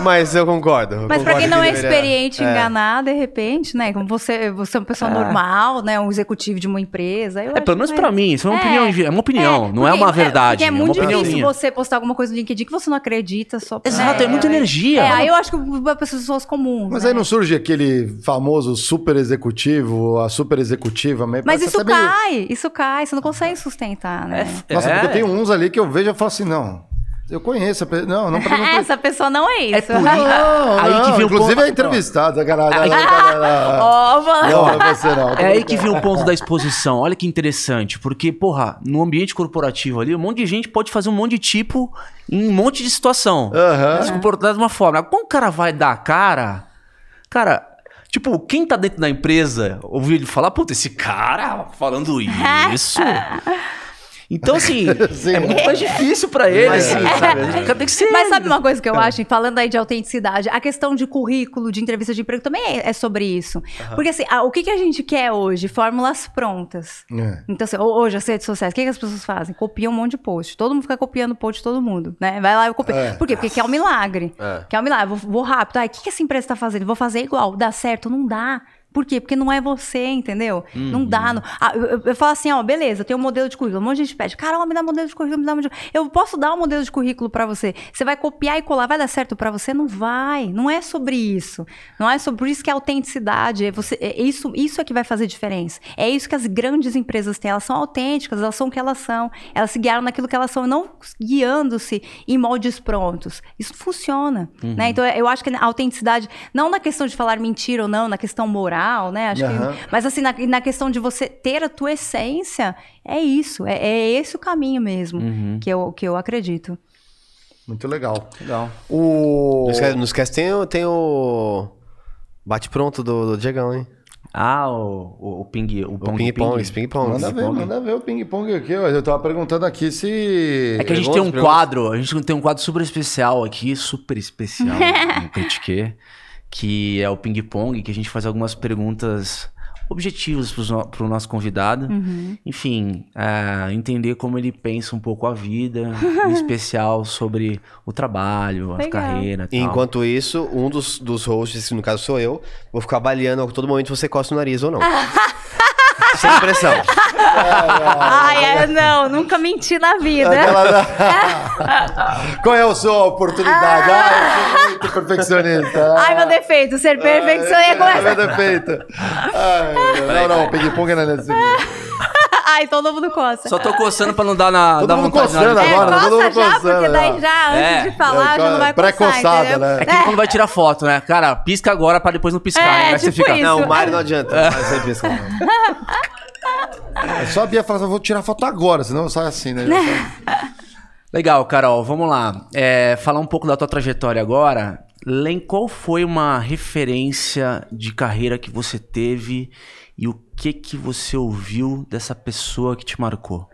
S3: mas eu concordo. eu
S4: Mas pra
S3: concordo
S4: quem não
S3: que
S4: é
S3: deveria-
S4: experiente
S3: é.
S4: enganar, de repente, né? Como você, você é uma pessoa normal, né? Um executivo de uma empresa. eu
S1: É, pelo menos
S4: que
S1: pra
S4: vai-
S1: mim, isso é uma
S4: É,
S1: opinião, é uma opinião, não é uma verdade.
S4: porque é muito
S1: uma opinião
S4: difícil
S1: minha.
S4: você postar alguma coisa no LinkedIn que você não acredita só pra-
S1: Exato, é muita energia.
S4: É, aí eu acho que para pessoas comuns.
S2: Mas
S4: né?
S2: aí não surge aquele famoso super executivo, a super executiva. meio-
S4: Mas isso
S2: até meio-
S4: cai, isso cai, você não consegue sustentar, né?
S2: Nossa,
S1: É.
S2: porque tem uns ali que eu vejo e falo assim, não, eu conheço a pessoa. Não, não, não,
S4: Essa pessoa não é isso.
S1: por isso-
S2: não,
S1: Aí que
S2: não,
S1: vem o
S2: inclusive
S1: ponto-
S2: é entrevistado. sacanagem.
S1: Aí-
S4: Ó, mano.
S2: Não, não é você não.
S1: É aí que vem o ponto da exposição. Olha que interessante, porque, porra, no ambiente corporativo ali, um monte de gente pode fazer um monte de tipo em um monte de situação.
S2: Aham.
S1: Se comportar de uma forma. Quando o cara vai dar a cara, cara, tipo, quem tá dentro da empresa ouvir ele falar, puta, esse cara falando isso. Então, assim,
S2: Sim.
S1: é muito mais difícil pra ele, assim, sabe? O cara tem que ser.
S4: Mas sabe uma coisa que eu acho, falando aí de autenticidade, a questão de currículo, de entrevista de emprego também é, é sobre isso. Porque assim, ah, o que, que a gente quer hoje? Fórmulas prontas.
S2: É.
S4: Então, assim, ho- hoje as redes sociais, o que, que as pessoas fazem? Copiam um monte de post. Todo mundo fica copiando post de todo mundo, né? Vai lá e copia.
S2: É.
S4: Por quê? Porque quer um milagre.
S3: É.
S4: Quer um milagre. Vou, vou rápido. Ai, o que, que essa empresa tá fazendo? Vou fazer igual. Dá certo? Não dá. Por quê? Porque não é você, entendeu? Não dá. Não... Ah, eu, eu- eu falo assim, ó, beleza, tem um modelo de currículo. Um monte de gente pede, cara, ó, me dá modelo de currículo, me dá modelo de... Eu posso dar um modelo de currículo pra você. Você vai copiar e colar, vai dar certo pra você? Não vai. Não é sobre isso. Não é sobre isso que a autenticidade, é você, é isso, isso é que vai fazer diferença. É isso que as grandes empresas têm. Elas são autênticas, elas são o que elas são. Elas se guiaram naquilo que elas são, não guiando-se em moldes prontos. Isso funciona, né? Então eu acho que a autenticidade, não na questão de falar mentira ou não, na questão moral, né? Acho
S2: Aham.
S4: que, mas assim, na, na questão de você ter a tua essência, é isso. É, é esse o caminho mesmo que, eu, que eu acredito.
S2: Muito legal.
S1: Legal.
S2: O...
S3: Não esquece, não esquece tem, o- tem o bate-pronto do, do Diegão, hein?
S1: Ah, o, o, o ping. O,
S3: O
S1: pong,
S3: ping-pong,
S1: ping.
S3: esse ping-pong.
S2: Manda ver, manda ver o ping-pong aqui. ó. Eu tava perguntando aqui se...
S1: É que a gente tem um
S3: perguntas.
S1: quadro, a gente tem um quadro super especial aqui, super especial, no Critique, que é o ping pong, que a gente faz algumas perguntas objetivas para o nosso convidado. Enfim, é, entender como ele pensa um pouco a vida, em especial sobre o trabalho, a carreira.
S3: E
S1: tal.
S3: enquanto isso, um dos, dos hosts, que no caso sou eu, vou ficar avaliando a todo momento se você coça o nariz ou não. Sem pressão.
S4: Ai, é, não, nunca menti na vida.
S2: Aquela- Qual é a sua oportunidade? Ah, eu sou muito perfeccionista.
S4: Ai, meu defeito, ser perfeccionista.
S2: É,
S4: começa-
S2: meu defeito. Ai, não, não, ping-pong não é nesse
S4: Ai, todo mundo coça.
S1: Só tô coçando pra não dar na.
S2: Todo
S1: dar
S2: mundo coçando
S1: de-
S4: É,
S2: agora, todo
S4: coça
S2: mundo
S4: já,
S2: coçando,
S4: porque daí
S2: né?
S4: já, antes
S1: É.
S4: de falar, já não vai coçar,
S2: Pré-coçada, né?
S1: É que quando vai tirar foto, né? Cara, pisca agora pra depois não piscar.
S4: É,
S1: né? Você
S4: tipo
S1: fica.
S4: isso.
S3: Não, o Mário não adianta.
S1: É.
S3: Mas você pensa.
S2: É só a Bia falar eu vou tirar foto agora, senão sai assim, né?
S1: Legal, Carol, vamos lá. É, falar um pouco da tua trajetória agora. Len, qual foi uma referência de carreira que você teve e o que que você ouviu dessa pessoa que te marcou?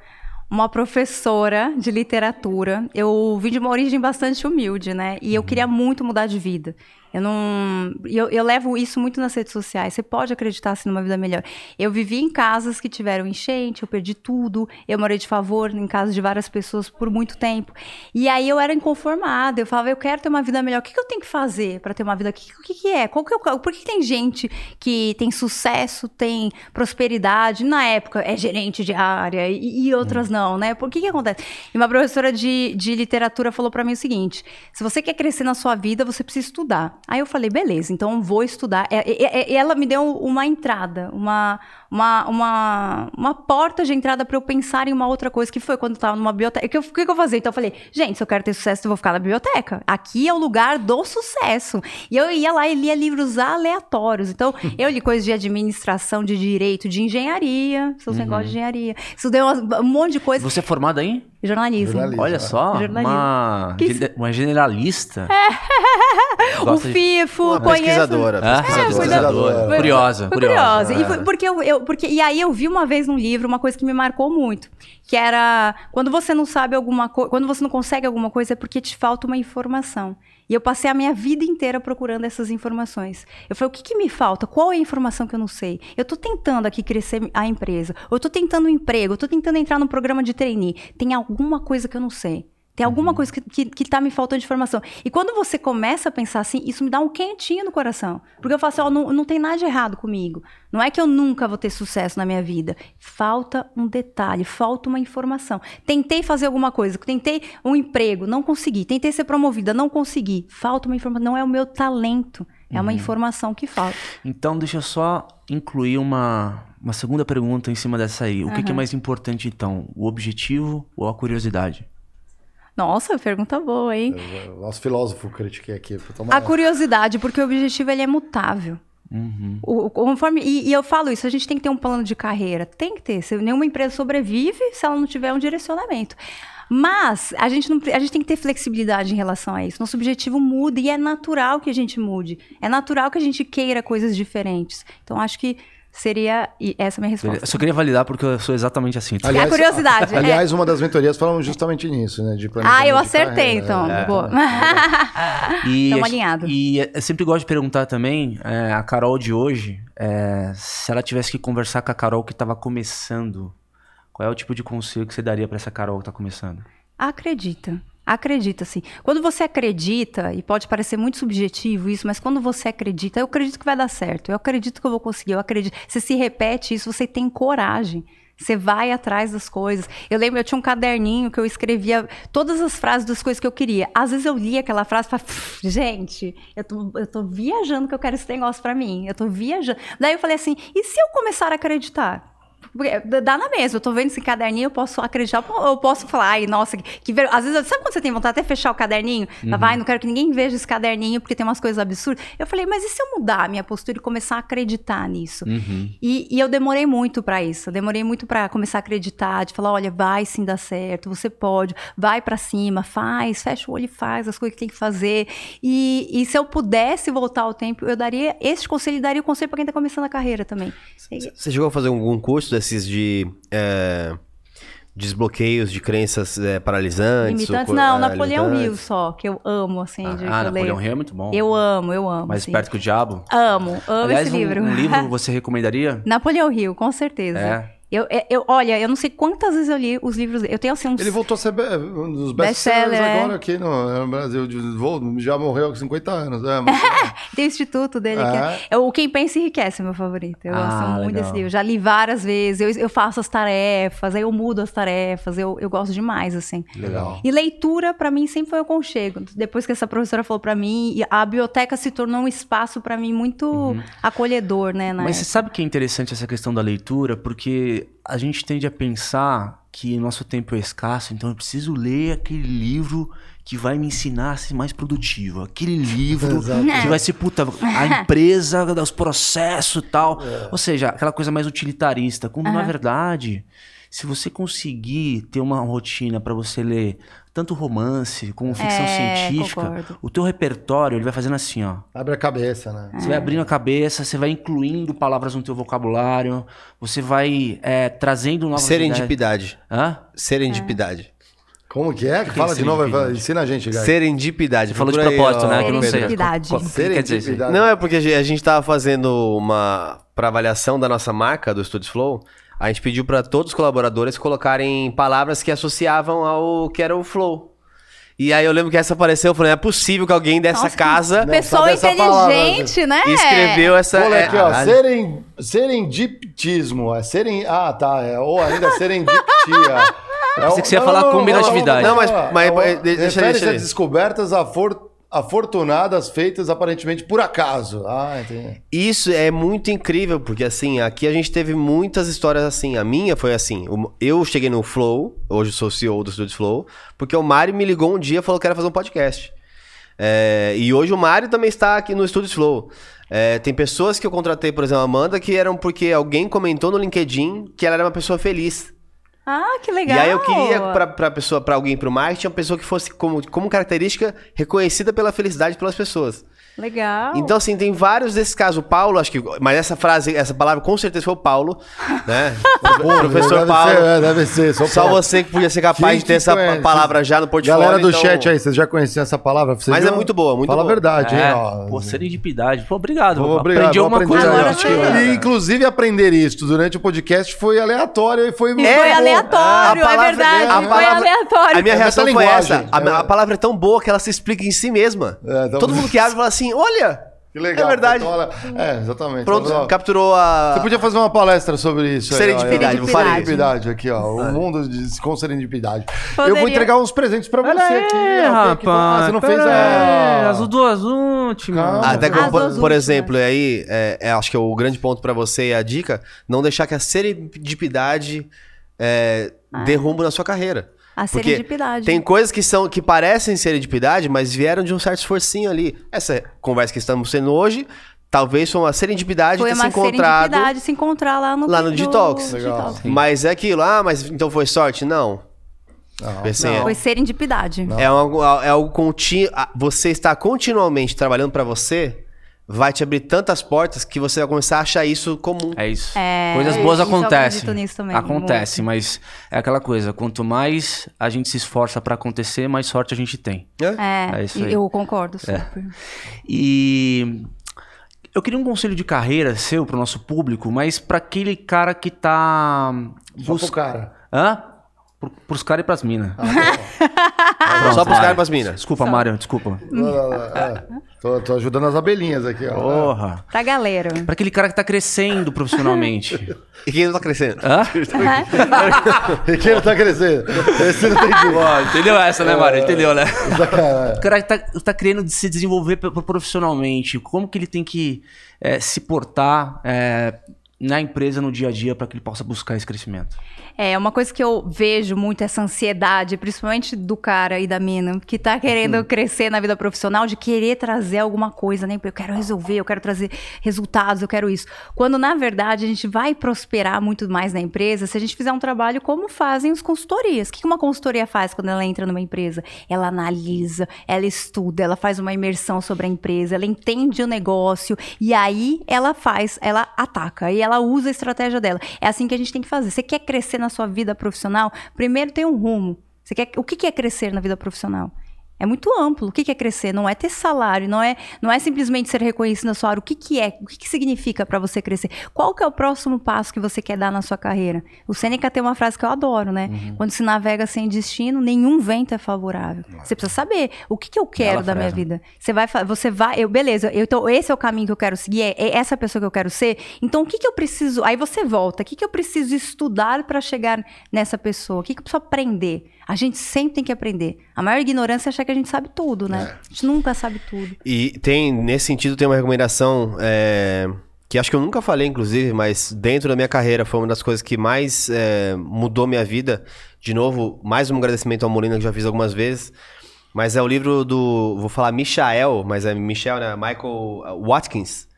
S4: uma professora de literatura. Eu vim de uma origem bastante humilde, né? E eu queria muito mudar de vida. Eu não. Eu, eu, levo isso muito nas redes sociais. Você pode acreditar assim numa vida melhor. Eu vivi em casas que tiveram enchente, eu perdi tudo. Eu morei de favor em casa de várias pessoas por muito tempo. E aí eu era inconformada. Eu falava, eu quero ter uma vida melhor. O que, que eu tenho que fazer para ter uma vida? O que, que, que é? Qual que eu, por que tem gente que tem sucesso, tem prosperidade? Na época é gerente de área e, e outras hum. não, né? Por que, que acontece? E uma professora de, de literatura falou para mim o seguinte: se você quer crescer na sua vida, você precisa estudar. Aí eu falei, beleza, então vou estudar. E, ela me deu uma entrada, uma, uma, uma, uma porta de entrada para eu pensar em uma outra coisa, que foi quando eu estava numa biblioteca. O que, que, que eu fazia? Então eu falei, gente, se eu quero ter sucesso, eu vou ficar na biblioteca. Aqui é o lugar do sucesso. E eu ia lá e lia livros aleatórios. Então, eu li coisas de administração, de direito, de engenharia, seus uhum. negócios de engenharia. Estudei um monte de coisa.
S1: Você é formada em?
S4: Jornalismo.
S1: Jornalismo. Olha só, Jornalismo. Uma, que... uma generalista.
S4: É. o FIFO, uma conheço.
S3: Pesquisadora.
S1: É, pesquisadora. Curiosa.
S4: Curiosa. E, foi, porque eu, eu, porque, e aí eu vi uma vez num livro uma coisa que me marcou muito. Que era, quando você não sabe alguma coisa, quando você não consegue alguma coisa é porque te falta uma informação. E eu passei a minha vida inteira procurando essas informações. Eu falei, o que, que me falta? Qual é a informação que eu não sei? Eu estou tentando aqui crescer a empresa. Eu estou tentando um emprego. Eu estou tentando entrar num programa de trainee. Tem alguma coisa que eu não sei. Tem alguma uhum. coisa que, que, que tá me faltando de informação. E quando você começa a pensar assim, isso me dá um quentinho no coração. Porque eu falo assim, ó, não, não tem nada de errado comigo. Não é que eu nunca vou ter sucesso na minha vida. Falta um detalhe, falta uma informação. Tentei fazer alguma coisa, tentei um emprego, não consegui. Tentei ser promovida, não consegui. Falta uma informação, não é o meu talento. É uhum. uma informação que falta.
S1: Então, deixa eu só incluir uma, uma segunda pergunta em cima dessa aí. O uhum. que, que é mais importante, então? O objetivo ou a curiosidade?
S4: Nossa, pergunta boa, hein?
S2: Nosso filósofo critiquei aqui.
S4: A curiosidade, porque o objetivo ele é mutável.
S1: Uhum.
S4: O, conforme, e, e, eu falo isso, a gente tem que ter um plano de carreira. Tem que ter. Se nenhuma empresa sobrevive se ela não tiver um direcionamento. Mas a gente, não, a gente tem que ter flexibilidade em relação a isso. Nosso objetivo muda e é natural que a gente mude. É natural que a gente queira coisas diferentes. Então, acho que Seria essa a minha resposta.
S1: Eu só queria validar porque eu sou exatamente assim.
S4: Aliás, a curiosidade.
S2: Aliás, é. uma das mentorias falam justamente nisso, né? De
S4: ah, eu acertei, então. É. Boa.
S1: e, Estamos alinhados. E eu sempre gosto de perguntar também, é, a Carol de hoje, é, se ela tivesse que conversar com a Carol que estava começando, qual é o tipo de conselho que você daria para essa Carol que está começando?
S4: Acredita. Acredita, assim. Quando você acredita, e pode parecer muito subjetivo isso, mas quando você acredita, eu acredito que vai dar certo, eu acredito que eu vou conseguir, eu acredito. Você se repete isso, você tem coragem. Você vai atrás das coisas. Eu lembro, eu tinha um caderninho que eu escrevia todas as frases das coisas que eu queria. Às vezes eu lia aquela frase e falava, gente, eu tô, eu tô viajando que eu quero esse negócio para mim. Eu tô viajando. Daí eu falei assim, e se eu começar a acreditar? Dá na mesma. Eu tô vendo esse caderninho, eu posso acreditar, eu posso falar, ai, nossa, que, ver... Às vezes, sabe quando você tem vontade de até fechar o caderninho? Uhum. Vai, não quero que ninguém veja esse caderninho, porque tem umas coisas absurdas. Eu falei, mas e se eu mudar a minha postura e começar a acreditar nisso?
S1: Uhum.
S4: E, e, eu demorei muito para isso. Eu demorei muito para começar a acreditar, de falar, olha, vai sim dar certo, você pode, vai para cima, faz, fecha o olho e faz as coisas que tem que fazer. E, e se eu pudesse voltar ao tempo, eu daria esse conselho e daria o conselho para quem tá começando a carreira também.
S3: Você chegou a fazer algum curso desses de é, desbloqueios de crenças é, paralisantes?
S4: Limitantes? Não, é, Napoleão Hill só, que eu amo, assim.
S1: Ah, de ah Napoleão Hill é muito bom.
S4: Eu amo, eu amo.
S1: Mais assim. esperto que o diabo?
S4: Amo, amo
S1: Aliás,
S4: esse livro.
S1: Um, um livro você recomendaria?
S4: Napoleão Hill, com certeza.
S1: É.
S4: Eu, é, eu, olha, eu não sei quantas vezes eu li os livros Eu tenho assim uns.
S2: Ele voltou a ser um dos best-sellers best agora é. aqui no, no Brasil. Já morreu com 50 anos. É, mas...
S4: Tem o instituto dele. É. é. o Quem Pensa Enriquece, é meu favorito. Eu ah, gosto muito legal. desse livro. Já li várias vezes. Eu, eu faço as tarefas, aí eu mudo as tarefas. Eu, eu gosto demais, assim.
S1: Legal.
S4: E leitura, para mim, sempre foi um conchego. Depois que essa professora falou para mim, a biblioteca se tornou um espaço para mim muito uhum. acolhedor, né?
S1: Mas época. você sabe que é interessante essa questão da leitura? Porque a gente tende a pensar que nosso tempo é escasso, então eu preciso ler aquele livro que vai me ensinar a ser mais produtivo. Aquele livro que vai ser, puta, a empresa, os processos e tal. É. Ou seja, aquela coisa mais utilitarista. Quando, uhum. na verdade, Se você conseguir ter uma rotina para você ler tanto romance como ficção
S4: É,
S1: científica,
S4: concordo.
S1: o teu repertório ele vai fazendo assim, ó.
S2: Abre a cabeça, né?
S1: Você vai abrindo a cabeça, você vai incluindo palavras no teu vocabulário, você vai é, trazendo novas ideias.
S3: Serendipidade.
S1: Hã?
S3: Serendipidade.
S2: Como que é? Fala de novo, vai- ensina a gente, Guy.
S3: Serendipidade.
S1: Falou de
S3: aí,
S1: propósito,
S3: ó,
S1: né? Que não sei.
S4: Serendipidade.
S1: Qual- qual- o que quer dizer isso?
S2: Serendipidade.
S3: Não, é porque a gente- a gente tava fazendo uma. Pra avaliação da nossa marca, do Studios Flow, a gente pediu para todos os colaboradores colocarem palavras que associavam ao que era o Flow. E aí eu lembro que essa apareceu, eu falei, não é possível que alguém dessa
S4: Nossa,
S3: casa
S4: Pessoa
S2: essa palavra,
S4: inteligente, né?
S3: escreveu essa.
S2: Olha
S3: é,
S2: aqui, ó. Seren, serendipitismo. É seren... Ah, tá. É, ou ainda serendiptia. É
S1: pensei que você ia falar combinatividade.
S3: Não, mas- mas-
S2: é uma-
S3: deixa- deixa
S2: Refere-se a
S3: ele.
S2: Afortunadas feitas aparentemente por acaso. Ah, entendi.
S3: Isso é muito incrível, porque assim, aqui a gente teve muitas histórias assim. A minha foi assim: eu cheguei no Flow, hoje sou CEO do Studios Flow, porque o Mário me ligou um dia e falou que era fazer um podcast. É, e hoje o Mário também está aqui no Studios Flow. É, tem pessoas que eu contratei, por exemplo, a Amanda, que eram porque alguém comentou no LinkedIn que ela era uma pessoa feliz.
S4: Ah, que legal.
S3: E aí eu queria pra, pra pessoa, para alguém pro marketing, uma pessoa que fosse como, como característica reconhecida pela felicidade pelas pessoas.
S4: Legal.
S3: Então, assim, tem vários desses casos. O Paulo, acho que. Mas essa frase, essa palavra com certeza foi o Paulo, né? O professor
S2: deve
S3: Paulo.
S2: Ser, é, deve ser. Só,
S3: você que podia ser capaz
S2: Quem
S3: de ter essa
S2: conhece?
S3: palavra já no portfólio.
S2: Galera do
S3: então-
S2: chat aí, vocês já conheciam essa palavra? Você
S3: Mas
S2: viu?
S3: é muito boa, muito
S2: Fala
S3: boa.
S2: a verdade, hein?
S1: É,
S2: ó.
S1: pô, serendipidade. Pô, obrigado.
S2: Pô, obrigado,
S1: Aprendi alguma coisa.
S4: Agora você-
S2: E, inclusive, aprender isso durante o podcast foi aleatório e foi...
S4: E
S3: É,
S4: foi aleatório,
S3: a palavra-
S4: é verdade.
S3: a
S4: foi
S3: palavra-
S4: aleatório.
S3: A minha
S2: É
S3: reação foi essa. A,
S2: É.
S3: a palavra é tão boa que ela se explica em si mesma.
S2: É,
S3: Todo mundo que abre fala assim: olha,
S2: Que legal.
S3: é verdade.
S2: Então, olha- é, exatamente.
S3: Pronto,
S2: Então,
S3: capturou a.
S2: Você podia fazer uma palestra sobre isso. aí, ó.
S3: Serendipidade, fazer.
S2: Serendipidade aqui, ó. O mundo de, com serendipidade. Eu
S4: Poderia-
S2: vou entregar uns presentes pra você
S1: Pera aí,
S2: aqui. aqui- Ah,
S1: rapaz.
S2: você não fez
S1: aí,
S2: a...
S1: As duas últimas.
S2: Calma.
S3: Até como, por, por exemplo, e aí, é, é, acho que é o grande ponto pra você e a dica, não deixar que a serendipidade é, dê rumbo na sua carreira.
S4: A
S3: Porque
S4: serendipidade.
S3: Tem coisas que são que parecem serendipidade, mas vieram de um certo esforcinho ali. Essa conversa que estamos tendo hoje, talvez foi uma serendipidade
S4: Foi
S3: ter se
S4: uma
S3: encontrado.
S4: serendipidade se encontrar lá no
S3: lá no Detox.
S2: Legal.
S3: Mas é aquilo, ah, mas então foi sorte? Não.
S2: Não.
S3: Assim, é-
S4: Foi serendipidade.
S3: É algo, é algo contínuo. Você está continuamente trabalhando pra você, vai te abrir tantas portas que você vai começar a achar isso comum.
S1: É isso.
S4: É,
S1: Coisas boas
S4: eu
S1: acontecem.
S4: acredito nisso também,
S1: Acontece, mas é aquela coisa. Quanto mais a gente se esforça pra acontecer, mais sorte a gente tem.
S4: É,
S1: É isso aí.
S4: eu concordo super.
S1: E eu queria um conselho de carreira seu pro nosso público, mas pra aquele cara que tá
S2: Só pro cara.
S1: Hã? Pro, pros caras e pras minas.
S2: Ah,
S3: Só pros caras e pras minas.
S1: Desculpa, Mário, desculpa.
S2: É. Tô, tô ajudando as abelhinhas aqui, ó.
S1: Porra.
S4: Pra galera.
S1: Pra aquele cara que tá crescendo profissionalmente.
S3: E quem não tá crescendo?
S1: Hã?
S2: E quem não tá crescendo? Esse não tem.
S1: Ó, entendeu essa, né, Mário? Entendeu, né?
S2: Sacanagem.
S1: O cara que tá, tá querendo se desenvolver profissionalmente, como que ele tem que é, se portar é, na empresa, no dia a dia, para que ele possa buscar esse crescimento?
S4: É, uma coisa que eu vejo muito essa ansiedade, principalmente do cara e da mina, que tá querendo crescer na vida profissional, de querer trazer alguma coisa, né? Eu quero resolver, eu quero trazer resultados, eu quero isso. Quando, na verdade, a gente vai prosperar muito mais na empresa se a gente fizer um trabalho como fazem os consultorias. O que uma consultoria faz quando ela entra numa empresa? Ela analisa, ela estuda, ela faz uma imersão sobre a empresa, ela entende o negócio e aí ela faz, ela ataca e ela usa a estratégia dela. É assim que a gente tem que fazer. Você quer crescer na sua vida profissional? Primeiro tem um rumo. Você quer, o que é crescer na vida profissional? É muito amplo. O que é crescer? Não é ter salário, não é, não é simplesmente ser reconhecido na sua área. O que, que é? O que, que significa para você crescer? Qual que é o próximo passo que você quer dar na sua carreira? O Sêneca tem uma frase que eu adoro, né? Quando se navega sem destino, nenhum vento é favorável. Você precisa saber o que, que eu quero da minha
S1: frase.
S4: vida. Você vai, você vai, eu, beleza, eu tô, esse é o caminho que eu quero seguir, é, é essa pessoa que eu quero ser. Então, o que que eu preciso? Aí você volta. O que que eu preciso estudar para chegar nessa pessoa? O que que eu preciso aprender? A gente sempre tem que aprender. A maior ignorância é achar que a gente sabe tudo, né? A gente nunca sabe tudo.
S3: E tem, nesse sentido, tem uma recomendação é, que acho que eu nunca falei, inclusive, mas dentro da minha carreira foi uma das coisas que mais é, mudou minha vida. De novo, mais um agradecimento ao Molina, que já fiz algumas vezes. Mas é o livro do, vou falar Michael, mas é Michel, né? Michael Watkins,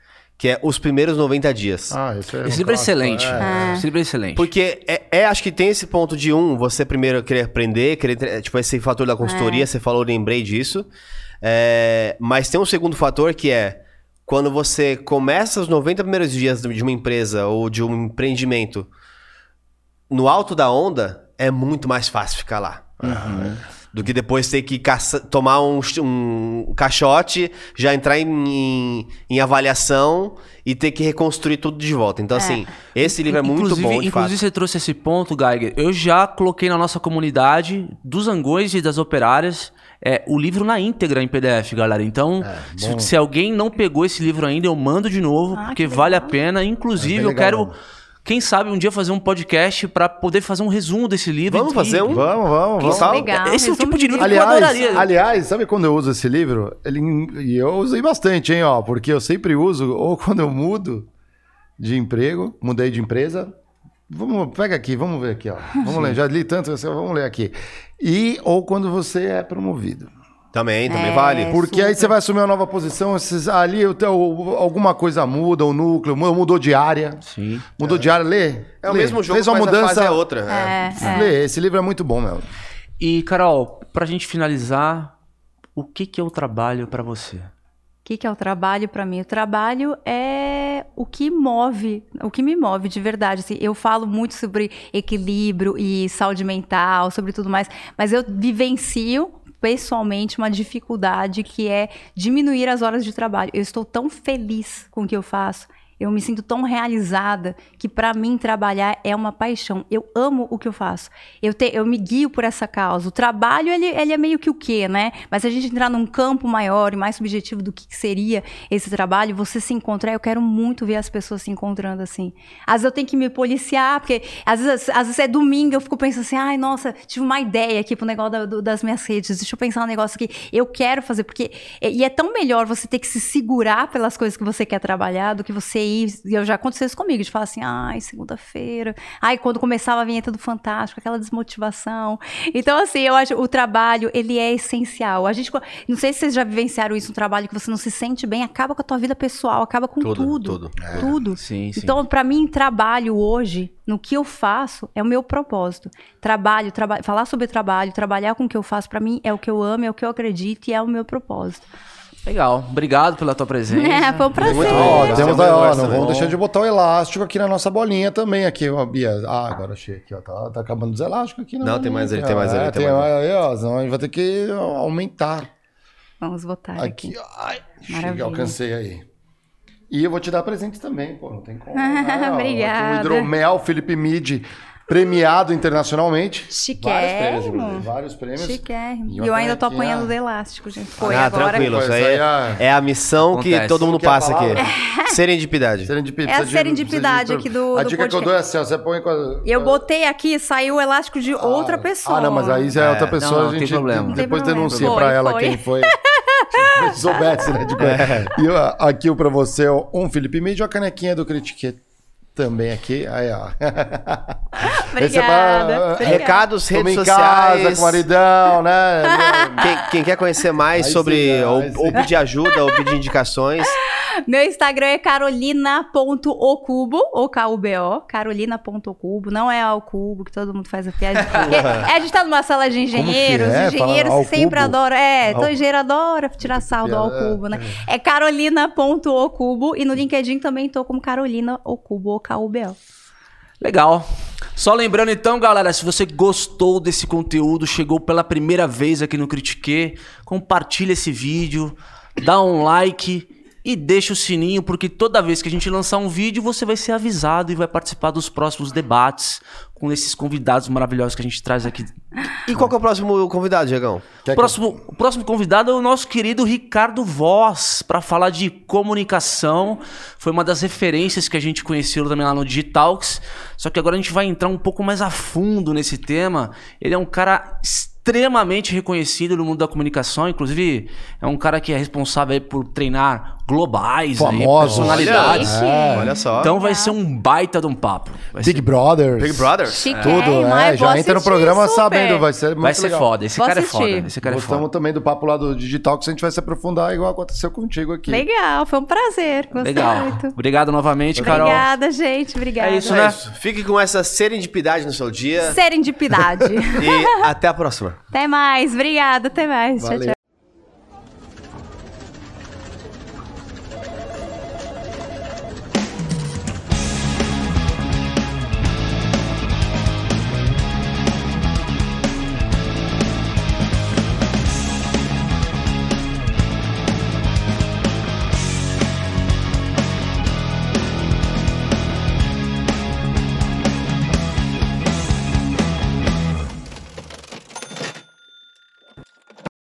S3: que é Os Primeiros 90 Dias.
S2: Ah, esse é
S1: Esse
S2: um
S1: livro é excelente.
S2: é.
S1: Esse livro é excelente.
S3: Porque é, é, acho que tem esse ponto de um, você primeiro querer aprender, querer, tipo, esse fator da consultoria, você falou, eu lembrei disso. É, mas tem um segundo fator que é quando você começa os 90 primeiros dias de uma empresa ou de um empreendimento no alto da onda, é muito mais fácil ficar lá. Do que depois ter que caça- tomar um, um caixote, já entrar em, em, em avaliação e ter que reconstruir tudo de volta. Então, assim, esse livro é muito
S1: inclusive,
S3: bom, de
S1: Inclusive,
S3: fato.
S1: você trouxe esse ponto, Geiger. Eu já coloquei na nossa comunidade dos Angões e das Operárias é, o livro na íntegra em PDF, galera. Então, se, se alguém não pegou esse livro ainda, eu mando de novo,
S4: Ah,
S1: porque
S4: que
S1: vale a pena. Inclusive,
S2: É
S1: eu quero,
S2: mesmo.
S1: Quem sabe, um dia fazer um podcast para poder fazer um resumo desse livro.
S3: Vamos
S1: e-
S3: fazer um?
S2: Vamos, vamos, vamos.
S3: tal?
S4: Legal.
S1: Esse é o tipo de livro que eu
S2: Aliás,
S1: adoraria.
S2: aliás, sabe quando eu uso esse livro? Ele, e eu usei bastante, hein, ó, porque eu sempre uso, ou quando eu mudo de emprego, mudei de empresa. Vamos, pega aqui, vamos ver aqui, ó. Vamos ler, já li tanto, vamos ler aqui. E ou quando você é promovido.
S3: Também, também
S4: É.
S3: vale.
S2: Porque aí
S4: super.
S2: você vai assumir uma nova posição, esses- ali o teu- alguma coisa muda, o núcleo, mu- mudou de área.
S1: Sim.
S2: Mudou de área, lê.
S3: É o
S2: lê.
S3: mesmo jogo,
S2: Fez uma
S3: mas
S2: mudança.
S3: a fase é outra. é.
S4: É, é.
S2: Lê, esse livro é muito bom, meu.
S1: E, Carol, pra gente finalizar, o que, que é o trabalho pra você?
S4: O que, que é o trabalho para mim? O trabalho é o que move, o que me move de verdade. assim. eu falo muito sobre equilíbrio e saúde mental, sobre tudo mais, mas eu vivencio pessoalmente uma dificuldade que é diminuir as horas de trabalho. Eu estou tão feliz com o que eu faço. Eu me sinto tão realizada que para mim trabalhar é uma paixão. Eu amo o que eu faço. Eu, te- eu me guio por essa causa. O trabalho ele, ele é meio que o quê, né? Mas se a gente entrar num campo maior e mais subjetivo do que que seria esse trabalho, você se encontrar. Eu quero muito ver as pessoas se encontrando assim. Às vezes eu tenho que me policiar porque às vezes, às vezes é domingo eu fico pensando assim, ai nossa, tive uma ideia aqui pro negócio da- do- das minhas redes. Deixa eu pensar um negócio que eu quero fazer porque e é tão melhor você ter que se segurar pelas coisas que você quer trabalhar do que você E eu já aconteceu isso comigo, de falar assim, ai, segunda-feira. Ai, quando começava a vinheta do Fantástico, aquela desmotivação. Então, assim, eu acho o trabalho, ele é essencial. A gente, não sei se vocês já vivenciaram isso, um trabalho que você não se sente bem, acaba com a tua vida pessoal, acaba com
S3: Tudo,
S4: tudo.
S3: tudo.
S4: Tudo.
S1: Sim, sim.
S4: Então, pra mim, trabalho hoje, no que eu faço, é o meu propósito. Trabalho, traba falar sobre trabalho, trabalhar com o que eu faço, pra mim, é o que eu amo, é o que eu acredito e é o meu propósito.
S1: Legal. Obrigado pela tua presença.
S4: É, foi um prazer.
S3: Muito
S2: Ó,
S3: bom.
S2: ó, não vamos deixar de botar o elástico aqui na nossa bolinha também, aqui, ó, Bia. Ah, agora achei aqui, ó, tá, tá acabando os elásticos aqui. na
S3: Não, tem mais ali, tem
S2: ó.
S3: mais ali,
S2: É,
S3: tem
S2: tem
S3: mais
S2: ó, senão a gente vai ter que aumentar
S4: Vamos votar aqui.
S2: aqui. Ai,
S4: Maravilha.
S2: chega, alcancei aí. E eu vou te dar presente também, pô, não tem como. né? Ó,
S4: Obrigada.
S2: aqui O hidromel Felipe Mid, premiado internacionalmente.
S4: Chiquérrimo.
S2: Vários prêmios.
S4: Chiquérrimo.
S2: E
S4: E
S2: uma
S4: eu ainda tô apanhando do elástico, gente. Foi
S3: ah,
S4: agora.
S3: tranquilo. Isso aí
S2: ó.
S3: é, é a missão que
S1: Acontece.
S3: todo mundo
S2: Que é a
S3: passa aqui. Serendipidade.
S2: Serendipidade.
S4: É a serendipidade aqui do-
S2: A
S4: do
S2: dica que eu
S4: podcast.
S2: dou é assim, ó, você põe com a...
S4: Eu botei aqui, saiu o elástico de outra pessoa.
S2: Ah, não, mas aí já é outra pessoa,
S1: não,
S2: a
S1: tem
S2: gente
S1: problema. Não
S2: depois
S4: problema.
S2: denuncia
S4: Foi,
S2: pra ela
S4: foi.
S2: quem foi. Se soubesse, né? De coisa. E ó, aqui o pra você, um Felipe Mídia, a canequinha do Critique também aqui. Aí, ó. É pra-
S4: Obrigada. obrigada.
S3: Recados,
S2: Toma
S3: redes
S2: em casa,
S3: sociais.
S2: com maridão, né?
S3: Quem, quem quer conhecer mais
S2: Aí
S3: sobre
S2: sim,
S3: ou, ou pedir ajuda ou pedir indicações,
S4: Meu Instagram é carolina.ocubo, ou K-U-B-O, carolina.ocubo, não é ao cubo, que todo mundo faz a piada. Porque a gente tá numa sala de engenheiros,
S2: é?
S4: os engenheiros
S2: Fala
S4: sempre
S2: cubo?
S4: adoram, é,
S2: Ao-
S4: todo engenheiro adora tirar sarro do ao cubo, né? É carolina.ocubo, e no LinkedIn também tô como Carolina Ocubo, ou K-U-B-O.
S1: Legal. Só lembrando então, galera, se você gostou desse conteúdo, chegou pela primeira vez aqui no Critique, compartilha esse vídeo, dá um like e deixa o sininho, porque toda vez que a gente lançar um vídeo, você vai ser avisado e vai participar dos próximos debates com esses convidados maravilhosos que a gente traz aqui.
S3: E qual que é o próximo convidado, Diegão?
S1: O próximo, o próximo convidado é o nosso querido Ricardo Voz, para falar de comunicação. Foi uma das referências que a gente conheceu também lá no Digitalks. Só que agora a gente vai entrar um pouco mais a fundo nesse tema. Ele é um cara extremamente reconhecido no mundo da comunicação. Inclusive, é um cara que é responsável aí por treinar globais, aí,
S2: Famosos.
S1: personalidades.
S4: Chique.
S2: É.
S3: Olha só.
S1: Então vai ser um baita de um papo. Vai
S2: Big
S1: ser,
S2: Brothers.
S3: Big Brother.
S4: Chique.
S2: Tudo,
S4: É,
S2: é.
S4: mas
S2: Já entra no programa
S4: super.
S2: sabendo, vai ser muito
S1: vai ser
S2: legal.
S1: foda. Esse
S4: Vou
S1: cara é
S4: assistir.
S1: foda. Esse cara é
S2: Gostamos
S1: foda.
S2: também do papo lá do Digital, que a gente vai se aprofundar, igual aconteceu contigo aqui.
S4: Legal, foi um prazer. Gostei
S1: Legal.
S4: muito.
S1: Obrigado novamente, Carol.
S4: Obrigada, gente. Obrigada.
S1: É isso,
S3: É
S1: né?
S3: isso. Fique com essa serendipidade no seu dia.
S4: Serendipidade.
S3: E até a próxima.
S4: Até mais. Obrigada, até mais. Tchau,
S2: Valeu.
S4: tchau.